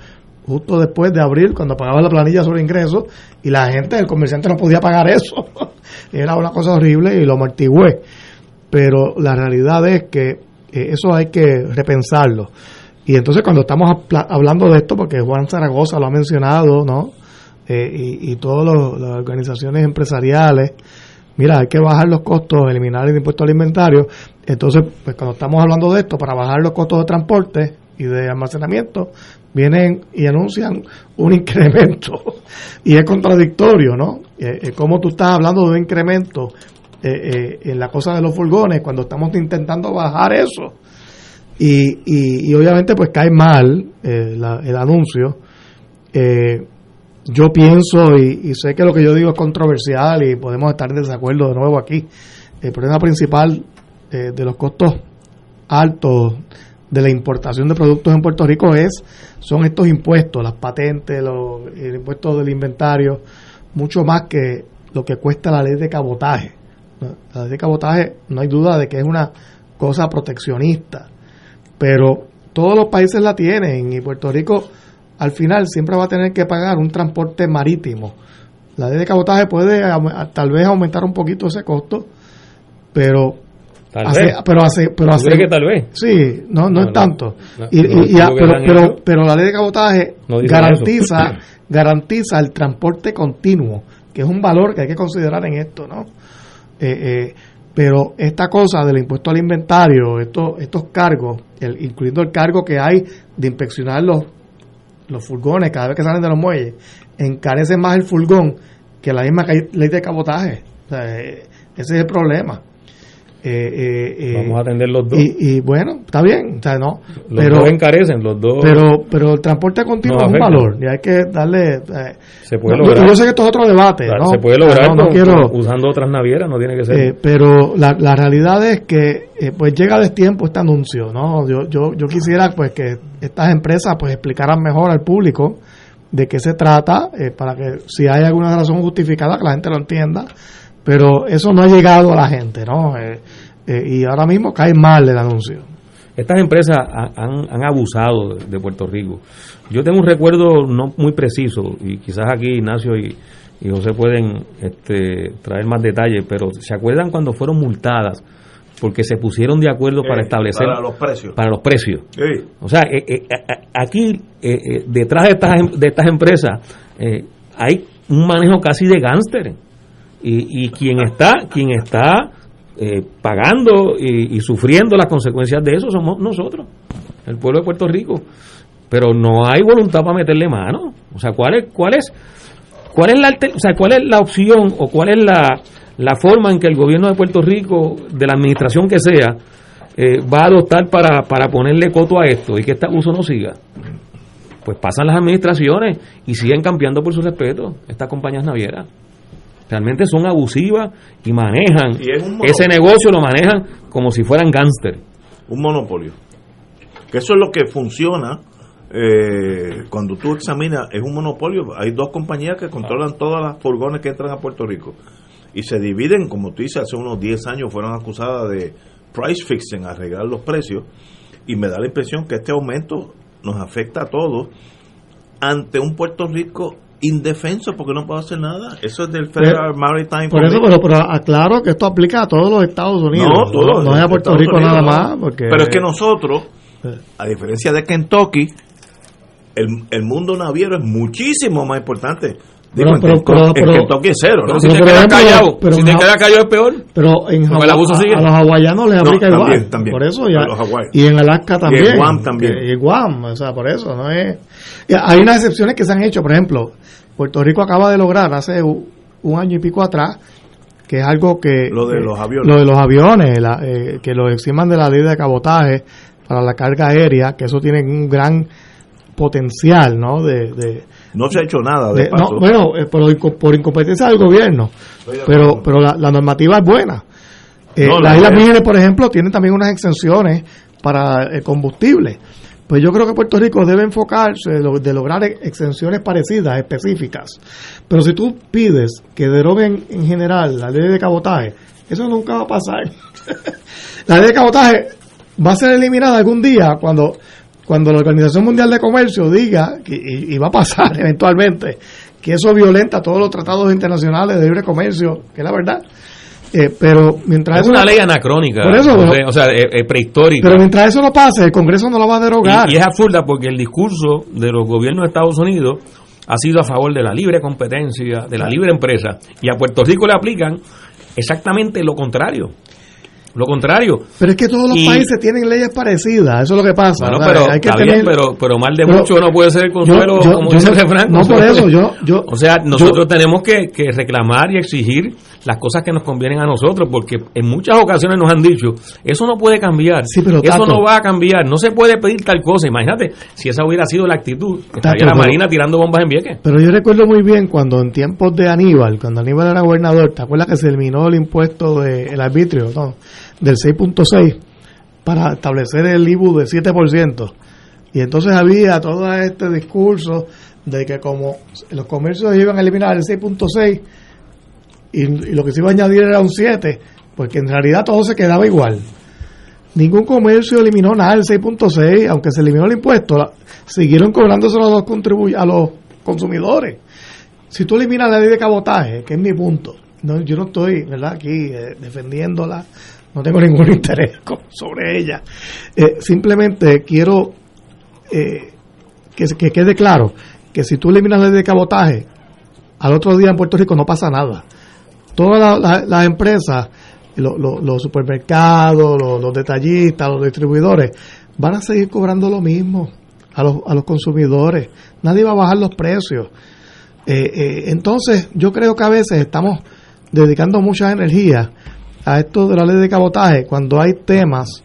[SPEAKER 4] justo después de abril, cuando pagaba la planilla sobre ingresos, y la gente, el comerciante no podía pagar eso. Era una cosa horrible y lo amortigué. Pero la realidad es que eh, eso hay que repensarlo. Y entonces cuando estamos hablando de esto, porque Juan Zaragoza lo ha mencionado, ¿no? Eh, y, y todas las organizaciones empresariales, mira, hay que bajar los costos, eliminar el impuesto al inventario. Entonces, pues cuando estamos hablando de esto, para bajar los costos de transporte y de almacenamiento, vienen y anuncian un incremento. y es contradictorio, ¿no? Eh, eh, ¿Cómo tú estás hablando de un incremento eh, eh, en la cosa de los furgones cuando estamos intentando bajar eso? Y, y, y obviamente pues cae mal el anuncio. Yo pienso y, sé que lo que yo digo es controversial y podemos estar en desacuerdo de nuevo aquí. El problema principal de los costos altos de la importación de productos en Puerto Rico es son estos impuestos, las patentes, los, el impuesto del inventario, mucho más que lo que cuesta la ley de cabotaje. La ley de cabotaje no hay duda de que es una cosa proteccionista, pero todos los países la tienen y Puerto Rico al final siempre va a tener que pagar un transporte marítimo. La ley de cabotaje puede aume- tal vez aumentar un poquito ese costo, pero
[SPEAKER 2] Tal
[SPEAKER 4] hace-
[SPEAKER 2] vez.
[SPEAKER 4] pero hace pero
[SPEAKER 2] ¿Tú
[SPEAKER 4] hace
[SPEAKER 2] crees que tal vez?
[SPEAKER 4] Sí, no, no,
[SPEAKER 2] No,
[SPEAKER 4] es
[SPEAKER 2] no.
[SPEAKER 4] tanto.
[SPEAKER 2] No,
[SPEAKER 4] Y-
[SPEAKER 2] no,
[SPEAKER 4] y- y-
[SPEAKER 2] lo que
[SPEAKER 4] pero, pero, la ley de cabotaje garantiza
[SPEAKER 2] eso.
[SPEAKER 4] garantiza el transporte continuo, que es un valor que hay que considerar en esto, ¿no? Eh, eh, pero esta cosa del impuesto al inventario, estos estos cargos, el, incluyendo el cargo que hay de inspeccionar los los furgones cada vez que salen de los muelles, encarece más el furgón que la misma ley de cabotaje. O sea, eh, ese es el problema. Eh, eh, eh,
[SPEAKER 2] Vamos a atender los dos.
[SPEAKER 4] y, y bueno, está bien, o sea, no,
[SPEAKER 2] Los
[SPEAKER 4] pero,
[SPEAKER 2] dos encarecen, los dos.
[SPEAKER 4] pero, pero el transporte continuo es un valor y hay que darle. eh,
[SPEAKER 2] se puede
[SPEAKER 4] no,
[SPEAKER 2] lograr.
[SPEAKER 4] Yo sé que esto es otro debate,
[SPEAKER 2] Claro,
[SPEAKER 4] ¿no?
[SPEAKER 2] Se puede lograr
[SPEAKER 4] no, no
[SPEAKER 2] con-
[SPEAKER 4] quiero,
[SPEAKER 2] usando otras navieras, no tiene que ser.
[SPEAKER 4] eh, pero la, la realidad es que pues llega a destiempo este anuncio, ¿no? Yo, yo, yo quisiera pues que estas empresas pues explicaran mejor al público de qué se trata, para que si hay alguna razón justificada que la gente lo entienda, pero eso no ha llegado a la gente, ¿no? Eh, eh, y ahora mismo cae mal el anuncio.
[SPEAKER 2] Estas empresas ha- han, han abusado de, Puerto Rico. Yo tengo un recuerdo no muy preciso, y quizás aquí Ignacio y, y José pueden este, traer más detalles, pero ¿se acuerdan cuando fueron multadas? Porque se pusieron de acuerdo para
[SPEAKER 1] Eh,
[SPEAKER 2] establecer.
[SPEAKER 1] para los precios.
[SPEAKER 2] Para los precios.
[SPEAKER 1] Sí.
[SPEAKER 2] O sea, eh, eh, aquí, eh, eh, detrás de estas, de estas empresas, eh, hay un manejo casi de gángster. Y, y quien está, quien está eh, pagando y, y sufriendo las consecuencias de eso somos nosotros, el pueblo de Puerto Rico. Pero no hay voluntad para meterle mano. O sea, ¿cuál es, cuál es, cuál es la, o sea, cuál es la opción o cuál es la, la forma en que el gobierno de Puerto Rico, de la administración que sea, eh, va a adoptar para, para ponerle coto a esto y que este abuso no siga? Pues pasan las administraciones y siguen cambiando por su respeto estas compañías navieras. Realmente son abusivas y manejan
[SPEAKER 1] Y es un
[SPEAKER 2] ese negocio, lo manejan como si fueran gángster.
[SPEAKER 1] un monopolio. Que eso es lo que funciona eh, cuando tú examinas, es un monopolio. Hay dos compañías que controlan todas las furgones que entran a Puerto Rico. Y se dividen, como tú dices, hace unos 10 años fueron acusadas de price fixing, arreglar los precios. Y me da la impresión que este aumento nos afecta a todos ante un Puerto Rico indefenso porque no puede hacer nada. Eso es del Federal Maritime
[SPEAKER 4] Por eso, pero, pero aclaro que esto aplica a todos los Estados Unidos.
[SPEAKER 1] No,
[SPEAKER 4] no es a Puerto Rico
[SPEAKER 1] Unidos,
[SPEAKER 4] nada más. Porque,
[SPEAKER 1] Pero es que nosotros, a diferencia de Kentucky, el, el mundo naviero es muchísimo más importante.
[SPEAKER 4] Pero-
[SPEAKER 1] Digo,
[SPEAKER 4] pero- pero-
[SPEAKER 1] en
[SPEAKER 4] pero-
[SPEAKER 1] Kentucky es cero, ¿no?
[SPEAKER 2] Si
[SPEAKER 4] Pero,
[SPEAKER 2] te quedas callado,
[SPEAKER 4] pero
[SPEAKER 2] si te quedas callado es peor.
[SPEAKER 4] Pero en
[SPEAKER 2] el abuso
[SPEAKER 4] a,
[SPEAKER 2] sigue.
[SPEAKER 4] a los hawaianos les
[SPEAKER 1] No,
[SPEAKER 4] aplica igual.
[SPEAKER 1] también, también.
[SPEAKER 4] Por eso ya. Y en Alaska también.
[SPEAKER 1] en Guam también.
[SPEAKER 4] Que- Y en Guam, o sea, por eso, no es. y hay unas excepciones que se han hecho, por ejemplo, Puerto Rico acaba de lograr hace un año y pico atrás que es algo que
[SPEAKER 1] Lo de
[SPEAKER 4] que-
[SPEAKER 1] los aviones.
[SPEAKER 4] lo de los aviones la- eh, que lo eximan de la ley de cabotaje para la carga aérea que eso tiene un gran potencial no de, de-
[SPEAKER 1] No se ha hecho nada de,
[SPEAKER 4] de-
[SPEAKER 1] paso.
[SPEAKER 4] no, bueno, eh, por, por incompetencia del gobierno,
[SPEAKER 1] de
[SPEAKER 4] pero pero la, la normativa es buena. Eh,
[SPEAKER 1] No, la
[SPEAKER 4] las Islas Vírgenes, por ejemplo, tienen también unas exenciones para el combustible. Pues yo creo que Puerto Rico debe enfocarse de, lo- de lograr ex- exenciones parecidas, específicas. Pero si tú pides que deroguen en general la ley de cabotaje, eso nunca va a pasar. la ley de cabotaje va a ser eliminada algún día cuando cuando la Organización Mundial de Comercio diga, que, y, y va a pasar eventualmente, que eso violenta todos los tratados internacionales de libre comercio, que es la verdad. Eh, pero mientras
[SPEAKER 2] Es
[SPEAKER 4] eso
[SPEAKER 2] una
[SPEAKER 4] no-
[SPEAKER 2] ley anacrónica.
[SPEAKER 4] Por eso,
[SPEAKER 2] José, o sea, es, es prehistórica.
[SPEAKER 4] pero mientras eso no pase, el Congreso no lo va a derogar.
[SPEAKER 2] Y, y es absurda porque el discurso de los gobiernos de Estados Unidos ha sido a favor de la libre competencia, de la libre empresa, y a Puerto Rico le aplican exactamente lo contrario. Lo contrario.
[SPEAKER 4] Pero es que todos los
[SPEAKER 2] Y-
[SPEAKER 4] países tienen leyes parecidas, eso es lo que pasa.
[SPEAKER 2] Bueno, pero
[SPEAKER 4] Hay que
[SPEAKER 2] bien,
[SPEAKER 4] tener-
[SPEAKER 2] pero, pero mal de
[SPEAKER 4] Pero-
[SPEAKER 2] mucho no puede ser el consuelo,
[SPEAKER 4] yo-
[SPEAKER 2] como
[SPEAKER 4] yo
[SPEAKER 2] dice refrán.
[SPEAKER 4] no, por eso, yo- yo-
[SPEAKER 2] o sea, nosotros tenemos que, que reclamar y exigir las cosas que nos convienen a nosotros, porque en muchas ocasiones nos han dicho, eso no puede cambiar,
[SPEAKER 4] pero,
[SPEAKER 2] eso
[SPEAKER 4] Tato-
[SPEAKER 2] no va a cambiar, no se puede pedir tal cosa. Imagínate, si esa hubiera sido la actitud, estaría
[SPEAKER 4] Tato,
[SPEAKER 2] la Marina tirando bombas en Vieques.
[SPEAKER 4] Pero yo recuerdo muy bien cuando en tiempos de Aníbal, cuando Aníbal era gobernador, ¿te acuerdas que se eliminó el impuesto del arbitrio no? Del 6.6 para establecer el IBU de 7%? Y entonces había todo este discurso de que como los comercios iban a eliminar el 6.6 y, y lo que se iba a añadir era un 7, porque en realidad todo se quedaba igual. Ningún comercio eliminó nada del 6.6, aunque se eliminó el impuesto, la- siguieron cobrándoselo a los, a los consumidores. Si tú eliminas la ley de cabotaje, que es mi punto, no, yo no estoy ¿verdad? aquí eh, defendiéndola, no tengo ningún interés sobre ella. Eh, simplemente quiero eh, que, que quede claro que si tú eliminas la ley de cabotaje, al otro día en Puerto Rico no pasa nada. Todas la- la- las empresas, lo- lo- los supermercados, lo- los, detallistas, los distribuidores, van a seguir cobrando lo mismo a los, a los consumidores. Nadie va a bajar los precios. Eh, eh, entonces, yo creo que a veces estamos dedicando mucha energía a esto de la ley de cabotaje cuando hay temas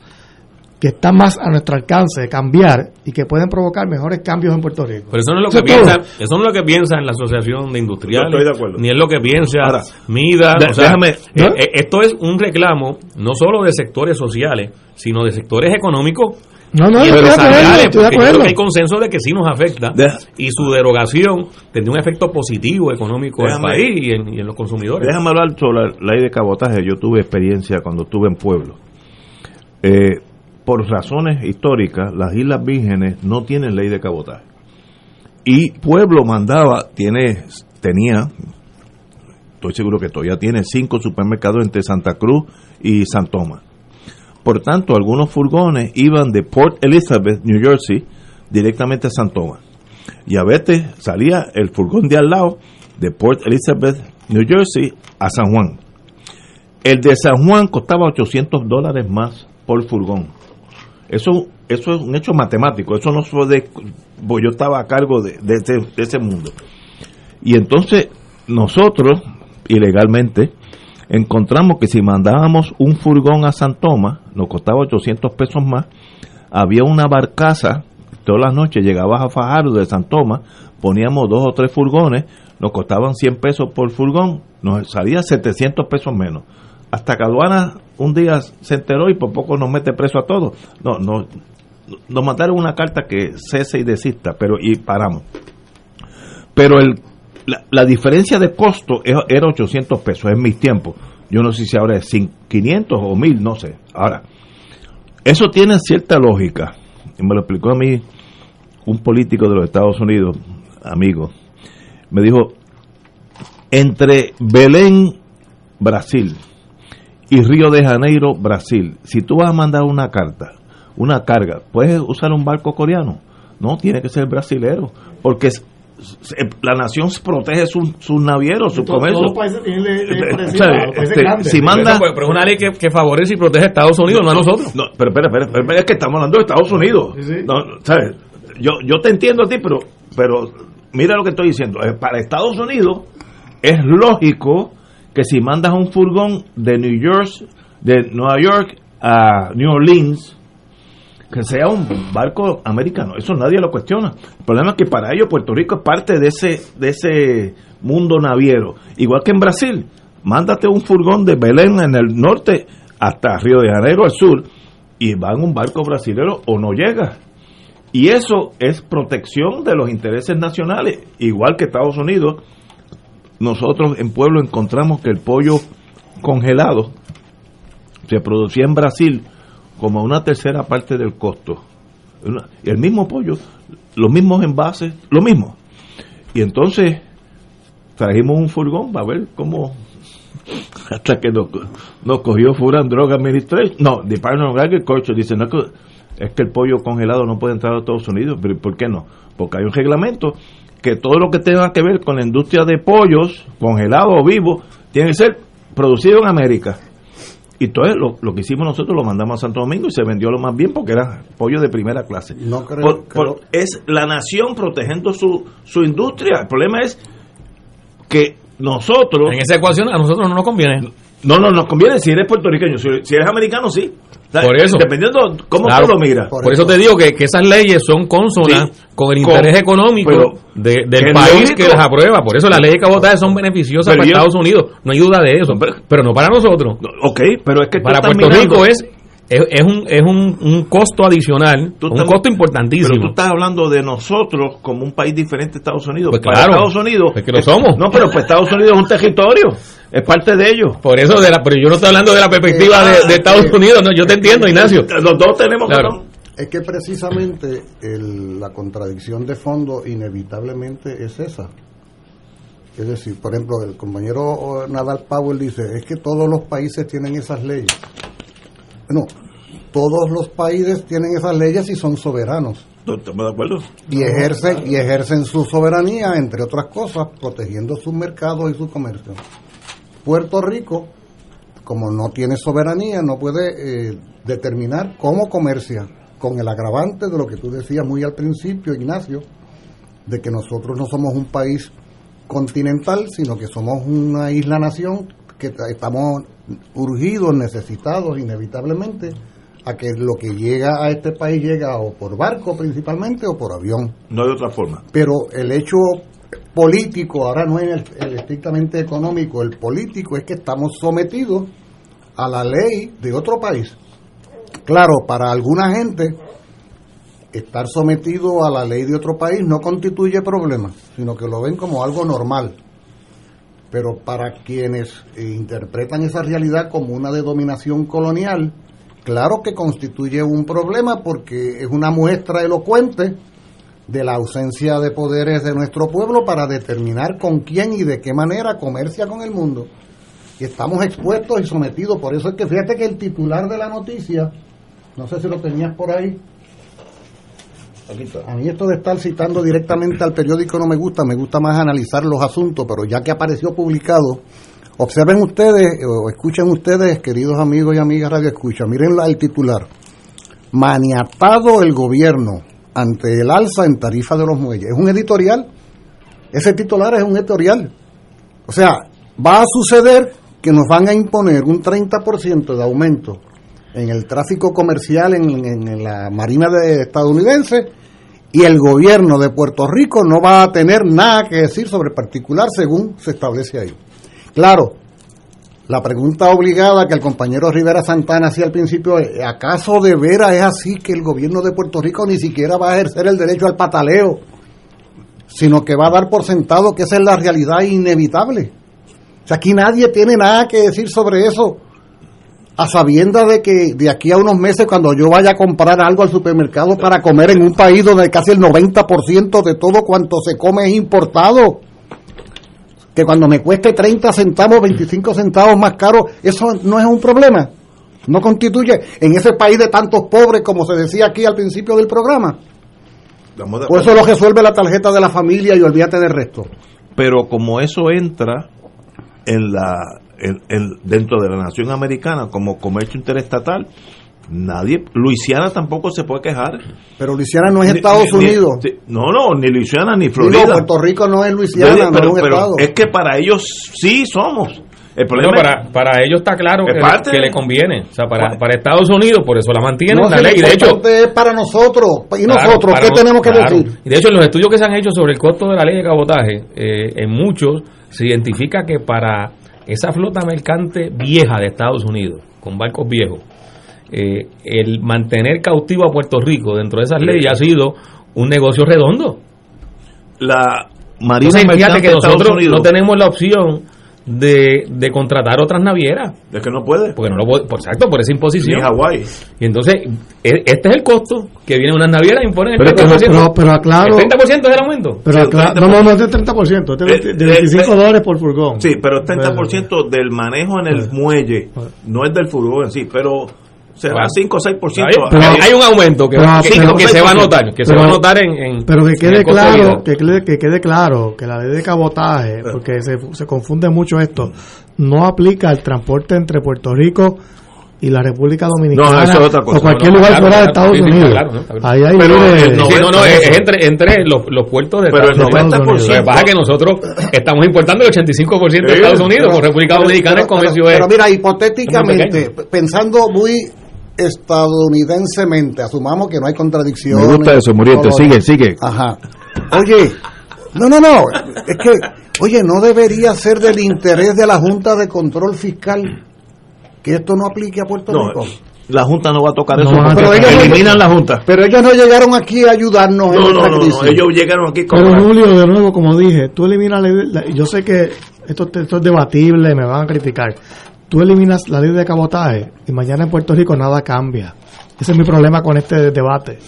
[SPEAKER 4] que están más a nuestro alcance de cambiar y que pueden provocar mejores cambios en Puerto Rico.
[SPEAKER 2] Pero eso no es lo que
[SPEAKER 4] es
[SPEAKER 2] piensa, eso no es lo que piensa en la Asociación de Industriales,
[SPEAKER 1] Yo estoy de acuerdo.
[SPEAKER 2] ni es lo que piensa
[SPEAKER 1] Ahora,
[SPEAKER 2] MIDA.
[SPEAKER 1] de-
[SPEAKER 2] o sea,
[SPEAKER 1] déjame-
[SPEAKER 2] eh, eh, esto es un reclamo no solo de sectores sociales, sino de sectores económicos
[SPEAKER 4] No, no,
[SPEAKER 2] y
[SPEAKER 4] yo estoy de acuerdo,
[SPEAKER 2] hay consenso de que sí nos afecta y su derogación tendría un efecto positivo económico en el
[SPEAKER 1] Déjame-
[SPEAKER 2] país y en, y en los consumidores.
[SPEAKER 1] Déjame hablar sobre la ley de cabotaje. Yo tuve experiencia cuando estuve en Pueblo. Eh, por razones históricas, las Islas Vírgenes no tienen ley de cabotaje. Y Pueblo mandaba, tiene, tenía, estoy seguro que todavía tiene cinco supermercados entre Santa Cruz y San Tomás. Por tanto, algunos furgones iban de Port Elizabeth, New Jersey, directamente a San Tomás. Y a veces salía el furgón de al lado de Port Elizabeth, New Jersey, a San Juan. El de San Juan costaba 800 dólares más por furgón. Eso, eso es un hecho matemático. Eso no fue de. pues yo estaba a cargo de, ese mundo. Y entonces, nosotros, ilegalmente, encontramos que si mandábamos un furgón a San Tomás, nos costaba 800 pesos más. Había una barcaza, todas las noches llegabas a Fajardo de San Tomás, poníamos dos o tres furgones, nos costaban 100 pesos por furgón, nos salía 700 pesos menos. Hasta que un día se enteró y por poco nos mete preso a todos. No, no, nos mandaron una carta que cese y desista, pero y paramos. Pero el, la, la diferencia de costo era era 800 pesos en mis tiempos. Yo no sé si ahora es cin- 500 o 1000, no sé. Ahora, eso tiene cierta lógica. Y me lo explicó a mí un político de los Estados Unidos, amigo. Me dijo, entre Belén, Brasil, y Río de Janeiro, Brasil, si tú vas a mandar una carta, una carga, puedes usar un barco coreano. No, tiene que ser brasilero, porque la nación protege sus sus navieros, su
[SPEAKER 4] Todos-
[SPEAKER 1] comercio.
[SPEAKER 4] todos los países tienen ley- ley parecida,
[SPEAKER 1] o sea,
[SPEAKER 4] los países
[SPEAKER 1] este,
[SPEAKER 4] grandes.
[SPEAKER 1] si manda
[SPEAKER 2] Eso, pues, pero es una ley que, que favorece y protege a Estados Unidos, no, a nosotros.
[SPEAKER 1] no, pero espera, espera, espera, es que estamos hablando de Estados Unidos.
[SPEAKER 4] Sí, sí.
[SPEAKER 1] No, no, ¿sabes? Yo, yo te entiendo a ti, pero, pero mira lo que estoy diciendo. Eh, Para Estados Unidos es lógico que si mandas un furgón de New York, de Nueva York a New Orleans, que sea un barco americano. Eso nadie lo cuestiona. El problema es que para ellos Puerto Rico es parte de ese, de ese mundo naviero. Igual que en Brasil. Mándate un furgón de Belén en el norte hasta Río de Janeiro al sur y va en un barco brasilero o no llega. Y eso es protección de los intereses nacionales. Igual que Estados Unidos, nosotros en Pueblo encontramos que el pollo congelado se producía en Brasil como una tercera parte del costo. El mismo pollo, los mismos envases, lo mismo. Y entonces trajimos un furgón para ver cómo hasta que nos, nos cogió and Drug Administration, no, Department of Agriculture dice no, es que el pollo congelado no puede entrar a Estados Unidos, pero ¿por qué no? Porque hay un reglamento que todo lo que tenga que ver con la industria de pollos, congelado o vivo, tiene que ser producido en América. Y entonces lo, lo que hicimos nosotros lo mandamos a Santo Domingo y se vendió lo más bien porque era pollo de primera clase.
[SPEAKER 3] No creo,
[SPEAKER 1] Por-
[SPEAKER 3] creo-
[SPEAKER 1] por- es la nación protegiendo su, su industria. El problema es que nosotros...
[SPEAKER 2] En esa ecuación a nosotros no nos conviene.
[SPEAKER 1] No, no, nos conviene si eres puertorriqueño. Si, si eres americano, sí.
[SPEAKER 2] Por eso.
[SPEAKER 1] Dependiendo cómo
[SPEAKER 2] Claro.
[SPEAKER 1] tú lo miras.
[SPEAKER 2] Por, eso te digo que, que esas leyes son consonas
[SPEAKER 1] Sí.
[SPEAKER 2] con el
[SPEAKER 1] Con-
[SPEAKER 2] interés económico
[SPEAKER 1] pero-
[SPEAKER 2] de- del país
[SPEAKER 1] lógico.
[SPEAKER 2] que las aprueba. Por eso las leyes que votar son beneficiosas
[SPEAKER 1] Pero
[SPEAKER 2] para
[SPEAKER 1] yo-
[SPEAKER 2] Estados Unidos. No hay duda de eso. pero, no para nosotros.
[SPEAKER 1] Ok, pero es que
[SPEAKER 2] para Puerto
[SPEAKER 1] mirando-
[SPEAKER 2] Rico es, es, es un, es un, un costo adicional,
[SPEAKER 1] Tú
[SPEAKER 2] un
[SPEAKER 1] estás-
[SPEAKER 2] costo
[SPEAKER 1] Pero
[SPEAKER 2] importantísimo.
[SPEAKER 1] tú estás hablando de nosotros como un país diferente a Estados Unidos.
[SPEAKER 2] Pues
[SPEAKER 1] Para
[SPEAKER 2] claro.
[SPEAKER 1] Estados Unidos.
[SPEAKER 2] Es que lo somos.
[SPEAKER 1] No, pero pues Estados Unidos es un territorio. Es parte de ellos.
[SPEAKER 2] Por eso, de la, pero yo no estoy hablando de la perspectiva de, de Estados Unidos. No, yo te entiendo, Ignacio.
[SPEAKER 1] Los dos tenemos
[SPEAKER 2] Claro.
[SPEAKER 3] Es que precisamente el- la contradicción de fondo inevitablemente es esa. Es decir, por ejemplo, el compañero Nadal Powell dice, es que todos los países tienen esas leyes. Bueno, todos los países tienen esas leyes y son soberanos.
[SPEAKER 1] No, ¿Estamos de acuerdo?
[SPEAKER 3] Y ejercen, y ejercen su soberanía, entre otras cosas, protegiendo sus mercados y su comercio. Puerto Rico, como no tiene soberanía, no puede eh, determinar cómo comercia, con el agravante de lo que tú decías muy al principio, Ignacio, de que nosotros no somos un país continental, sino que somos una isla-nación que ta- estamos urgidos, necesitados inevitablemente a que lo que llega a este país llega o por barco principalmente o por avión.
[SPEAKER 1] No de otra forma.
[SPEAKER 3] Pero el hecho político, ahora no es el, el estrictamente económico, el político es que estamos sometidos a la ley de otro país. Claro, para alguna gente estar sometido a la ley de otro país no constituye problema, sino que lo ven como algo normal. Pero para quienes eh, interpretan esa realidad como una de dominación colonial, claro que constituye un problema porque es una muestra elocuente de la ausencia de poderes de nuestro pueblo para determinar con quién y de qué manera comercia con el mundo. Y estamos expuestos y sometidos. Por eso es que fíjate que el titular de la noticia, no sé si lo tenías por ahí, a mí esto de estar citando directamente al periódico no me gusta, me gusta más analizar los asuntos, pero ya que apareció publicado, observen ustedes o escuchen ustedes, queridos amigos y amigas Radio Escucha, miren la- el titular. Maniatado el gobierno ante el alza en tarifa de los muelles. Es un editorial. Ese titular es un editorial. O sea, va a suceder que nos van a imponer un 30% de aumento en el tráfico comercial en, en- la Marina de estadounidense y el gobierno de Puerto Rico no va a tener nada que decir sobre el particular según se establece ahí. Claro, la pregunta obligada que el compañero Rivera Santana hacía al principio es, ¿acaso de veras es así que el gobierno de Puerto Rico ni siquiera va a ejercer el derecho al pataleo, sino que va a dar por sentado que esa es la realidad inevitable? O sea, aquí nadie tiene nada que decir sobre eso, a sabiendas de que de aquí a unos meses cuando yo vaya a comprar algo al supermercado para comer en un país donde casi el 90% de todo cuanto se come es importado, que cuando me cueste 30 centavos, 25 centavos más caro, eso no es un problema. No constituye en ese país de tantos pobres como se decía aquí al principio del programa. Por
[SPEAKER 1] acuerdo.
[SPEAKER 3] eso lo resuelve la tarjeta de la familia y olvídate del resto.
[SPEAKER 1] Pero como eso entra en la en- en- dentro de la nación americana como comercio interestatal, nadie, Luisiana tampoco se puede quejar.
[SPEAKER 3] Pero Luisiana no es
[SPEAKER 1] Ni-
[SPEAKER 3] Estados
[SPEAKER 1] ni- ni-
[SPEAKER 3] Unidos.
[SPEAKER 1] no, no, ni Luisiana ni Florida.
[SPEAKER 3] Puerto Rico no es Luisiana,
[SPEAKER 1] Pero-
[SPEAKER 3] no es un
[SPEAKER 1] pero
[SPEAKER 3] estado.
[SPEAKER 1] es que para ellos sí somos. El problema
[SPEAKER 2] para, para ellos está claro
[SPEAKER 1] Es
[SPEAKER 2] que,
[SPEAKER 1] parte
[SPEAKER 2] que le conviene. O sea, para, para Estados Unidos, por eso la mantienen
[SPEAKER 3] No,
[SPEAKER 2] la ley. de hecho,
[SPEAKER 3] es para nosotros. ¿Y
[SPEAKER 2] Claro,
[SPEAKER 3] nosotros qué
[SPEAKER 2] no-
[SPEAKER 3] tenemos que
[SPEAKER 2] claro.
[SPEAKER 3] decir?
[SPEAKER 2] Y de hecho, en los estudios que se han hecho sobre el costo de la ley de cabotaje, eh, en muchos se identifica que para esa flota mercante vieja de Estados Unidos, con barcos viejos, eh, el mantener cautivo a Puerto Rico dentro de esas leyes ha sido un negocio redondo.
[SPEAKER 1] la Marina
[SPEAKER 2] Entonces, fíjate que nosotros
[SPEAKER 1] Unidos
[SPEAKER 2] no tenemos la opción de, de contratar otras navieras.
[SPEAKER 1] es que no puede.
[SPEAKER 2] Porque no lo puede, por, exacto, por esa imposición.
[SPEAKER 1] Ni Hawái.
[SPEAKER 2] Y entonces, e- este es el costo que vienen unas navieras e imponen el
[SPEAKER 4] Pero, pero,
[SPEAKER 2] 30%.
[SPEAKER 4] pero, pero aclaro.
[SPEAKER 2] ¿El 30% es el aumento?
[SPEAKER 4] Pero
[SPEAKER 1] Sí,
[SPEAKER 4] aclaro-
[SPEAKER 1] 30%.
[SPEAKER 4] no, no, no es de 30%, es de,
[SPEAKER 1] Eh,
[SPEAKER 4] 20 de
[SPEAKER 1] eh,
[SPEAKER 4] 25
[SPEAKER 1] eh,
[SPEAKER 4] dólares por furgón.
[SPEAKER 1] Sí, pero el 30% del manejo en el muelle, no es del furgón en sí, pero será
[SPEAKER 2] Bueno.
[SPEAKER 1] 5 o 6%.
[SPEAKER 2] Hay,
[SPEAKER 4] Pero-
[SPEAKER 2] hay un aumento que,
[SPEAKER 4] pero-
[SPEAKER 2] que-
[SPEAKER 4] pero-
[SPEAKER 2] que se va a notar, que se va a notar en, en-
[SPEAKER 4] Pero que
[SPEAKER 2] en
[SPEAKER 4] quede
[SPEAKER 2] el de
[SPEAKER 4] claro, que quede, que quede claro que la ley de cabotaje, porque se, se confunde mucho esto, no aplica al transporte entre Puerto Rico y la República Dominicana
[SPEAKER 1] No, eso es otra cosa.
[SPEAKER 4] o cualquier
[SPEAKER 2] No, no,
[SPEAKER 4] lugar
[SPEAKER 2] claro,
[SPEAKER 4] fuera de Estados Unidos.
[SPEAKER 2] claro,
[SPEAKER 1] Pero el
[SPEAKER 2] no, no, es, es entre, entre los, los puertos de
[SPEAKER 1] Pero el
[SPEAKER 2] Estados Unidos.
[SPEAKER 1] 90%.
[SPEAKER 2] Lo que pasa es que nosotros estamos importando el 85% de Estados Unidos,
[SPEAKER 3] Pero-
[SPEAKER 2] con República
[SPEAKER 3] pero-
[SPEAKER 2] Dominicana el
[SPEAKER 3] pero-
[SPEAKER 2] comercio
[SPEAKER 3] pero,
[SPEAKER 2] es...
[SPEAKER 3] pero mira,
[SPEAKER 2] es
[SPEAKER 3] hipotéticamente, pensando muy estadounidensemente, asumamos que no hay contradicción.
[SPEAKER 1] Me gusta eso, Muriente, sigue, sigue.
[SPEAKER 3] Ajá. Oye, no, no, no, es que, oye, no debería ser del interés de la Junta de Control Fiscal que esto no aplique a Puerto
[SPEAKER 1] No,
[SPEAKER 3] Rico.
[SPEAKER 1] la Junta no va a tocar
[SPEAKER 4] No
[SPEAKER 1] eso. porque
[SPEAKER 3] tocar.
[SPEAKER 1] eliminan la Junta.
[SPEAKER 3] Pero ellos no llegaron aquí a ayudarnos en
[SPEAKER 1] No,
[SPEAKER 3] esta
[SPEAKER 1] no, no,
[SPEAKER 3] crisis.
[SPEAKER 1] no, ellos llegaron aquí con
[SPEAKER 4] Pero Julio, de nuevo, como dije, tú eliminas la- yo sé que esto, esto es debatible, me van a criticar. Tú eliminas la ley de cabotaje y mañana en Puerto Rico nada cambia. Ese es mi problema con este debate.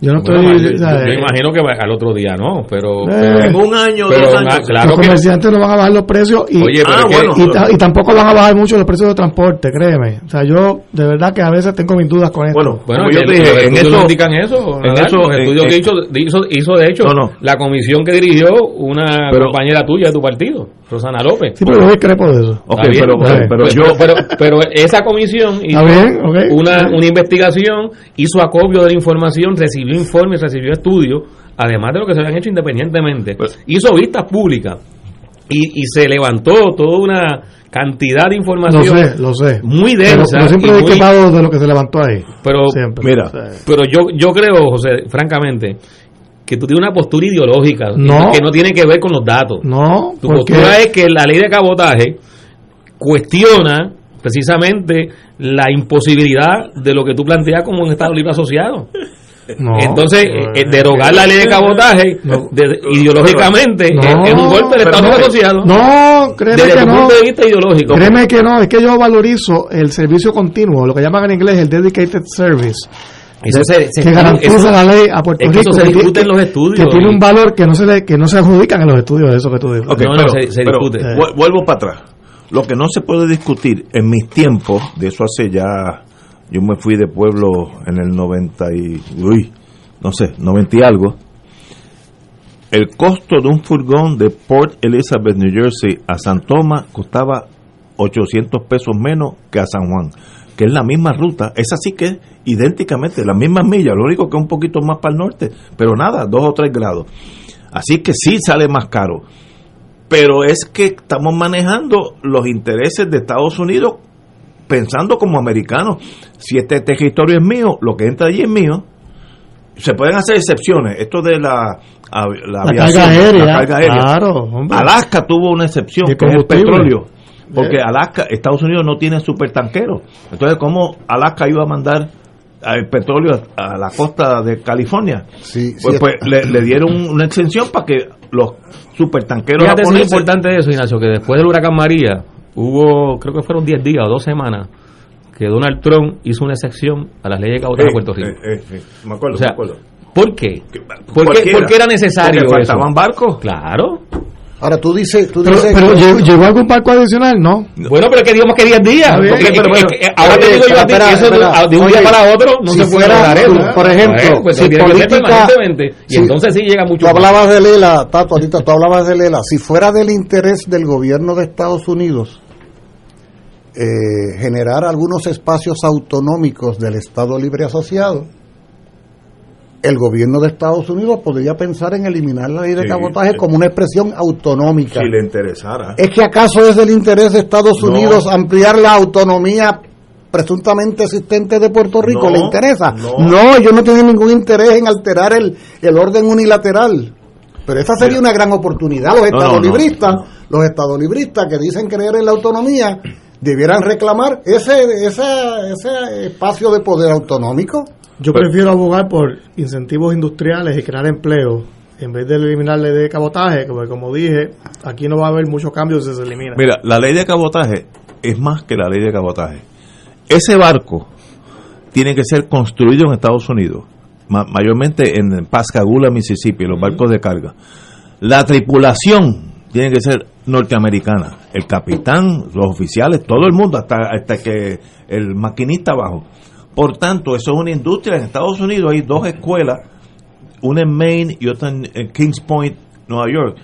[SPEAKER 4] Yo no
[SPEAKER 2] Bueno,
[SPEAKER 4] estoy...
[SPEAKER 2] yo, yo
[SPEAKER 4] eh,
[SPEAKER 2] imagino que va- al otro día no, pero...
[SPEAKER 4] Eh,
[SPEAKER 2] pero-
[SPEAKER 1] en un año,
[SPEAKER 2] pero
[SPEAKER 1] dos
[SPEAKER 2] una-
[SPEAKER 1] años.
[SPEAKER 2] claro
[SPEAKER 4] los
[SPEAKER 2] que...
[SPEAKER 4] comerciantes no van a bajar los precios y,
[SPEAKER 2] Oye,
[SPEAKER 1] Ah, bueno.
[SPEAKER 4] y, y tampoco van a bajar mucho los precios de transporte, créeme. O sea, yo de verdad que a veces tengo mis dudas con esto.
[SPEAKER 1] Bueno,
[SPEAKER 2] Bueno,
[SPEAKER 1] yo te dije, en eso-
[SPEAKER 2] indican eso.
[SPEAKER 1] en
[SPEAKER 2] Nadal,
[SPEAKER 1] eso,
[SPEAKER 2] los
[SPEAKER 1] en-
[SPEAKER 2] estudios que
[SPEAKER 1] en-
[SPEAKER 2] hizo, hizo, hizo, de hecho,
[SPEAKER 1] No, no.
[SPEAKER 2] la comisión que dirigió una
[SPEAKER 1] Pero-
[SPEAKER 2] compañera tuya de tu partido, Rosana López.
[SPEAKER 4] Sí, pero yo discrepo de eso.
[SPEAKER 1] Ok,
[SPEAKER 2] Está bien,
[SPEAKER 1] pero, pero,
[SPEAKER 4] bien.
[SPEAKER 1] yo...
[SPEAKER 2] pero, pero esa comisión hizo
[SPEAKER 4] bien,
[SPEAKER 2] una, una investigación, hizo acopio de la información, recibió informes, recibió estudios, además de lo que se habían hecho independientemente.
[SPEAKER 1] Pues-
[SPEAKER 2] hizo vistas públicas y, y se levantó toda una cantidad de
[SPEAKER 4] Lo
[SPEAKER 2] información
[SPEAKER 4] sé, lo sé.
[SPEAKER 2] muy densa.
[SPEAKER 4] pero siempre
[SPEAKER 2] muy-
[SPEAKER 4] discrepado de lo que se levantó ahí.
[SPEAKER 2] pero,
[SPEAKER 4] Siempre.
[SPEAKER 1] Mira,
[SPEAKER 4] O sea,
[SPEAKER 2] pero yo, yo creo, José, francamente, que tú tienes una postura ideológica
[SPEAKER 4] No.
[SPEAKER 2] que no tiene que ver con los datos.
[SPEAKER 4] no,
[SPEAKER 2] Tu postura es que la ley de cabotaje cuestiona precisamente la imposibilidad de lo que tú planteas como un Estado libre asociado.
[SPEAKER 4] No.
[SPEAKER 2] Entonces, eh, eh, derogar la ley de cabotaje
[SPEAKER 4] No.
[SPEAKER 2] de- ideológicamente
[SPEAKER 4] No.
[SPEAKER 2] es, es un golpe del Estado asociado.
[SPEAKER 4] No, créeme
[SPEAKER 2] desde
[SPEAKER 4] que no.
[SPEAKER 2] punto de vista ideológico.
[SPEAKER 4] Créeme que no, es que yo valorizo el servicio continuo, lo que llaman en inglés el dedicated service.
[SPEAKER 2] Eso se- se-
[SPEAKER 4] que garantiza
[SPEAKER 2] eso-
[SPEAKER 4] la ley a Puerto
[SPEAKER 2] es que
[SPEAKER 4] Rico
[SPEAKER 2] eso se discute
[SPEAKER 4] tiene-
[SPEAKER 2] en los estudios
[SPEAKER 4] que tiene un valor que no se le, que no se adjudican en los estudios eso que tú dices
[SPEAKER 1] Ok,
[SPEAKER 2] No,
[SPEAKER 1] pero,
[SPEAKER 2] se- se
[SPEAKER 1] pero
[SPEAKER 2] discute.
[SPEAKER 1] vu- vuelvo para atrás. Lo que no se puede discutir en mis tiempos, de eso hace ya, yo me fui de pueblo en el 90 y, uy, no sé, 90 y algo. El costo de un furgón de Port Elizabeth, New Jersey a San Tomás costaba 800 pesos menos que a San Juan, que es la misma ruta. Es así que es idénticamente, las mismas millas, lo único que es un poquito más para el norte, pero nada, dos o tres grados. Así que sí sale más caro pero es que estamos manejando los intereses de Estados Unidos pensando como americanos. Si este territorio es mío, lo que entra allí es mío. Se pueden hacer excepciones. Esto de la, a- la,
[SPEAKER 4] La
[SPEAKER 1] aviación,
[SPEAKER 4] carga aérea,
[SPEAKER 1] la carga aérea.
[SPEAKER 4] claro, hombre.
[SPEAKER 1] Alaska tuvo una excepción, que es el petróleo. Porque. Alaska, Estados Unidos no tiene supertanqueros. Entonces, ¿cómo Alaska iba a mandar el petróleo a la costa de California?
[SPEAKER 3] Sí,
[SPEAKER 1] Pues,
[SPEAKER 3] sí.
[SPEAKER 1] pues le, le dieron una exención para que los supertanqueros
[SPEAKER 2] Fíjate es importante eso, Ignacio, que después del huracán María hubo, creo que fueron 10 días o 2 semanas, que Donald Trump hizo una excepción a las leyes de cabotaje de Puerto Rico.
[SPEAKER 1] Eh, eh, eh, me acuerdo,
[SPEAKER 2] O sea,
[SPEAKER 1] me acuerdo.
[SPEAKER 2] ¿Por qué? ¿Por qué,
[SPEAKER 1] Cualquiera.
[SPEAKER 2] por qué era necesario
[SPEAKER 1] Porque
[SPEAKER 2] eso?
[SPEAKER 1] faltaban barcos.
[SPEAKER 2] Claro.
[SPEAKER 3] Ahora tú dices, tú
[SPEAKER 4] Pero,
[SPEAKER 3] dices
[SPEAKER 4] pero
[SPEAKER 3] que-
[SPEAKER 4] ¿llegó, llegó algún barco adicional? No.
[SPEAKER 2] Bueno, pero es que digamos que 10 días. Porque-
[SPEAKER 4] pero
[SPEAKER 2] es que- ahora te digo yo a ti
[SPEAKER 3] espera,
[SPEAKER 2] que eso de-
[SPEAKER 3] espera.
[SPEAKER 2] de un día para otro no
[SPEAKER 3] si
[SPEAKER 2] se puede eso.
[SPEAKER 3] por ejemplo,
[SPEAKER 2] pues
[SPEAKER 3] si política-.
[SPEAKER 2] Y
[SPEAKER 3] si-
[SPEAKER 2] entonces sí llega mucho
[SPEAKER 3] Tú
[SPEAKER 2] más.
[SPEAKER 3] hablabas de Lela, Tato, ahorita tú hablabas de Lela. Si fuera del interés del gobierno de Estados Unidos eh, generar algunos espacios autonómicos del Estado Libre Asociado, el gobierno de Estados Unidos podría pensar en eliminar la ley de
[SPEAKER 1] Sí,
[SPEAKER 3] cabotaje
[SPEAKER 1] sí.
[SPEAKER 3] como una expresión autonómica.
[SPEAKER 1] Si le interesara.
[SPEAKER 3] ¿Es que acaso es del interés de Estados
[SPEAKER 1] No.
[SPEAKER 3] Unidos ampliar la autonomía presuntamente existente de Puerto Rico?
[SPEAKER 1] No,
[SPEAKER 3] ¿Le interesa?
[SPEAKER 1] no.
[SPEAKER 3] No, yo no tengo ningún interés en alterar el, el orden unilateral. Pero esa sería una gran oportunidad. Los
[SPEAKER 1] No, no,
[SPEAKER 3] estados
[SPEAKER 1] no,
[SPEAKER 3] libristas, los estados libristas que dicen creer en la autonomía, debieran reclamar ese, ese, ese espacio de poder autonómico.
[SPEAKER 4] Yo prefiero abogar por incentivos industriales y crear empleo en vez de eliminar la ley de cabotaje, porque como dije, aquí no va a haber mucho cambio si se elimina.
[SPEAKER 1] Mira, la ley de cabotaje es más que la ley de cabotaje. Ese barco tiene que ser construido en Estados Unidos, ma- mayormente en Pascagoula, Mississippi, los barcos de carga. La tripulación tiene que ser norteamericana. El capitán, los oficiales, todo el mundo, hasta, hasta que el maquinista abajo. Por tanto, eso es una industria. En Estados Unidos hay dos escuelas, una en Maine y otra en, Kings Point, Nueva York,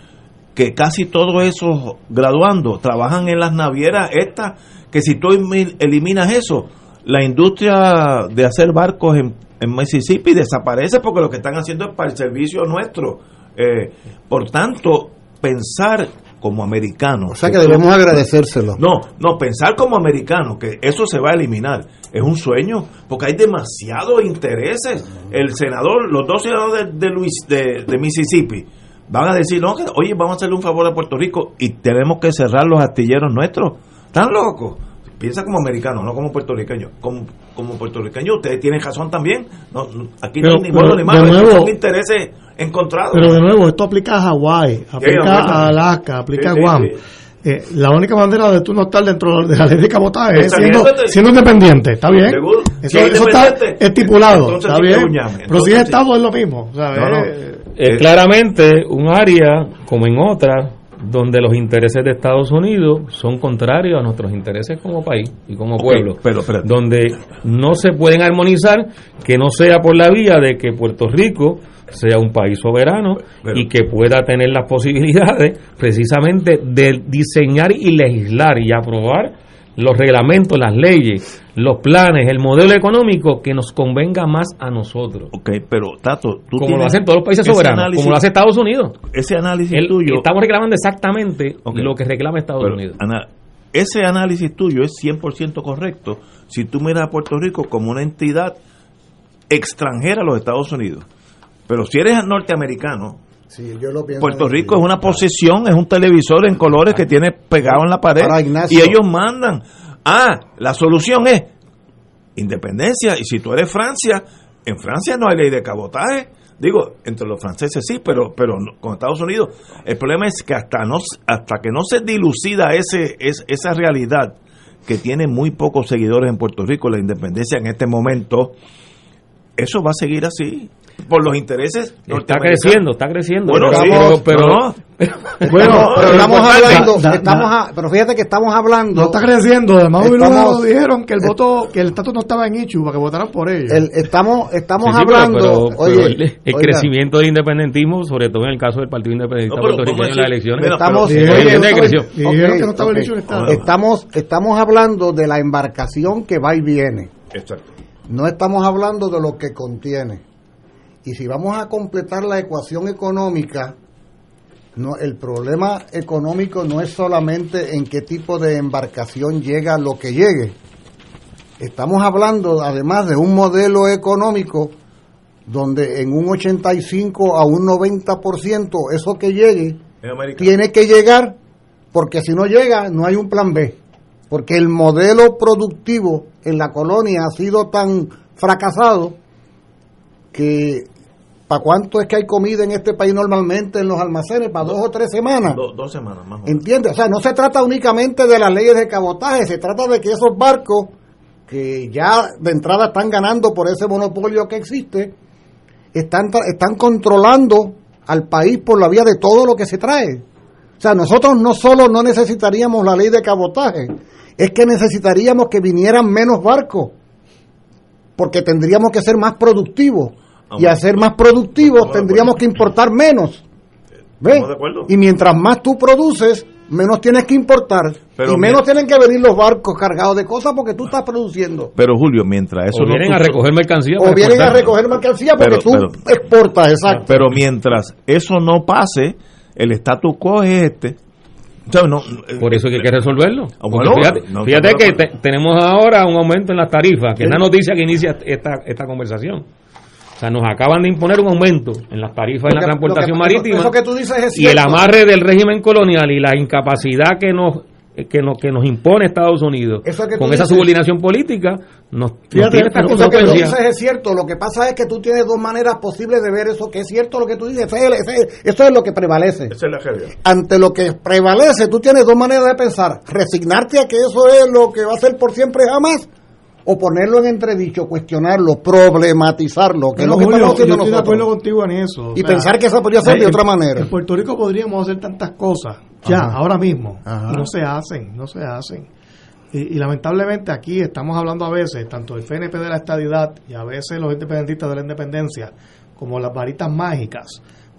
[SPEAKER 1] que casi todos esos graduandos trabajan en las navieras estas, que si tú elimi- eliminas eso, la industria de hacer barcos en, en Mississippi desaparece porque lo que están haciendo es para el servicio nuestro. Eh, por tanto, pensar como americanos.
[SPEAKER 3] O sea que debemos agradecérselo.
[SPEAKER 1] no, no, pensar como americano que eso se va a eliminar es un sueño, porque hay demasiados intereses. El senador, los dos senadores de, de Luis, de, de Mississippi van a decir, no, que, oye, vamos a hacerle un favor a Puerto Rico y tenemos que cerrar los astilleros nuestros. ¿Están locos? Piensa como americano, no como puertorriqueño. Como, como puertorriqueño, ustedes tienen razón también. No, aquí
[SPEAKER 4] Pero-
[SPEAKER 1] no hay ni modo ni malo, son intereses encontrados.
[SPEAKER 4] Pero de nuevo, esto aplica a Hawái, aplica a Alaska, aplica
[SPEAKER 1] Sí,
[SPEAKER 4] a Guam.
[SPEAKER 1] sí.
[SPEAKER 4] Eh, la única manera de tú no estar dentro de la ley de cabotaje es siendo, siendo independiente, ¿está bien? Eso,
[SPEAKER 1] Si es
[SPEAKER 4] eso está estipulado,
[SPEAKER 1] entonces
[SPEAKER 4] ¿está bien? Pero si es
[SPEAKER 1] sí.
[SPEAKER 4] Estado es lo mismo. ¿sabes?
[SPEAKER 1] No, no.
[SPEAKER 4] Eh,
[SPEAKER 2] Es claramente un área, como en otras, donde los intereses de Estados Unidos son contrarios a nuestros intereses como país y como pueblo.
[SPEAKER 1] pero,
[SPEAKER 2] donde no se pueden armonizar, que no sea por la vía de que Puerto Rico sea un país soberano
[SPEAKER 1] Pero-
[SPEAKER 2] y que pueda tener las posibilidades precisamente de diseñar y legislar y aprobar los reglamentos, las leyes, los planes, el modelo económico que nos convenga más a nosotros.
[SPEAKER 1] Ok, pero Tato, tú
[SPEAKER 2] Como lo hacen todos los países soberanos,
[SPEAKER 1] análisis-
[SPEAKER 2] como lo hace Estados Unidos.
[SPEAKER 1] Ese análisis
[SPEAKER 2] El-
[SPEAKER 1] tuyo.
[SPEAKER 2] estamos reclamando exactamente lo que reclama Estados
[SPEAKER 1] Pero,
[SPEAKER 2] Unidos.
[SPEAKER 1] Ana, ese análisis tuyo es 100% correcto si tú miras a Puerto Rico como una entidad extranjera a los Estados Unidos. Pero si eres norteamericano,
[SPEAKER 3] Sí, yo lo pienso
[SPEAKER 1] Puerto. Rico es una posesión, es un televisor en colores que tiene pegado en la pared
[SPEAKER 3] Ahora,
[SPEAKER 1] y ellos mandan. Ah, la solución es independencia y si tú eres Francia, en Francia no hay ley de cabotaje. Digo, entre los franceses sí, pero pero con Estados Unidos el problema es que hasta no hasta que no se dilucida ese es, esa realidad que tiene muy pocos seguidores en Puerto Rico la independencia en este momento, eso va a seguir así por los intereses
[SPEAKER 2] Está creciendo, está creciendo.
[SPEAKER 1] Bueno,
[SPEAKER 2] pero,
[SPEAKER 1] sí,
[SPEAKER 2] pero, pero-
[SPEAKER 1] no.
[SPEAKER 3] Bueno, pero estamos hablando,
[SPEAKER 4] da-
[SPEAKER 3] estamos a- pero fíjate que estamos hablando.
[SPEAKER 4] no está creciendo. Además,
[SPEAKER 3] Estamos-
[SPEAKER 4] dijeron que el voto, que el estatus no estaba en Ichu para que votaran por ellos.
[SPEAKER 3] el- estamos estamos
[SPEAKER 2] Sí, sí, pero-
[SPEAKER 3] hablando.
[SPEAKER 2] pero- pero
[SPEAKER 3] oye,
[SPEAKER 2] el, el
[SPEAKER 3] oiga,
[SPEAKER 2] crecimiento del independentismo, sobre todo en el caso del Partido Independentista
[SPEAKER 1] No,
[SPEAKER 2] puertorriqueño en las elecciones,
[SPEAKER 3] Estamos,
[SPEAKER 4] no.
[SPEAKER 3] Estamos, estamos hablando de la embarcación que va y viene.
[SPEAKER 1] Exacto.
[SPEAKER 3] No estamos hablando de lo que contiene. Y si vamos a completar la ecuación económica, no, el problema económico no es solamente en qué tipo de embarcación llega lo que llegue. Estamos hablando además de un modelo económico donde en un 85 a un 90% eso que llegue tiene que llegar porque si no llega no hay un plan B. Porque el modelo productivo en la colonia ha sido tan fracasado que ¿para cuánto es que hay comida en este país normalmente en los almacenes? ¿Para dos o tres semanas?
[SPEAKER 1] Do- dos semanas más o menos.
[SPEAKER 3] ¿Entiendes? O sea, no se trata únicamente de las leyes de cabotaje, se trata de que esos barcos que ya de entrada están ganando por ese monopolio que existe, están, están controlando al país por la vía de todo lo que se trae. O sea, nosotros no solo no necesitaríamos la ley de cabotaje, es que necesitaríamos que vinieran menos barcos, porque tendríamos que ser más productivos. Y a ser más productivos tendríamos que importar menos. ¿Ves?
[SPEAKER 1] Estamos de acuerdo.
[SPEAKER 3] Y mientras más tú produces, menos tienes que importar.
[SPEAKER 1] Pero
[SPEAKER 3] y menos tienen que venir los barcos cargados de cosas porque tú estás produciendo.
[SPEAKER 1] Pero Julio, mientras eso
[SPEAKER 2] O vienen
[SPEAKER 1] no
[SPEAKER 2] a recoger mercancía.
[SPEAKER 3] O vienen a recoger mercancía porque
[SPEAKER 1] Pero-
[SPEAKER 3] tú
[SPEAKER 1] pero-
[SPEAKER 3] exportas, exacto.
[SPEAKER 1] Pero mientras eso no pase, el status quo es este. No, eh,
[SPEAKER 2] Por eso es que hay que resolverlo.
[SPEAKER 1] Ah, bueno,
[SPEAKER 2] fíjate,
[SPEAKER 1] no,
[SPEAKER 2] fíjate
[SPEAKER 1] no,
[SPEAKER 2] que
[SPEAKER 1] no,
[SPEAKER 2] te- tenemos ahora un aumento en las tarifas, que es la noticia que inicia esta, esta conversación. O sea, nos acaban de imponer un aumento en las tarifas en la transportación
[SPEAKER 3] que-
[SPEAKER 2] marítima.
[SPEAKER 3] eso que tú dices es
[SPEAKER 2] y el amarre del régimen colonial y la incapacidad que nos que nos, que nos impone Estados Unidos
[SPEAKER 3] Eso que tú
[SPEAKER 2] con esa
[SPEAKER 3] dices-
[SPEAKER 2] subordinación política nos, nos
[SPEAKER 3] Fíjate,
[SPEAKER 2] tiene esta
[SPEAKER 3] eso que tú dices es cierto. Lo que pasa es que tú tienes dos maneras posibles de ver eso, que es cierto lo que tú dices. Eso es, lo que prevalece.
[SPEAKER 1] esa es la realidad.
[SPEAKER 3] Ante lo que prevalece, tú tienes dos maneras de pensar. Resignarte a que eso es lo que va a ser por siempre y jamás. O ponerlo en entredicho, cuestionarlo, problematizarlo, que es lo que
[SPEAKER 4] Julio,
[SPEAKER 3] estamos
[SPEAKER 4] yo
[SPEAKER 3] haciendo
[SPEAKER 4] estoy de acuerdo contigo en eso.
[SPEAKER 3] Y pensar que esa podría ser de
[SPEAKER 4] en-
[SPEAKER 3] otra manera.
[SPEAKER 4] En Puerto Rico podríamos hacer tantas cosas, ya,
[SPEAKER 3] Ajá.
[SPEAKER 4] ahora mismo,
[SPEAKER 3] Ajá.
[SPEAKER 4] no se hacen, no se hacen. Y, y lamentablemente aquí estamos hablando a veces, tanto del PNP de la estadidad y a veces los independentistas de la independencia, como las varitas mágicas,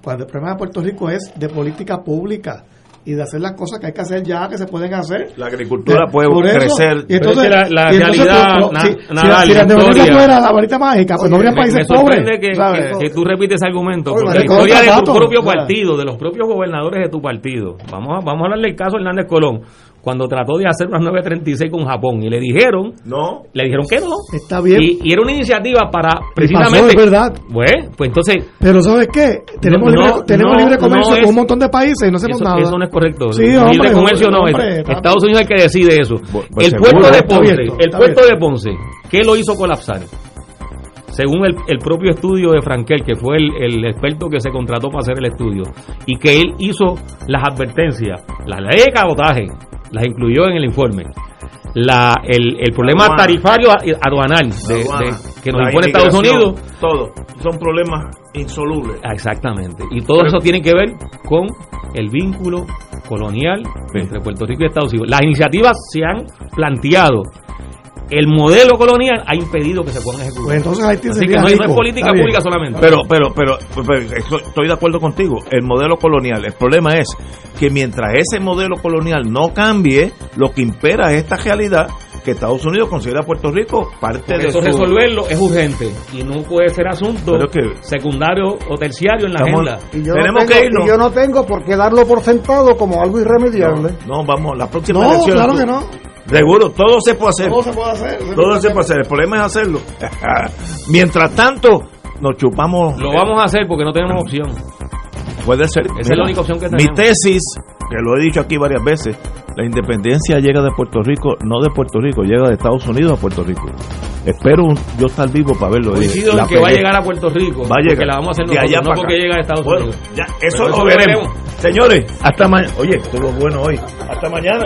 [SPEAKER 4] cuando el problema de Puerto Rico es de política pública y de hacer las cosas que hay que hacer ya, que se pueden hacer.
[SPEAKER 1] La agricultura puede
[SPEAKER 4] por eso,
[SPEAKER 1] crecer.
[SPEAKER 4] Y entonces,
[SPEAKER 2] Pero es que la- la
[SPEAKER 4] y entonces,
[SPEAKER 2] realidad,
[SPEAKER 4] pero-
[SPEAKER 2] na-
[SPEAKER 4] si, si
[SPEAKER 2] Nadal,
[SPEAKER 4] la,
[SPEAKER 2] historia-
[SPEAKER 4] fuera la varita mágica, pues no habría
[SPEAKER 2] Me-
[SPEAKER 4] países
[SPEAKER 2] me
[SPEAKER 4] pobres.
[SPEAKER 2] que, que- que tú repites ese argumento,
[SPEAKER 4] Oye,
[SPEAKER 2] porque la historia de tu propio partido, de los propios gobernadores de tu partido, vamos a, vamos a hablarle el caso de Hernández Colón, cuando trató de hacer unas 936 con Japón y le dijeron,
[SPEAKER 1] No.
[SPEAKER 2] le dijeron que no.
[SPEAKER 4] Está bien.
[SPEAKER 2] Y, y era una iniciativa para precisamente...
[SPEAKER 4] pasó, es verdad.
[SPEAKER 2] Bueno, pues entonces...
[SPEAKER 4] Pero ¿sabes qué? Tenemos,
[SPEAKER 2] No,
[SPEAKER 4] libre,
[SPEAKER 2] no,
[SPEAKER 4] tenemos
[SPEAKER 2] no,
[SPEAKER 4] libre comercio
[SPEAKER 2] no
[SPEAKER 4] con un montón de países y no hacemos
[SPEAKER 2] Eso,
[SPEAKER 4] nada.
[SPEAKER 2] eso no es correcto.
[SPEAKER 4] Sí, hombre,
[SPEAKER 2] libre comercio no.
[SPEAKER 4] hombre,
[SPEAKER 2] es-. Estados Unidos es el que decide eso.
[SPEAKER 1] pues
[SPEAKER 2] el
[SPEAKER 1] seguro,
[SPEAKER 2] puerto de Ponce,
[SPEAKER 4] abierto,
[SPEAKER 2] el puerto
[SPEAKER 4] abierto.
[SPEAKER 2] de Ponce, ¿qué lo hizo colapsar? Según el, el propio estudio de Frankel, que fue el, el experto que se contrató para hacer el estudio, y que él hizo las advertencias, la ley de cabotaje, las incluyó en el informe. La, el, el problema
[SPEAKER 1] Aduana.
[SPEAKER 2] tarifario aduanal de- que nos impone Estados Unidos
[SPEAKER 1] Todo. Son problemas insolubles.
[SPEAKER 2] Ah, Exactamente. Y todo eso tiene que ver con el vínculo colonial entre Puerto Rico y Estados Unidos. Las iniciativas se han planteado. El modelo colonial ha impedido que se puedan ejecutar.
[SPEAKER 4] Pues entonces Haití
[SPEAKER 2] Así que no, hay- no
[SPEAKER 4] rico.
[SPEAKER 2] es política pública solamente.
[SPEAKER 1] Pero, pero, pero, pero, estoy de acuerdo contigo. El modelo colonial. El problema es que mientras ese modelo colonial no cambie, lo que impera es esta realidad que Estados Unidos considera a Puerto Rico parte
[SPEAKER 2] Por
[SPEAKER 1] de
[SPEAKER 2] eso
[SPEAKER 1] su...
[SPEAKER 2] resolverlo es urgente y no puede ser asunto
[SPEAKER 1] Pero es que-
[SPEAKER 2] secundario o terciario en la
[SPEAKER 1] Estamos-
[SPEAKER 2] agenda.
[SPEAKER 3] Y yo,
[SPEAKER 1] Tenemos
[SPEAKER 3] no tengo,
[SPEAKER 1] que irnos.
[SPEAKER 3] y yo no tengo por qué darlo por sentado como algo irremediable.
[SPEAKER 1] No, vamos, la próxima
[SPEAKER 4] No,
[SPEAKER 1] elección.
[SPEAKER 4] claro que no.
[SPEAKER 1] Seguro, todo se puede hacer.
[SPEAKER 4] Todo se puede hacer.
[SPEAKER 1] Todo se puede hacer. El problema es hacerlo. Mientras tanto, nos chupamos.
[SPEAKER 2] Lo vamos a hacer porque no tenemos opción.
[SPEAKER 1] Puede ser.
[SPEAKER 2] Esa es la única opción que
[SPEAKER 1] Mi
[SPEAKER 2] tenemos.
[SPEAKER 1] tesis, que lo he dicho aquí varias veces, la independencia llega de Puerto Rico, no de Puerto Rico, llega de Estados Unidos a Puerto Rico. Espero yo estar vivo para verlo.
[SPEAKER 2] Coincido
[SPEAKER 1] La
[SPEAKER 2] en que va a llegar a Puerto Rico.
[SPEAKER 1] Va a llegar.
[SPEAKER 2] Porque la vamos a hacer nosotros,
[SPEAKER 1] allá
[SPEAKER 2] no porque
[SPEAKER 1] acá.
[SPEAKER 2] llega a Estados
[SPEAKER 1] Bueno,
[SPEAKER 2] Unidos.
[SPEAKER 1] ya, eso lo
[SPEAKER 2] veremos.
[SPEAKER 1] Señores, hasta mañana. Oye, estuvo bueno hoy. Hasta mañana.